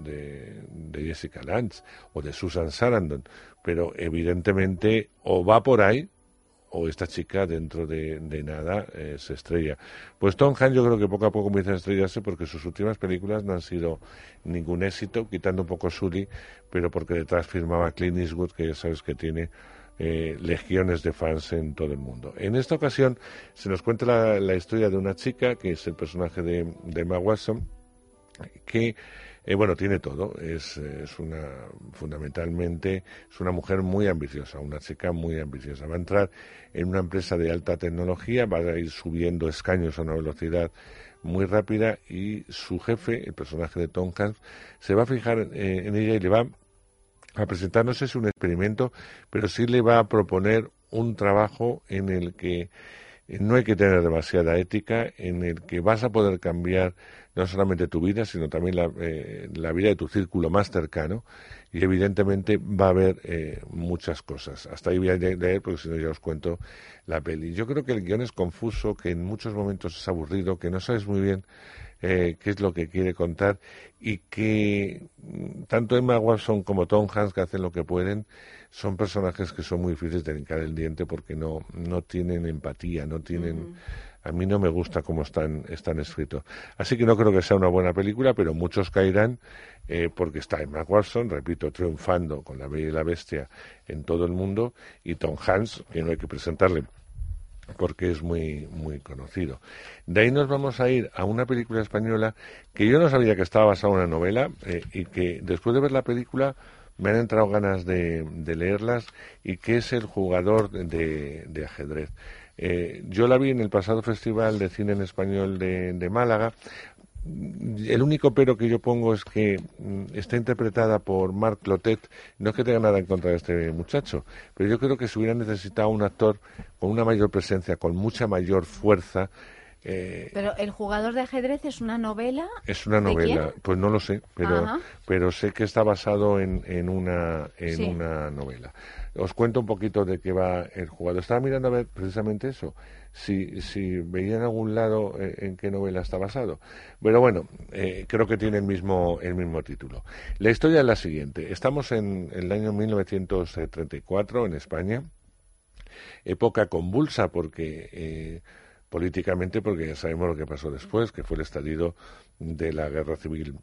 de, Jessica Lange o de Susan Sarandon, pero evidentemente o va por ahí o esta chica dentro de, de nada eh, se estrella. Pues Tom Hanks yo creo que poco a poco comienza a estrellarse porque sus últimas películas no han sido ningún éxito, quitando un poco Sully, pero porque detrás firmaba Clint Eastwood, que ya sabes que tiene eh, legiones de fans en todo el mundo. En esta ocasión se nos cuenta la, historia de una chica, que es el personaje de, de Emma Watson, que eh, bueno tiene todo es, es una fundamentalmente es una mujer muy ambiciosa una chica muy ambiciosa va a entrar en una empresa de alta tecnología va a ir subiendo escaños a una velocidad muy rápida y su jefe el personaje de Tom Hanks se va a fijar eh, en ella y le va a presentar, no sé si un experimento, pero sí le va a proponer un trabajo en el que eh, no hay que tener demasiada ética, en el que vas a poder cambiar no solamente tu vida, sino también la, eh, la vida de tu círculo más cercano. Y evidentemente va a haber eh, muchas cosas. Hasta ahí voy a leer, porque si no ya os cuento la peli. Yo creo que el guion es confuso, que en muchos momentos es aburrido, que no sabes muy bien eh, qué es lo que quiere contar y que mm, tanto Emma Watson como Tom Hanks, que hacen lo que pueden, son personajes que son muy difíciles de hincar el diente porque no, no tienen empatía, no tienen... A mí no me gusta cómo están, están escritos. Así que no creo que sea una buena película, pero muchos caerán eh, porque está Emma Watson, repito, triunfando con La Bella y la Bestia en todo el mundo, y Tom Hanks, que no hay que presentarle porque es muy muy conocido. De ahí nos vamos a ir a una película española que yo no sabía que estaba basada en una novela eh, y que después de ver la película me han entrado ganas de, de leerlas y que es El jugador de, de ajedrez. Eh, yo la vi en el pasado Festival de Cine en Español de, de Málaga. El único pero que yo pongo es que mm, está interpretada por Marc Clotet. No es que tenga nada en contra de este muchacho, pero yo creo que se hubiera necesitado un actor con una mayor presencia, con mucha mayor fuerza. eh, Pero el jugador de ajedrez es una novela. es una ¿De novela, pues no lo sé, pero, Ajá. pero sé que está basado en, en, una, en Sí. una novela. Os cuento un poquito de qué va el jugador. Estaba mirando a ver precisamente eso, si, si veía en algún lado eh, en qué novela está basado. Pero bueno, eh, creo que tiene el mismo, el mismo título. La historia es la siguiente. Estamos en el año 1934 en España época convulsa porque eh, políticamente porque ya sabemos lo que pasó después que fue el estallido de la guerra civil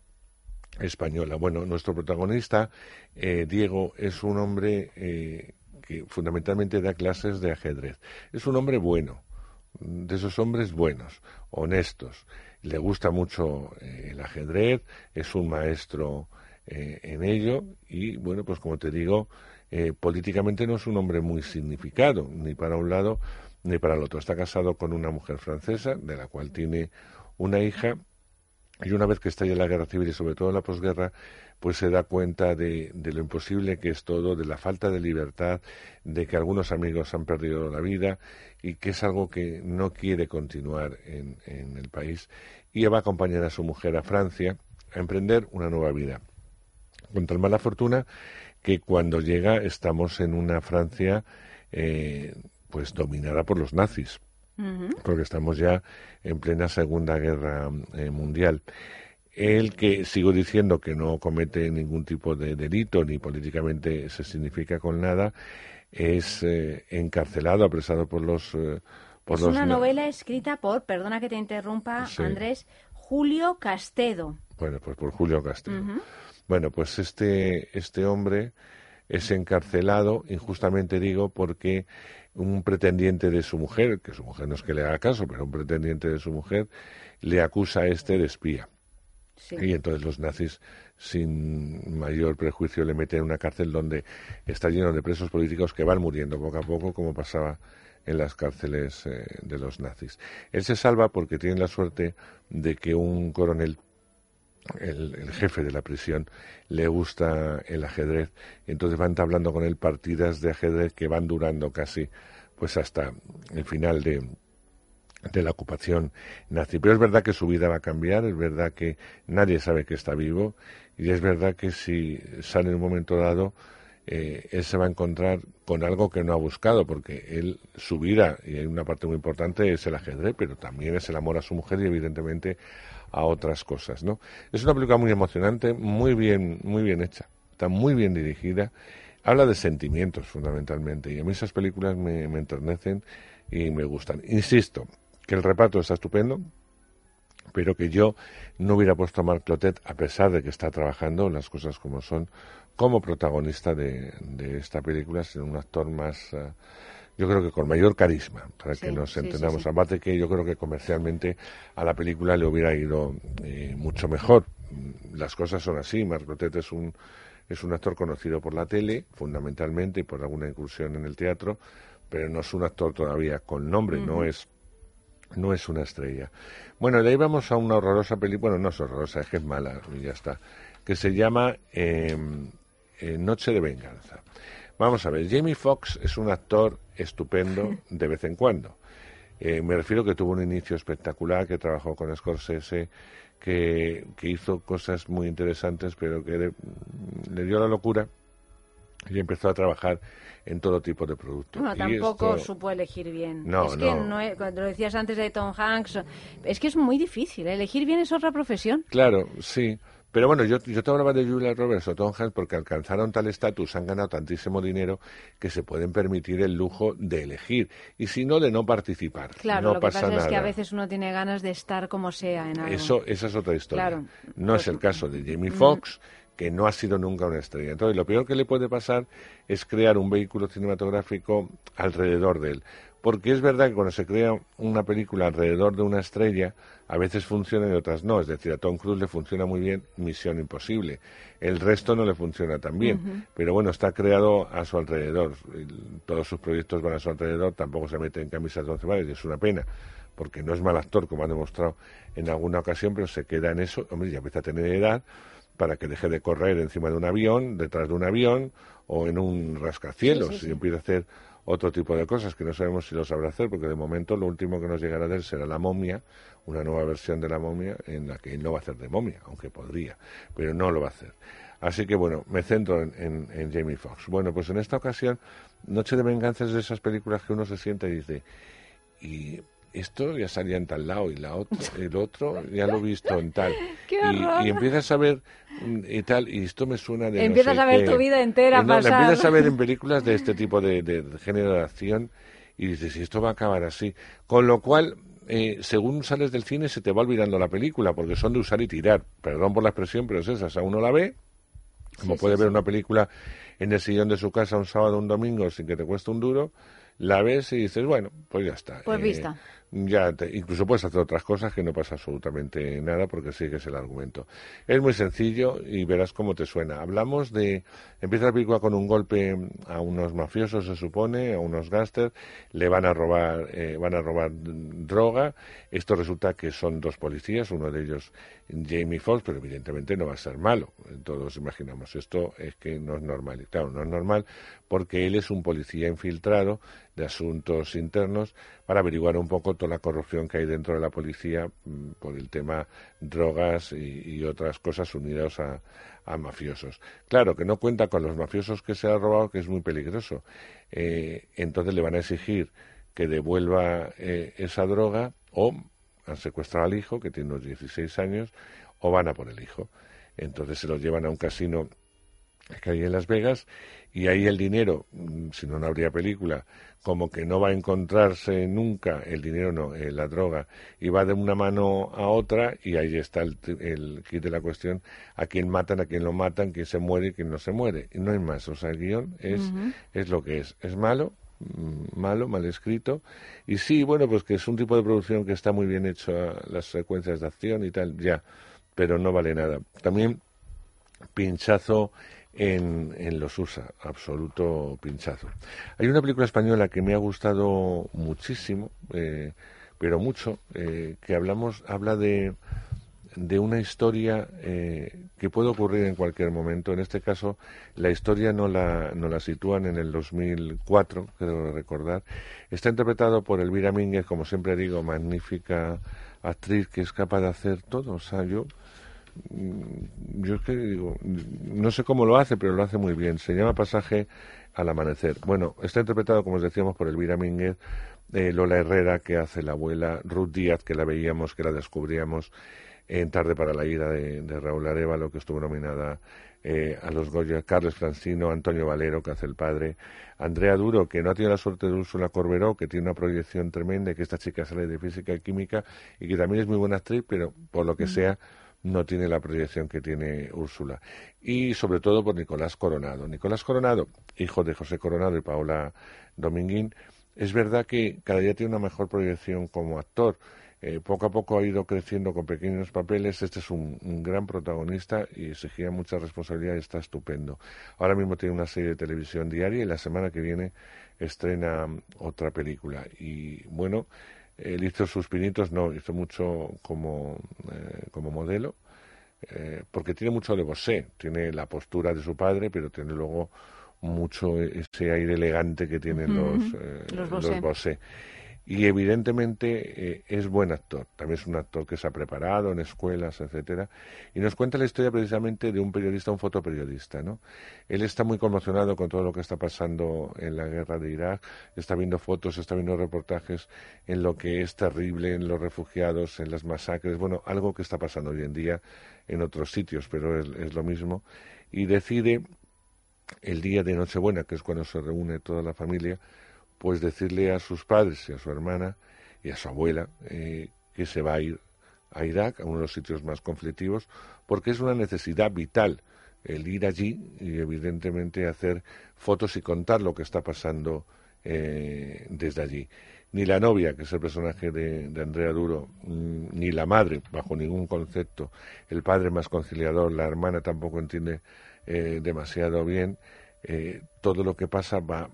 española. Bueno nuestro protagonista eh, Diego es un hombre eh, que fundamentalmente da clases de ajedrez. Es un hombre bueno de esos hombres buenos honestos. Le gusta mucho eh, el ajedrez es un maestro eh, en ello y bueno pues como te digo políticamente no es un hombre muy significado, ni para un lado ni para el otro. Está casado con una mujer francesa, de la cual tiene una hija, y una vez que estalla la guerra civil y sobre todo la posguerra, pues se da cuenta de, lo imposible que es todo, de la falta de libertad, de que algunos amigos han perdido la vida y que es algo que no quiere continuar en, en el país. Y va a acompañar a su mujer a Francia a emprender una nueva vida. Con tal mala fortuna que cuando llega estamos en una Francia eh, pues dominada por los nazis porque estamos ya en plena Segunda Guerra eh, Mundial. Él que sigo diciendo que no comete ningún tipo de delito ni políticamente se significa con nada, es eh, encarcelado, apresado por los eh, por Es los una na- novela escrita por, perdona que te interrumpa, Sí. Andrés, Julio Castedo. Bueno, pues por Julio Castelo. Ujú. Bueno, pues este, este hombre es encarcelado, injustamente digo, porque un pretendiente de su mujer, que su mujer no es que le haga caso, pero un pretendiente de su mujer, le acusa a este de espía. Y entonces los nazis, sin mayor prejuicio, le meten en una cárcel donde está lleno de presos políticos que van muriendo poco a poco, como pasaba en las cárceles eh, de los nazis. Él se salva porque tiene la suerte de que un coronel el, jefe de la prisión le gusta el ajedrez entonces va entablando con él partidas de ajedrez que van durando casi pues hasta el final de, de la ocupación nazi. Pero es verdad que su vida va a cambiar, es verdad que nadie sabe que está vivo y es verdad que si sale en un momento dado eh, él se va a encontrar con algo que no ha buscado, porque él, su vida, y hay una parte muy importante, es el ajedrez, pero también es el amor a su mujer y evidentemente a otras cosas, ¿no? Es una película muy emocionante, muy bien, muy bien hecha, está muy bien dirigida, habla de sentimientos fundamentalmente, y a mí esas películas me, enternecen y me gustan. Insisto, que el reparto está estupendo, pero que yo no hubiera puesto a Marc Clotet, a pesar de que está trabajando las cosas como son, como protagonista de, de esta película, sino un actor más, eh, yo creo que con mayor carisma, para que Sí, nos sí, sí, entendamos. sí. Aparte que yo creo que comercialmente a la película le hubiera ido eh, mucho mejor. Las cosas son así, Marc Clotet es un, es un actor conocido por la tele, fundamentalmente, y por alguna incursión en el teatro, pero no es un actor todavía con nombre, no es no es una estrella. Bueno, de ahí vamos a una horrorosa película, bueno, no es horrorosa, es que es mala y ya está, que se llama eh, eh, Noche de Venganza. Vamos a ver, Jamie Foxx es un actor estupendo de vez en cuando. Eh, me refiero que tuvo un inicio espectacular, que trabajó con Scorsese, que, que hizo cosas muy interesantes, pero que le, le dio la locura y empezó a trabajar en todo tipo de productos. Bueno, Y tampoco esto- supo elegir bien. No, es que no. no es- cuando lo decías antes de Tom Hanks, es que es muy difícil. ¿eh? Elegir bien es otra profesión. Claro, sí. Pero bueno, yo, yo te hablaba de Julia Roberts o Tom Hanks porque alcanzaron tal estatus, han ganado tantísimo dinero que se pueden permitir el lujo de elegir. Y si no, de no participar. Claro, no lo que pasa nada. es que a veces uno tiene ganas de estar como sea en algo. Eso, esa es otra historia. Claro. No es el caso de Jamie Mm. Foxx, que no ha sido nunca una estrella. Entonces, lo peor que le puede pasar es crear un vehículo cinematográfico alrededor de él. Porque es verdad que cuando se crea una película alrededor de una estrella, a veces funciona y otras no. Es decir, a Tom Cruise le funciona muy bien Misión Imposible. El resto no le funciona tan bien. Pero bueno, está creado a su alrededor. Todos sus proyectos van a su alrededor. Tampoco se mete en camisas de once varas y es una pena. Porque no es mal actor, como ha demostrado en alguna ocasión, pero se queda en eso. Hombre, ya empieza a tener edad para que deje de correr encima de un avión, detrás de un avión o en un rascacielos Sí, sí, sí. y empieza a hacer otro tipo de cosas que no sabemos si lo sabrá hacer porque de momento lo último que nos llegará de él será la momia, una nueva versión de la momia en la que él no va a hacer de momia, aunque podría, pero no lo va a hacer. Así que bueno, me centro en, en- Jamie Foxx. Bueno, pues en esta ocasión, Noche de Venganza es de esas películas que uno se sienta y dice, y esto ya salía en tal lado y la otro, el otro ya lo he visto en tal. [LAUGHS] ¡Qué y, y empiezas a ver mm, y tal, y esto me suena de... no Empiezas sé a ver qué. tu vida entera no, la pasar. empiezas a ver en [LAUGHS] películas de este tipo de, de- de género de acción y dices, y esto va a acabar así. Con lo cual, eh, según sales del cine se te va olvidando la película, porque son de usar y tirar. Perdón por la expresión, pero es esa. O sea, uno la ve, como Sí, puede sí, ver sí. una película en el sillón de su casa un sábado o un domingo sin que te cueste un duro, la ves y dices, bueno, pues ya está. Pues Eh, vista. Ya te- incluso puedes hacer otras cosas que no pasa absolutamente nada porque sigues el argumento. Es muy sencillo y verás cómo te suena. Hablamos de empieza la película con un golpe a unos mafiosos se supone, a unos gángsters, le van a robar eh, van a robar droga. Esto resulta que son dos policías, uno de ellos Jamie Foxx, pero evidentemente no va a ser malo. Todos imaginamos esto es que no es normal. Y claro, no es normal porque él es un policía infiltrado de asuntos internos para averiguar un poco toda la corrupción que hay dentro de la policía mm, por el tema drogas y, otras cosas unidas a, a mafiosos. Claro que no cuenta con los mafiosos que se ha robado, que es muy peligroso. Eh, entonces le van a exigir que devuelva eh, esa droga o han secuestrado al hijo, que tiene unos 16 años, o van a por el hijo. Entonces se lo llevan a un casino que hay en Las Vegas y ahí el dinero, mm, si no, no habría película, como que no va a encontrarse nunca, el dinero no, eh, la droga, y va de una mano a otra y ahí está el, el kit de la cuestión, a quién matan, a quién lo matan, quién se muere y quién no se muere. Y no hay más, o sea, el guion es, es lo que es. Es malo, mm, malo, mal escrito, y sí, bueno, pues que es un tipo de producción que está muy bien hecho, a las secuencias de acción y tal, ya, pero no vale nada. También pinchazo en, en los USA, absoluto pinchazo. Hay una película española que me ha gustado muchísimo, eh, pero mucho, eh, que hablamos, habla de, de una historia eh, que puede ocurrir en cualquier momento. En este caso, la historia no la, no la sitúan en el 2004, creo recordar. Está interpretado por Elvira Mínguez, como siempre digo, magnífica actriz que es capaz de hacer todo. O sea, yo yo es que digo, no sé cómo lo hace, pero lo hace muy bien. Se llama Pasaje al Amanecer. Bueno, está interpretado, como os decíamos, por Elvira Mínguez, eh, Lola Herrera, que hace la abuela, Ruth Díaz, que la veíamos, que la descubríamos en Tarde para la Ira de, de Raúl Arevalo, que estuvo nominada eh, a los Goya, Carlos Francino, Antonio Valero, que hace el padre, Andrea Duro, que no ha tenido la suerte de Úrsula Corberó, que tiene una proyección tremenda, que esta chica sale de física y química, y que también es muy buena actriz, pero por lo que Mm. sea, no tiene la proyección que tiene Úrsula. Y sobre todo por Nicolás Coronado. Nicolás Coronado, hijo de José Coronado y Paola Dominguín, es verdad que cada día tiene una mejor proyección como actor. Eh, poco a poco ha ido creciendo con pequeños papeles. Este es un, un gran protagonista y exigía mucha responsabilidad y está estupendo. Ahora mismo tiene una serie de televisión diaria y la semana que viene estrena otra película. Y bueno, él hizo sus pinitos, no, hizo mucho como, eh, como modelo, eh, porque tiene mucho de Bosé, tiene la postura de su padre, pero tiene luego mucho ese aire elegante que tienen los, eh, Los los Bosé. Y evidentemente eh, es buen actor, también es un actor que se ha preparado en escuelas, etcétera, y nos cuenta la historia precisamente de un periodista, un fotoperiodista, ¿no? Él está muy conmocionado con todo lo que está pasando en la guerra de Irak, está viendo fotos, está viendo reportajes en lo que es terrible, en los refugiados, en las masacres, bueno, algo que está pasando hoy en día en otros sitios, pero es, es lo mismo, y decide el día de Nochebuena, que es cuando se reúne toda la familia, pues decirle a sus padres y a su hermana y a su abuela eh, que se va a ir a Irak, a uno de los sitios más conflictivos, porque es una necesidad vital el ir allí y evidentemente hacer fotos y contar lo que está pasando eh, desde allí. Ni la novia, que es el personaje de, Andrea Duro, mm, ni la madre, bajo ningún concepto, el padre más conciliador, la hermana tampoco entiende eh, demasiado bien, eh, todo lo que pasa va,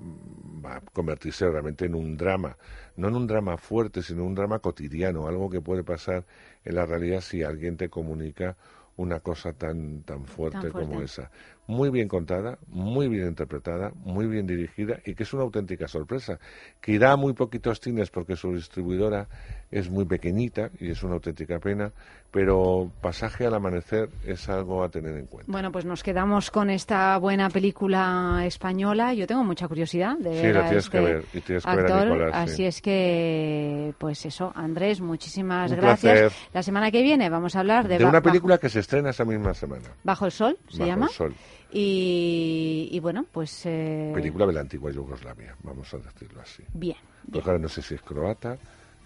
va a convertirse realmente en un drama, no en un drama fuerte, sino en un drama cotidiano, algo que puede pasar en la realidad si alguien te comunica una cosa tan, tan fuerte, Tan fuerte. como esa. Muy bien contada, muy bien interpretada, muy bien dirigida y que es una auténtica sorpresa, que irá a muy poquitos cines porque su distribuidora es muy pequeñita y es una auténtica pena, pero Pasaje al Amanecer es algo a tener en cuenta. Bueno, pues nos quedamos con esta buena película española. Yo tengo mucha curiosidad de Sí, ver la a tienes que este ver, y tienes que ver a. Nicolás, sí. Así es que, pues eso, Andrés, muchísimas Un gracias. placer. La semana que viene vamos a hablar de, De una Bajo- película que se estrena esa misma semana. Bajo, el Sol, se Bajo llama. el Sol. Y, y bueno, pues... eh, Película de la antigua Yugoslavia, vamos a decirlo así. Bien. Porque ahora no sé si es croata,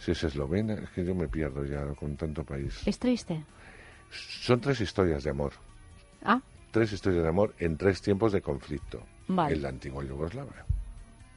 si es eslovena, es que yo me pierdo ya con tanto país. ¿Es triste? Son tres historias de amor. Ah, Tres historias de amor en tres tiempos de conflicto. Vale. En la antigua Yugoslavia.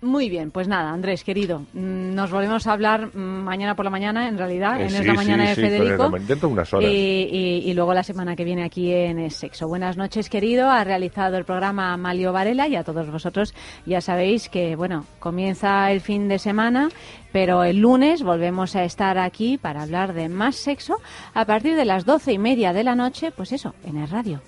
Muy bien. Pues nada, Andrés, querido, mm, nos volvemos a hablar mm, mañana por la mañana, en realidad, Eh, en sí, esta sí, mañana de sí, Federico. ama- dentro de unas horas. Y, y- y luego la semana que viene aquí en Sexo. Buenas noches, querido. Ha realizado el programa Amalio Varela y a todos vosotros ya sabéis que, bueno, comienza el fin de semana, pero el lunes volvemos a estar aquí para hablar de más sexo a partir de las doce y media de la noche, pues eso, en el radio.